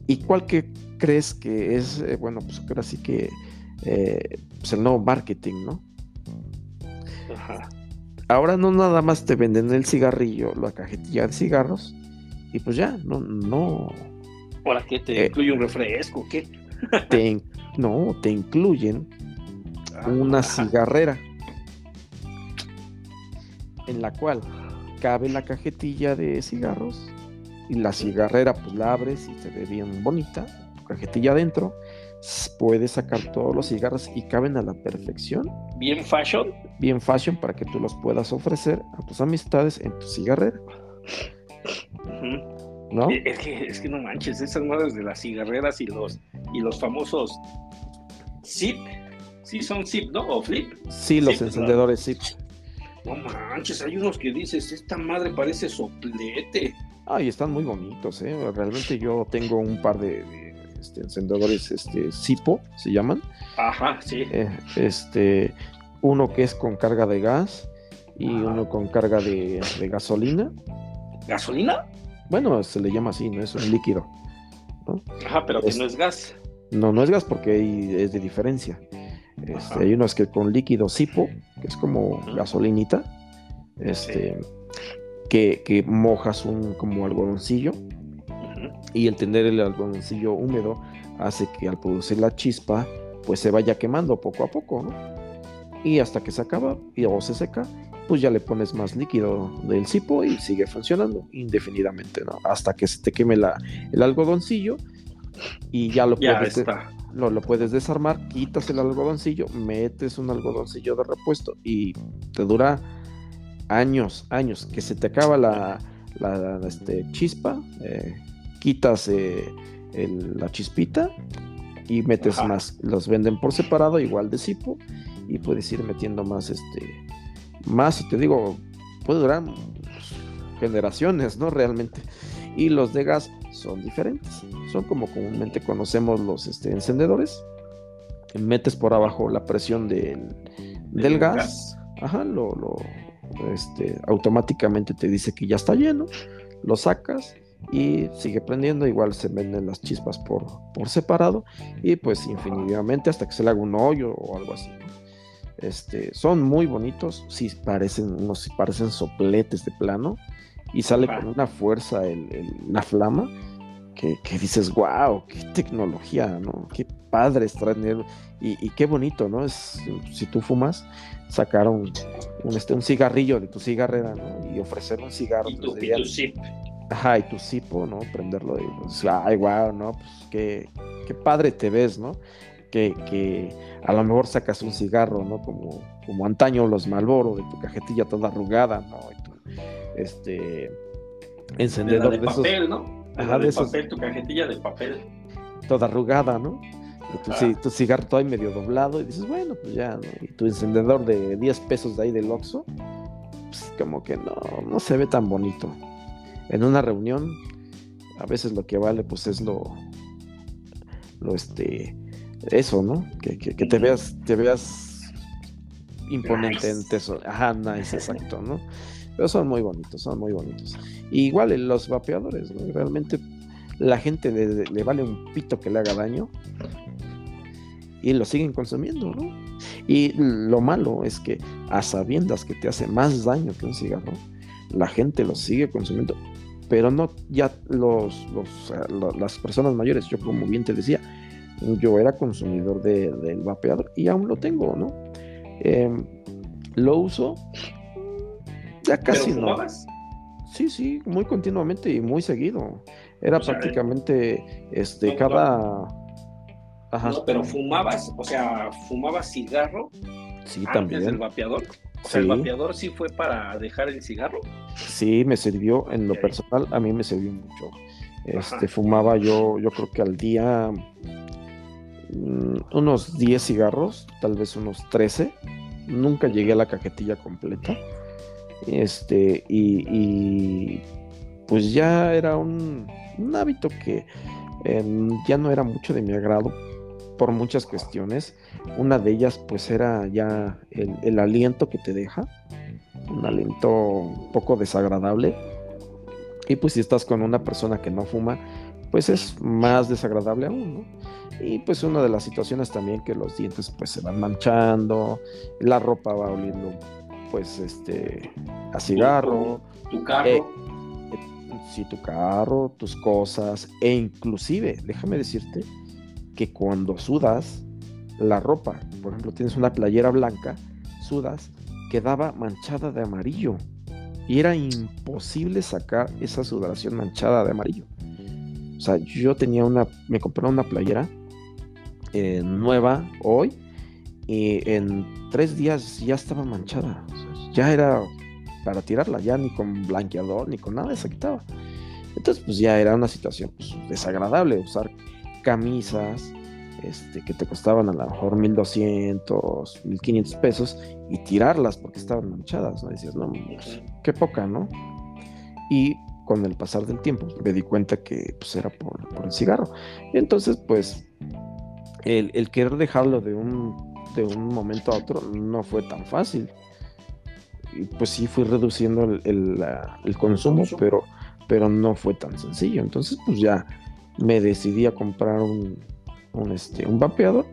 ¿Y cuál que crees que es, eh, bueno, pues ahora sí que eh, pues el nuevo marketing, ¿no? Ahora no nada más te venden el cigarrillo, la cajetilla de cigarros y pues ya, no, no. ¿Para qué te eh, incluye un refresco? ¿Qué? Te, no, te incluyen una cigarrera en la cual cabe la cajetilla de cigarros y la cigarrera pues la abres y se ve bien bonita, tu cajetilla adentro, puedes sacar todos los cigarros y caben a la perfección. Bien fashion. Bien fashion para que tú los puedas ofrecer a tus amistades en tu cigarrera. ¿No? Es que, es que no manches, esas madres de las cigarreras y los, y los famosos zip Sí, son zip, ¿no? ¿O flip? Sí, los encendedores zip. No manches, hay unos que dices, esta madre parece soplete. Ay, están muy bonitos, ¿eh? Realmente yo tengo un par de, este, encendedores este, Zipo, se llaman. Ajá, sí. Eh, este, uno que es con carga de gas y uno con carga de, gasolina. ¿Gasolina? Bueno, se le llama así, ¿no? Es un líquido. Ajá, pero que no es gas. No, no es gas porque es de diferencia. Este, hay unos que con líquido Sipo, que es como gasolinita, este, que, mojas un como algodoncillo y el tener el algodoncillo húmedo hace que al producir la chispa pues se vaya quemando poco a poco, Y hasta que se acaba y o se seca, pues ya le pones más líquido del cipo y sigue funcionando indefinidamente, ¿no? Hasta que se te queme la, el algodoncillo y ya lo puedes lo, lo, puedes desarmar, quitas el algodoncillo, metes un algodoncillo de repuesto y te dura años, años, que se te acaba la, la este, chispa, eh, quitas eh, la chispita y metes más, los venden por separado, igual de cipo, y puedes ir metiendo más, este, más, y te digo, puede durar generaciones, ¿no? Realmente. Y los de gas son diferentes. Son como comúnmente conocemos los este, encendedores. Metes por abajo la presión del, del gas. Ajá, lo, lo este, automáticamente te dice que ya está lleno. Lo sacas y sigue prendiendo. Igual se venden las chispas por, por separado y pues infinitivamente hasta que se le haga un hoyo o algo así. Este, son muy bonitos, sí parecen, unos sí parecen sopletes de plano y sale con una fuerza la flama que, dices, wow, qué tecnología, ¿no? Qué padre es tener y, qué bonito, ¿no? Es, si tú fumas, sacar un, este, un cigarrillo de tu cigarrera, ¿no? Y ofrecer un cigarro. Y tu, zip. Ajá, y tu zipo, ¿no? Prenderlo y pues, ay, wow, ¿no? Pues qué, qué padre te ves, ¿no? que, a lo mejor sacas un cigarro, ¿no? Como, como antaño los Malboro, de tu cajetilla toda arrugada, ¿no? Y tu, este, encendedor de, papel, ¿no? de, papel, tu cajetilla de papel. Toda arrugada, ¿no? Y tu, ah. tu, cigarro todo ahí medio doblado y dices, bueno, pues ya, ¿no? Y tu encendedor de 10 pesos de ahí del Oxxo, pues como que no, no se ve tan bonito. En una reunión, a veces lo que vale, pues es lo, lo este, eso, ¿no? Que, te veas, te veas imponente en eso. Ajá, nice, exacto, ¿no? Pero son muy bonitos, son muy bonitos. igual los vapeadores, ¿no? Realmente la gente le, vale un pito que le haga daño y lo siguen consumiendo, ¿no? Y lo malo es que a sabiendas que te hace más daño que un cigarro, la gente lo sigue consumiendo, pero no ya los, los las personas mayores, yo como bien te decía, yo era consumidor de, del vapeador y aún lo tengo, ¿no? Em, lo uso ya casi no. Sí, sí, muy continuamente y muy seguido. Era prácticamente este cada Ajá. pero fumabas, o sea, fumabas cigarro sí, antes también. del vapeador. O sea, el vapeador sí fue para dejar el cigarro. Sí, me sirvió en lo personal, a mí me sirvió mucho. Este, fumaba yo, yo creo que al día Mm, unos 10 cigarros, tal vez unos 13. Nunca llegué a la cajetilla completa. Este, y, pues ya era un, hábito que em, ya no era mucho de mi agrado por muchas cuestiones. Una de ellas pues era ya el, el aliento que te deja, un aliento un poco desagradable. Y pues si estás con una persona que no fuma, pues es más desagradable aún, ¿no? Y pues una de las situaciones también que los dientes pues se van manchando, la ropa va oliendo pues este a cigarro. Tu, carro. Eh, eh, sí, tu carro, tus cosas. E inclusive, déjame decirte que cuando sudas, la ropa, por ejemplo, tienes una playera blanca, sudas, quedaba manchada de amarillo. Y era imposible sacar esa sudoración manchada de amarillo. O sea, yo tenía una, me compré una playera eh, nueva hoy y en tres días ya estaba manchada. ya era para tirarla, ya ni con blanqueador ni con nada se quitaba. Entonces, pues ya era una situación pues, desagradable usar camisas este, que te costaban a lo mejor 1200, 1500 pesos y tirarlas porque estaban manchadas. ¿no? Decías, no, pues, qué poca, ¿no? Y con el pasar del tiempo me di cuenta que pues, era por, por el cigarro. Y entonces, pues el, querer dejarlo de un, de un momento a otro no fue tan fácil. Y pues sí fui reduciendo el, consumo, pero, pero no fue tan sencillo. Entonces pues ya me decidí a comprar un, un, este, un vapeador,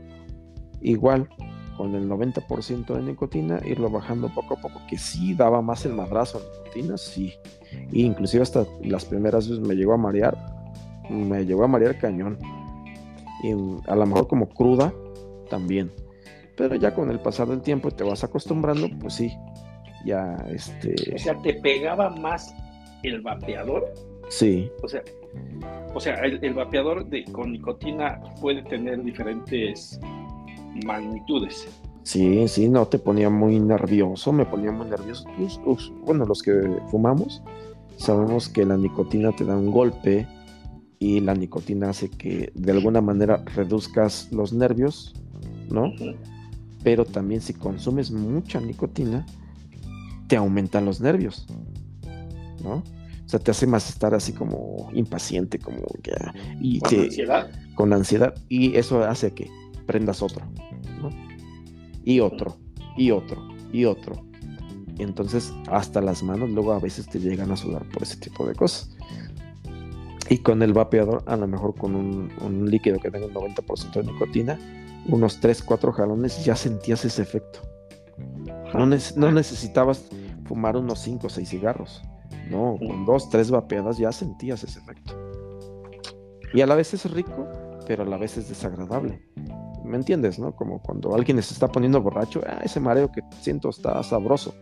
igual con el 90% de nicotina, irlo bajando poco a poco, que sí daba más el madrazo de nicotina, sí. E inclusive hasta las primeras veces me llegó a marear, me llegó a marear cañón y a lo mejor como cruda también. Pero ya con el pasar del tiempo te vas acostumbrando, pues sí, ya este... O sea, ¿te pegaba más el vapeador? Sí. O sea, o sea el, vapeador de, con nicotina puede tener diferentes magnitudes. Sí, sí, no, te ponía muy nervioso, me ponía muy nervioso. Pues, pues, bueno, los que fumamos sabemos que la nicotina te da un golpe y la nicotina hace que de alguna manera reduzcas los nervios, ¿no? Pero también si consumes mucha nicotina, te aumentan los nervios. ¿no? O sea, te hace más estar así como impaciente, como que... Y Con te- ansiedad. con ansiedad y eso hace que prendas otro, ¿no? Y otro, y otro, y otro. Entonces hasta las manos luego a veces te llegan a sudar por ese tipo de cosas. Y con el vapeador, a lo mejor con un, un líquido que tenga un 90% de nicotina, unos 3, 4 jalones ya sentías ese efecto. No, no necesitabas fumar unos 5 o 6 cigarros. No, con dos, tres vapeadas ya sentías ese efecto. Y a la vez es rico, pero a la vez es desagradable. ¿Me entiendes, no? Como cuando alguien se está poniendo borracho, ah, ese mareo que siento está sabroso.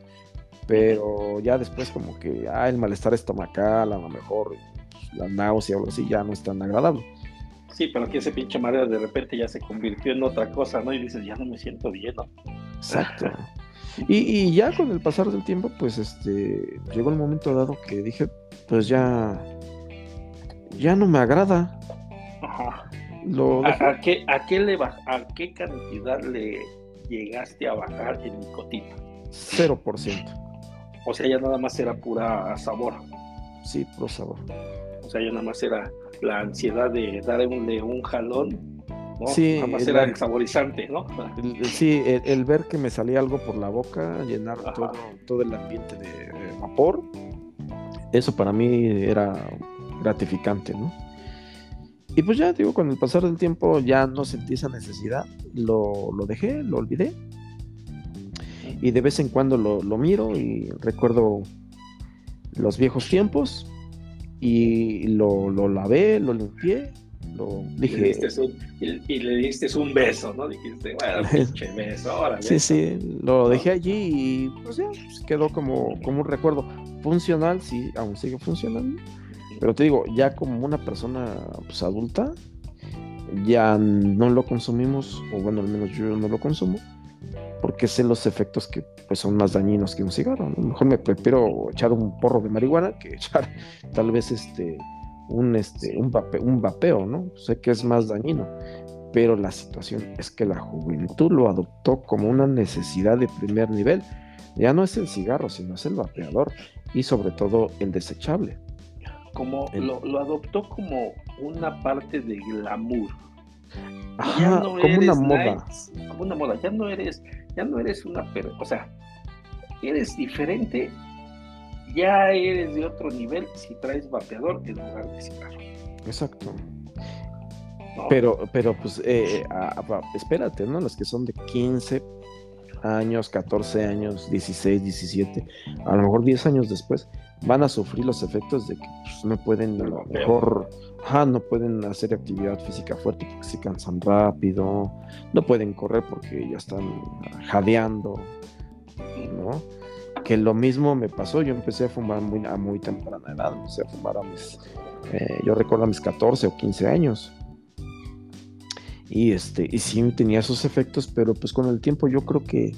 Pero ya después como que, ah, el malestar estomacal, a lo mejor la náusea o algo así, ya no es tan agradable. Sí, pero que ese pinche mareo de repente ya se convirtió en otra cosa, ¿no? Y dices, ya no me siento bien, ¿no? Exacto. Y, y ya con el pasar del tiempo, pues este, llegó el momento dado que dije, pues ya, ya no me agrada. Ajá. Lo. ¿A, a qué, a, qué le ba- ¿A qué cantidad le llegaste a bajar en nicotina? 0%. O sea, ya nada más era pura sabor. Sí, pro sabor. O sea, ya nada más era la ansiedad de darle un jalón, ¿no? Sí, nada más el- era el saborizante, ¿no? El- sí, el, el ver que me salía algo por la boca, llenar Ajá. todo, todo el ambiente de, vapor, eso para mí era gratificante, ¿no? Y pues ya, digo, con el pasar del tiempo ya no sentí esa necesidad, lo, lo dejé, lo olvidé. Y de vez en cuando lo, lo miro y recuerdo los viejos tiempos y lo, lo lavé, lo limpié, lo Le dije... diste un- y, y le diste un beso, ¿no? Dijiste, bueno, pinche beso, órale. Sí, sí, lo dejé allí y pues ya pues, quedó como, como un recuerdo funcional, sí, aún sigue funcionando. Pero te digo, ya como una persona pues, adulta, ya no lo consumimos, o bueno, al menos yo no lo consumo, porque sé los efectos que pues, son más dañinos que un cigarro. ¿no? Mejor me prefiero echar un porro de marihuana que echar tal vez este un, este, un, vape- un vapeo, ¿no? Sé que es más dañino pero la situación es que la juventud lo adoptó como una necesidad de primer nivel. Ya no es el cigarro, sino es el vapeador y sobre todo el desechable. Como El- lo, lo adoptó como una parte de glamour. Ajá, ya no como eres una moda. nice, como una moda. Ya no eres, ya no eres una o sea, eres diferente, ya eres de otro nivel si traes vapeador en lugar de cigarro. Exacto. ¿no? Pero, pero pues, eh, a- a- espérate, ¿no? Los que son de 15 años, 14 años, 16, 17, a lo mejor 10 años después, van a sufrir los efectos de que pues, no pueden, a lo mejor, ajá, no pueden hacer actividad física fuerte porque se cansan rápido, no pueden correr porque ya están jadeando, ¿no? Que lo mismo me pasó, yo empecé a fumar muy, a muy temprana edad, empecé a fumar a mis, eh, yo recuerdo a mis 14 o 15 años. Y este, y sí tenía esos efectos, pero pues con el tiempo yo creo que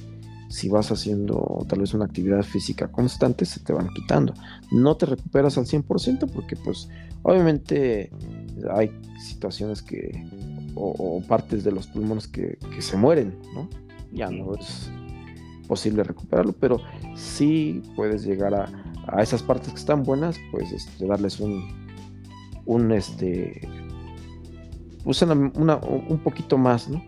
si vas haciendo tal vez una actividad física constante, se te van quitando. No te recuperas al 100% porque pues obviamente hay situaciones que, o, o partes de los pulmones que, que se mueren, ¿no? Ya no es posible recuperarlo, pero sí puedes llegar a, a esas partes que están buenas, pues este, darles un, un este, pues una, una- un poquito más, ¿no?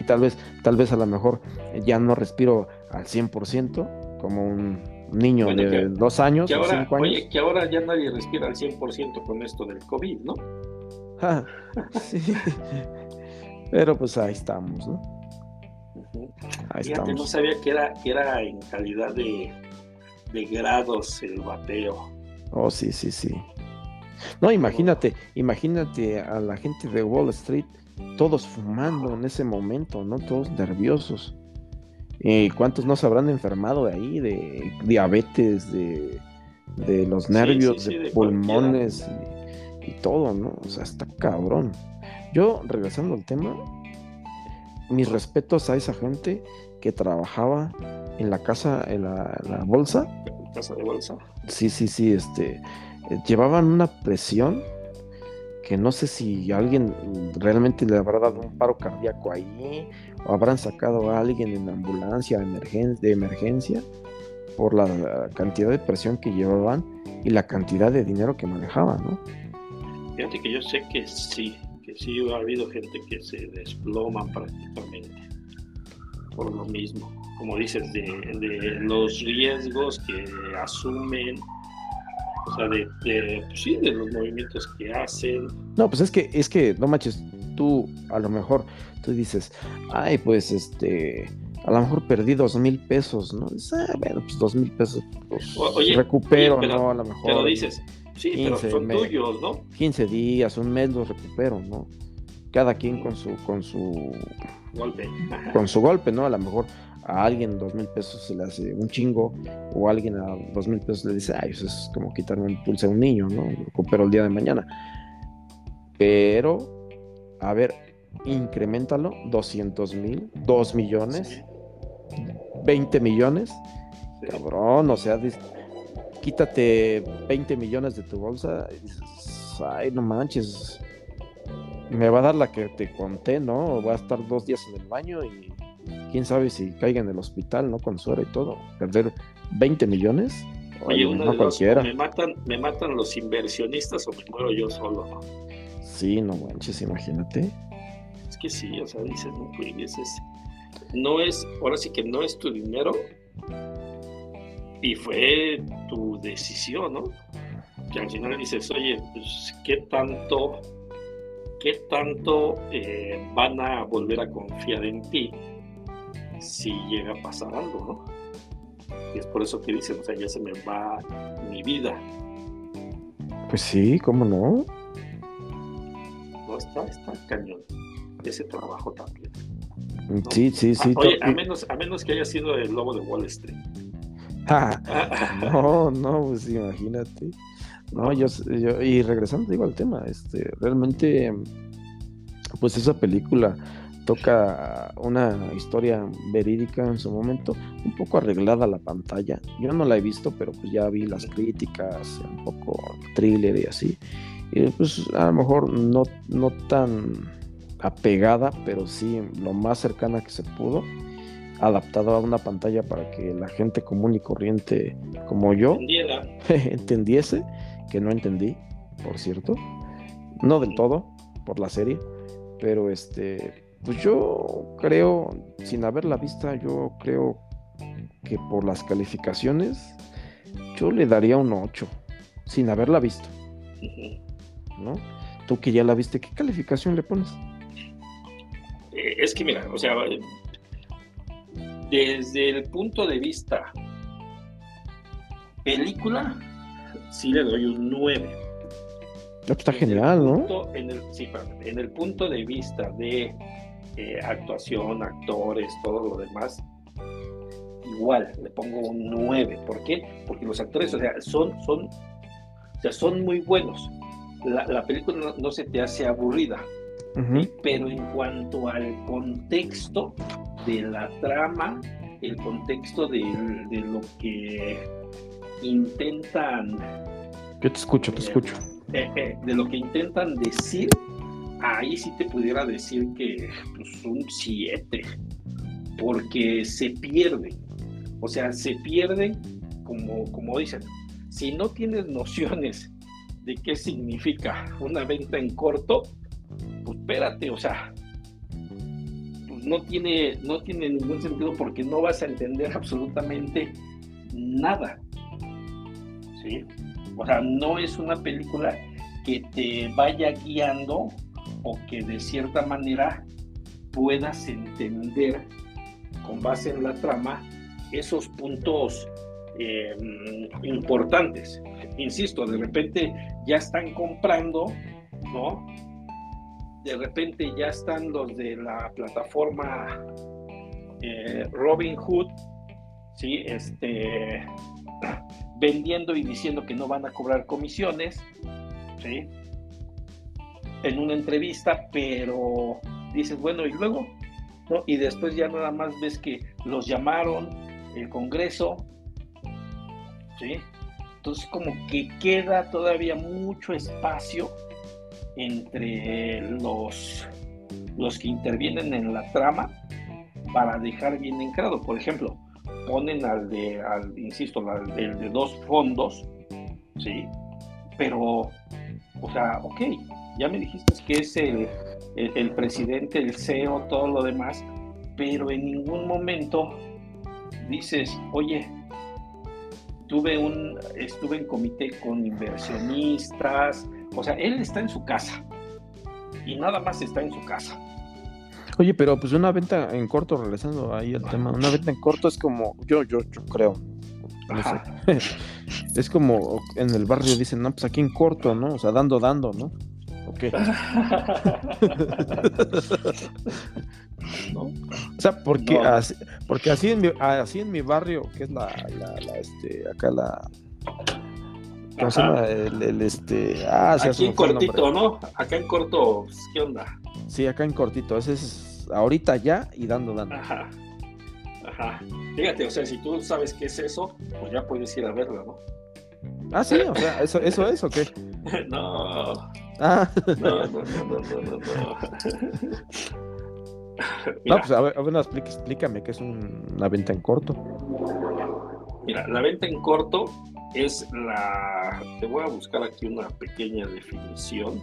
Y tal vez, tal vez a lo mejor ya no respiro al 100% como un niño Bueno, de que- dos años Que o ahora, cinco años. oye, que ahora ya nadie respira al 100% con esto del COVID, ¿no? Ah, sí. Pero pues ahí estamos, ¿no? Ahí Fíjate, no sabía que era, que era en calidad de, de grados el vapeo. Oh, sí, sí, sí. No, imagínate, imagínate a la gente de Wall Street, todos fumando en ese momento, ¿no? Todos nerviosos. ¿Y cuántos no se habrán enfermado de ahí? De diabetes, de, de los Sí, nervios, sí, sí, de de pulmones y, y todo, ¿no? O sea, está cabrón. Yo, regresando al tema, mis respetos a esa gente que trabajaba en la casa, en la, en la bolsa, casa de bolsa. Sí, sí, sí, este, eh, llevaban una presión que no sé si alguien realmente le habrá dado un paro cardíaco ahí o habrán sacado a alguien en ambulancia emergen- de emergencia, por la cantidad de presión que llevaban y la cantidad de dinero que manejaban, ¿no? Fíjate que yo sé que sí, sí ha habido gente que se desploma prácticamente por lo mismo, como dices, de, los riesgos que asumen, o sea, de, pues sí, de los movimientos que hacen. No, pues es que, es que, no manches, tú a lo mejor, tú dices, ay, pues este, a lo mejor perdí dos mil pesos, ¿no? Ah, bueno, pues dos mil pesos, pues recupero, ¿no? A lo mejor. Pero dices, sí, pero son tuyos, ¿no? 15 días, un mes los recupero, ¿no? Cada quien con su, con su golpe. Con su golpe, ¿no? A lo mejor a alguien dos mil pesos se le hace un chingo, o alguien a dos mil pesos le dice, ay, eso es como quitarme un pulse a un niño, ¿no? Lo recupero el día de mañana. Pero, a ver, incrementalo, 200 mil, 2 millones. 20 millones. Cabrón, o sea, quítate 20 millones de tu bolsa y dices, ay, no manches, me va a dar la que te conté, ¿no? Voy a estar dos días en el baño y quién sabe si caiga en el hospital, ¿no? Con suero y todo. Perder 20 millones. Oye, uno de los, me matan, me matan los inversionistas o me muero yo solo, ¿no? Sí, no manches, imagínate. Es que sí, o sea, dices, no, es, no es, ahora sí que no es tu dinero y fue tu decisión, ¿no? Que al final dices, oye, pues, ¿qué tanto, qué tanto eh, van a volver a confiar en ti si llega a pasar algo, ¿no? Y es por eso que dicen, o sea, ya se me va mi vida. Pues sí, ¿cómo no? No, está, está cañón. Ese trabajo también. Sí, sí, sí. Oye, a menos, a menos que haya sido el lobo de Wall Street. No, no, pues imagínate. No, yo, yo, y regresando digo al tema, este, realmente, pues esa película toca una historia verídica en su momento, un poco arreglada la pantalla. Yo no la he visto, pero pues ya vi las críticas, un poco thriller y así. Y pues a lo mejor no, no tan apegada, pero sí lo más cercana que se pudo, adaptado a una pantalla para que la gente común y corriente como yo entendiese, que no entendí, por cierto, no del todo por la serie, pero este, pues yo creo, sin haberla vista, yo creo que por las calificaciones, yo le daría un 8, sin haberla visto. ¿No? Tú que ya la viste, ¿qué calificación le pones? Eh, es que mira, o sea, desde el punto de vista película, sí le doy un 9. Pues está genial, ¿no? En el, sí, en el punto de vista de eh, actuación, actores, todo lo demás, igual le pongo un 9. ¿Por qué? Porque los actores, o sea, son, son, o sea, son muy buenos. La, película no, se te hace aburrida. Pero en cuanto al contexto de la trama, el contexto de, lo que intentan... Yo te escucho, te eh, escucho. Eh, eh, de lo que intentan decir, ahí sí te pudiera decir que pues, un 7, porque se pierden. O sea, se pierden, como, como dicen, si no tienes nociones de qué significa una venta en corto, pues espérate, o sea, no tiene, no tiene ningún sentido porque no vas a entender absolutamente nada. ¿Sí? O sea, no es una película que te vaya guiando o que de cierta manera puedas entender con base en la trama esos puntos eh, importantes. Insisto, de repente ya están comprando, ¿no? De repente ya están los de la plataforma eh, Robin Hood, ¿sí? Este, vendiendo y diciendo que no van a cobrar comisiones, ¿sí? En una entrevista, pero dices, bueno, y luego, ¿no? Y después ya nada más ves que los llamaron, el Congreso, ¿sí? Entonces como que queda todavía mucho espacio entre los, los que intervienen en la trama para dejar bien encrado. Por ejemplo, ponen al de, insisto, al del de dos fondos, ¿sí? Pero, o sea, ok, ya me dijiste que es el, el, presidente, el CEO, todo lo demás, pero en ningún momento dices, oye, tuve un, estuve en comité con inversionistas, o sea, él está en su casa y nada más está en su casa. Oye, pero pues una venta en corto, regresando ahí al tema, una venta en corto es como, yo, yo, yo creo, es como en el barrio dicen, no, pues aquí en corto, ¿no? O sea, dando, dando, ¿no? Ok. ¿No? O sea, porque, así, porque así, en mi, así en mi barrio, que es la, la, la este, acá la... ¿Cómo se llama? El, este... Ah, sí, Aquí en cortito, ¿no? Acá en corto, pues, ¿qué onda? Sí, acá en cortito. Ese es ahorita ya y dando, dando. Ajá. Ajá. Fíjate, o sea, si tú sabes qué es eso, pues ya puedes ir a verla, ¿no? Ah, sí, o sea, ¿eso, eso es o qué? no. Ah. No, no, no, no, no, no. No, pues a ver, a ver explícame qué es una venta en corto. Mira, la venta en corto es la. Te voy a buscar aquí una pequeña definición.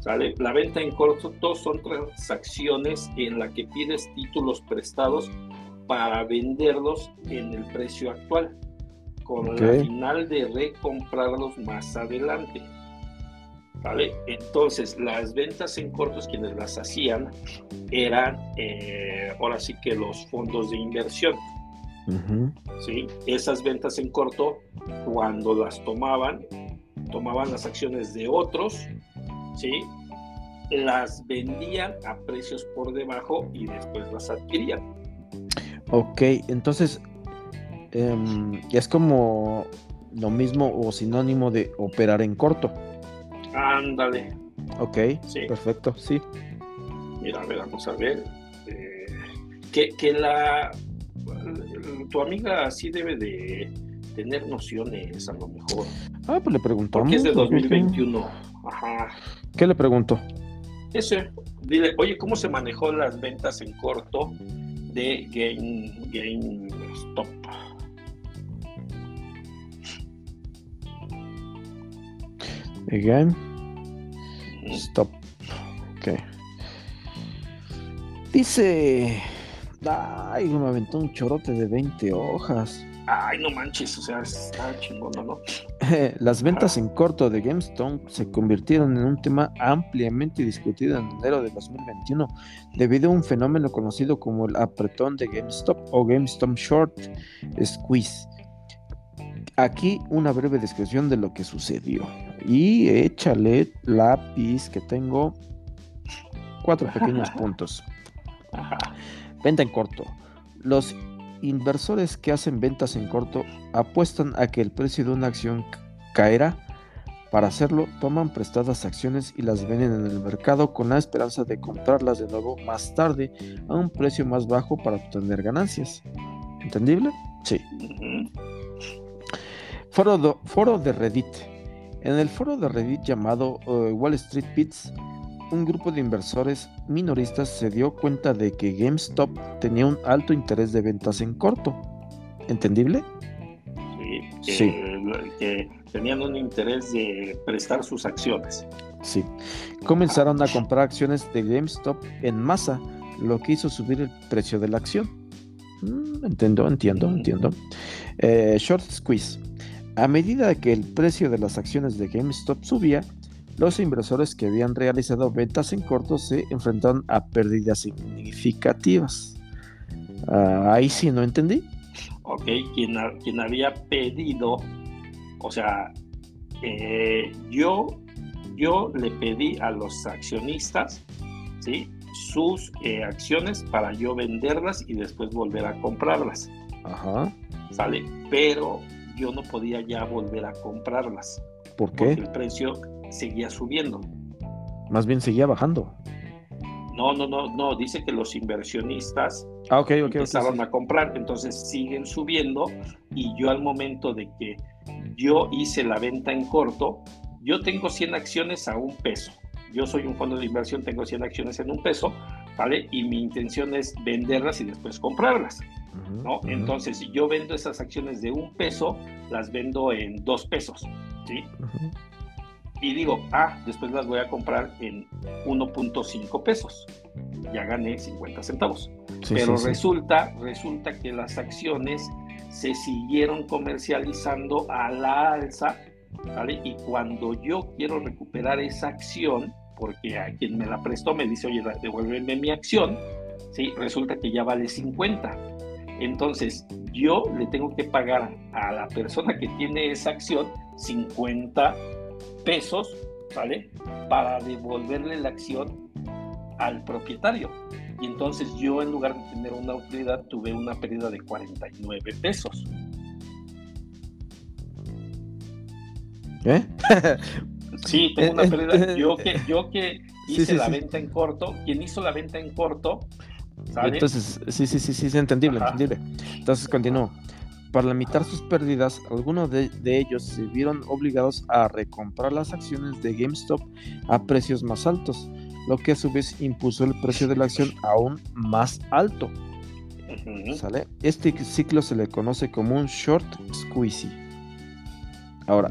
¿Sale? La venta en corto son transacciones en la que pides títulos prestados para venderlos en el precio actual, con la final de recomprarlos más adelante. ¿Vale? Entonces, las ventas en cortos, quienes las hacían, eran eh, ahora sí que los fondos de inversión. ¿Sí? Esas ventas en corto, cuando las tomaban, tomaban las acciones de otros, ¿sí? las vendían a precios por debajo y después las adquirían. Ok, entonces em, es como lo mismo o sinónimo de operar en corto. Ándale. Ok, perfecto, sí. Mira, a ver, vamos a ver. Eh, que, que la tu amiga sí debe de tener nociones a lo mejor. Ah, pues le preguntamos. Porque es de 2021. Ajá. ¿Qué le preguntó? Ese. Dile, oye, ¿cómo se manejó las ventas en corto de Game, GameStop? De Game Stop. Ok. Dice. Ay, me aventó un chorote de 20 hojas. Ay, no manches, o sea, está chingón, ¿no? Las ventas en corto de GameStop se convirtieron en un tema ampliamente discutido en enero de 2021 debido a un fenómeno conocido como el apretón de GameStop o GameStop Short Squeeze. Aquí una breve descripción de lo que sucedió. Y échale lápiz que tengo cuatro pequeños puntos. Venta en corto. Los inversores que hacen ventas en corto apuestan a que el precio de una acción caerá. Para hacerlo, toman prestadas acciones y las venden en el mercado con la esperanza de comprarlas de nuevo más tarde a un precio más bajo para obtener ganancias. ¿Entendible? Sí. Foro, foro de Reddit. En el foro de Reddit llamado eh, Wall Street Bits, un grupo de inversores minoristas se dio cuenta de que GameStop tenía un alto interés de ventas en corto. ¿Entendible? Sí, que, tenían un interés de prestar sus acciones. Sí, comenzaron a comprar acciones de GameStop en masa, lo que hizo subir el precio de la acción. Mm, entiendo, entiendo, entiendo. Eh, short squeeze. A medida que el precio de las acciones de GameStop subía, los inversores que habían realizado ventas en corto se enfrentaron a pérdidas significativas. Ah, ahí sí no entendí. Ok, quien, quien había pedido, o sea, eh, yo, yo le pedí a los accionistas, ¿sí? sus eh, acciones para yo venderlas y después volver a comprarlas. Ajá. ¿Sale? Pero yo no podía ya volver a comprarlas. ¿Por qué? Porque el precio seguía subiendo. Más bien seguía bajando. No, no, no, no, dice que los inversionistas ah, okay, empezaron a comprar, entonces siguen subiendo y yo al momento de que yo hice la venta en corto, yo tengo 100 acciones a un peso. Yo soy un fondo de inversión, tengo 100 acciones en un peso, ¿vale? Y mi intención es venderlas y después comprarlas, ¿no? ujú, Entonces, si yo vendo esas acciones de un peso, las vendo en dos pesos, ¿sí? Y digo, ah, después las voy a comprar en 1.5 pesos. Ya gané 50 centavos. Sí, Pero sí, sí. resulta, resulta que las acciones se siguieron comercializando a la alza, ¿vale? Y cuando yo quiero recuperar esa acción, porque a quien me la prestó me dice, oye, devuélveme mi acción, ¿sí? Resulta que ya vale 50. Entonces, yo le tengo que pagar a la persona que tiene esa acción 50 pesos, ¿vale? Para devolverle la acción al propietario. Y entonces yo en lugar de tener una utilidad tuve una pérdida de 49 pesos. ¿Eh? Sí, tengo una Eh, pérdida. eh, Yo que, yo que Sí, hice sí, la sí. venta en corto, quien hizo la venta en corto, ¿sale? Entonces, sí, sí, sí, sí, es entendible, Ajá. entendible. Entonces, continúo. Para limitar sus pérdidas, algunos de, de ellos se vieron obligados a recomprar las acciones de GameStop a precios más altos, lo que a su vez impuso el precio de la acción aún más alto. ¿sale? Este ciclo se le conoce como un short squeeze. Ahora.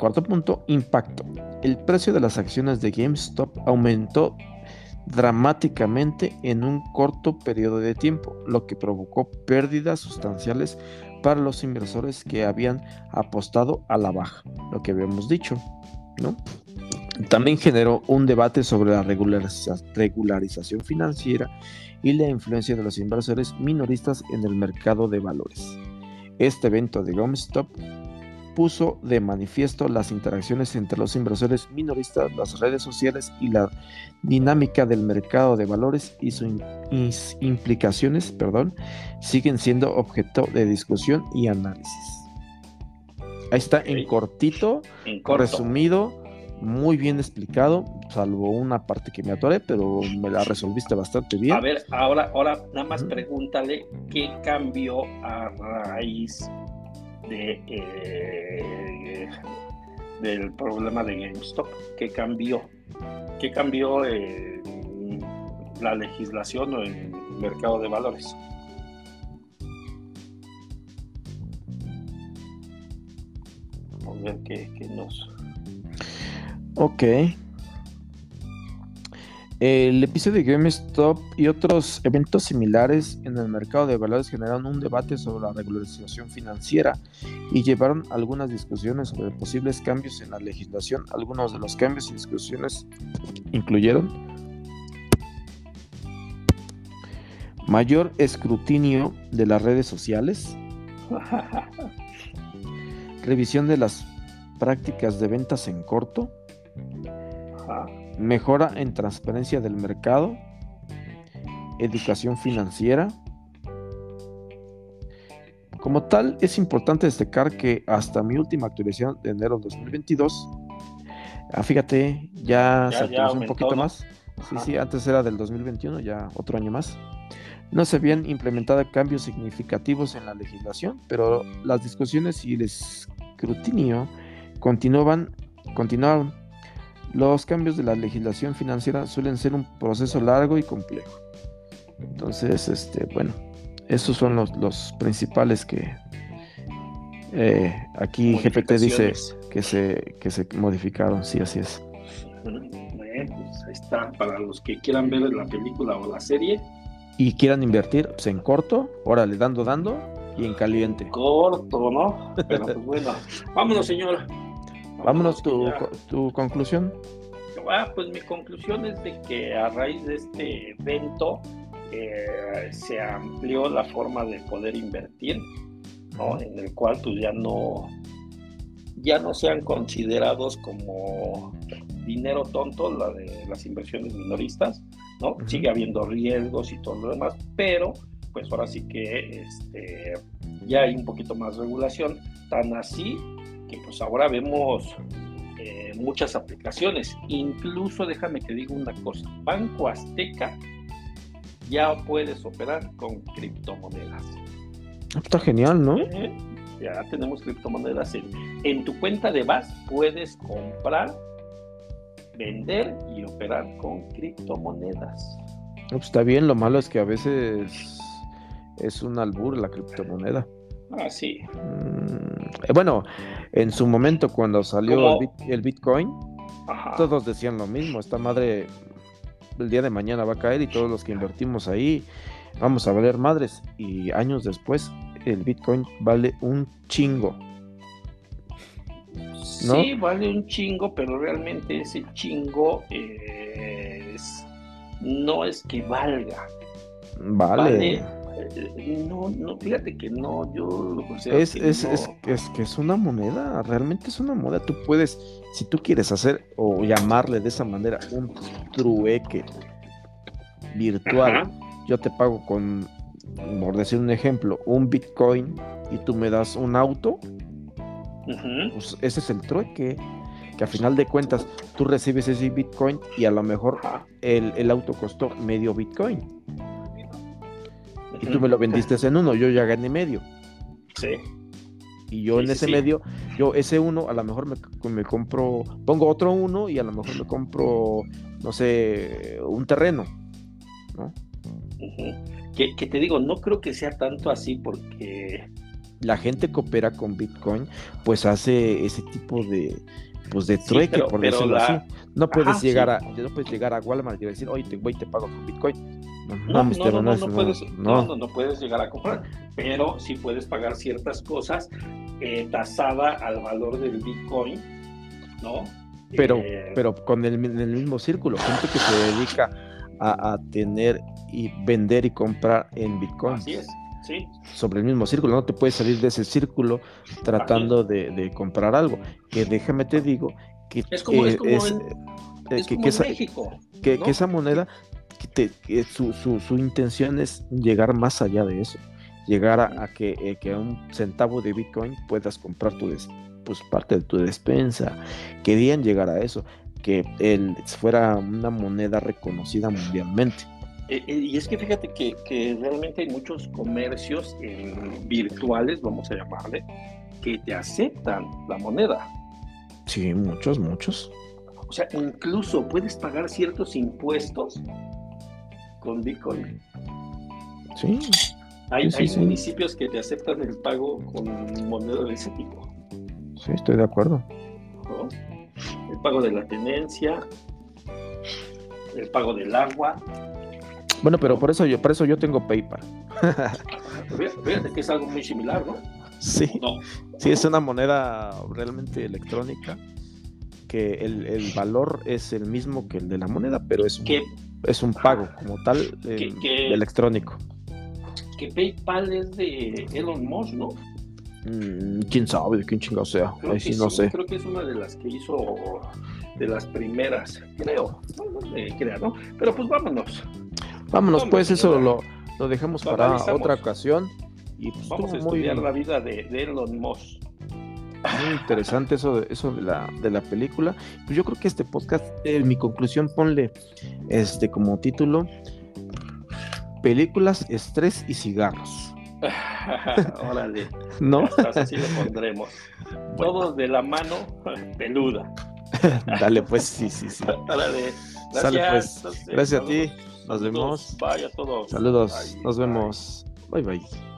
Cuarto punto, impacto. El precio de las acciones de GameStop aumentó dramáticamente en un corto periodo de tiempo, lo que provocó pérdidas sustanciales para los inversores que habían apostado a la baja, lo que habíamos dicho, ¿no? También generó un debate sobre la regulariza- regularización financiera y la influencia de los inversores minoristas en el mercado de valores. Este evento de GameStop puso de manifiesto las interacciones entre los inversores minoristas, las redes sociales y la dinámica del mercado de valores y sus implicaciones perdón, siguen siendo objeto de discusión y análisis. Ahí está en cortito, En resumido, muy bien explicado, salvo una parte que me atoré, pero me la resolviste bastante bien. A ver, ahora, ahora nada más pregúntale qué cambió a raíz eh, del problema de GameStop. ¿Qué cambió? ¿Qué cambió la legislación o el mercado de valores? A ver qué, qué nos... Ok. El episodio de GameStop y otros eventos similares en el mercado de valores generaron un debate sobre la regularización financiera y llevaron algunas discusiones sobre posibles cambios en la legislación. Algunos de los cambios y discusiones incluyeron mayor escrutinio de las redes sociales, revisión de las prácticas de ventas en corto. Mejora en transparencia del mercado, educación financiera. Como tal, es importante destacar que hasta mi última actualización de enero de 2022, ah, fíjate, ya, Ya- se ya actualizó un poquito ¿no? más. Sí, sí, antes era del 2021, ya otro año más. No se habían implementado cambios significativos en la legislación, pero las discusiones y el escrutinio continuaban, continuaron. Los cambios de la legislación financiera suelen ser un proceso largo y complejo. Entonces, este, bueno, esos son los, los principales que eh, aquí GPT dice que se, que se modificaron, sí, así es. Bueno, pues ahí está. Para los que quieran ver la película o la serie, Y quieran invertir pues, en corto, órale, dando, dando y en caliente. corto, ¿no? Pero pues bueno, vámonos, señor. Vámonos, que tu, tu conclusión. Ah, pues mi conclusión es de que a raíz de este evento eh, se amplió la forma de poder invertir, ¿no? En el cual pues ya no ya no sean considerados como dinero tonto la de las inversiones minoristas, ¿no? Ujú. Sigue habiendo riesgos y todo lo demás, pero pues ahora sí que este, ya hay un poquito más regulación, tan así que pues ahora vemos eh, muchas aplicaciones. Incluso déjame que diga una cosa, Banco Azteca ya puedes operar con criptomonedas. Está genial, ¿no? Eh, Ya tenemos criptomonedas en, en tu cuenta de BAS puedes comprar, vender y operar con criptomonedas. Está bien, lo malo es que a veces es un albur la criptomoneda. Ah, sí. Mm, eh, bueno, en su momento cuando salió el, bit- el Bitcoin, Ajá. todos decían lo mismo, esta madre el día de mañana va a caer y todos los que invertimos ahí vamos a valer madres. Y años después el Bitcoin vale un chingo. ¿no? Sí, vale un chingo, pero realmente ese chingo eh, es- no es que valga. Vale. Vale. Eh, No, no, fíjate que no, yo lo considero Es, que es, no. es, es que es una moneda, realmente es una moneda. Tú puedes, si tú quieres hacer o llamarle de esa manera un trueque virtual, Ajá. yo te pago con, por decir un ejemplo, un Bitcoin y tú me das un auto, pues ese es el trueque. Que a final de cuentas tú recibes ese Bitcoin y a lo mejor el, el auto costó medio Bitcoin y tú me lo vendiste en uno, yo ya gané medio. Sí. Y yo Sí, en ese sí. medio, yo ese uno, a lo mejor me, me compro, pongo otro uno y a lo mejor me compro, no sé, un terreno, ¿no? Que, que te digo, no creo que sea tanto así porque La gente que opera con Bitcoin, pues hace ese tipo de, pues de Sí, trueque, pero- por pero decirlo la- así. No puedes Ajá, llegar sí. a, no puedes llegar a Walmart y decir, oye, te, güey, te pago con Bitcoin. No, no, No, puedes, no. no, no, no puedes llegar a comprar, pero sí puedes pagar ciertas cosas eh, tasada al valor del Bitcoin, ¿no? Pero, Eh, pero con el, el mismo círculo, gente que se dedica a, a tener y vender y comprar en Bitcoin. así es, sí. sobre el mismo círculo, no te puedes salir de ese círculo tratando de, de comprar algo. Que déjame te digo que Es como- es como es, en- Es que, como que en esa, México. que- ¿no? que esa moneda, que te- que su, su, su intención es llegar más allá de eso, llegar a, a que, eh, que a un centavo de Bitcoin puedas comprar tu des- pues, parte de tu despensa. Querían llegar a eso, que él fuera una moneda reconocida mundialmente. Eh, eh, y es que fíjate que, que realmente hay muchos comercios eh, virtuales, vamos a llamarle, que te aceptan la moneda. Sí, muchos, muchos. O sea, incluso puedes pagar ciertos impuestos con Bitcoin. Sí, Hay, Sí, hay sí. municipios que te aceptan el pago con moneda de ese tipo. sí, estoy de acuerdo. ¿no? El pago de la tenencia, el pago del agua. Bueno, pero por eso yo, por eso yo tengo PayPal. Fíjate que es algo muy similar, ¿no? Sí, No. sí, es una moneda realmente electrónica que el, el valor es el mismo que el de la moneda, pero es un, Que, es un pago como tal eh, Que- que- electrónico. que PayPal es de Elon Musk, ¿no? Mm, ¿Quién sabe de quién chingado sea? Creo Ahí que sí no sé. Creo que es una de las que hizo, de las primeras, creo. No, no me crea, ¿no? Pero pues vámonos. Vámonos, Hombre, pues eso lo, lo dejamos Lo para analizamos. otra ocasión. Y pues Vamos a muy, estudiar la vida de, de Elon Musk. muy interesante eso, de, eso de, la, de la película. Pues yo creo que este podcast, eh, mi conclusión, ponle este como título Películas, estrés y cigarros. Órale, ¿No? así le pondremos. Todos de la mano peluda. Dale, pues sí, sí, sí. Órale. Gracias. Sale, pues. Gracias a ti. Nos vemos. Bye a todos. Saludos. Bye. Nos Bye. vemos. Bye bye.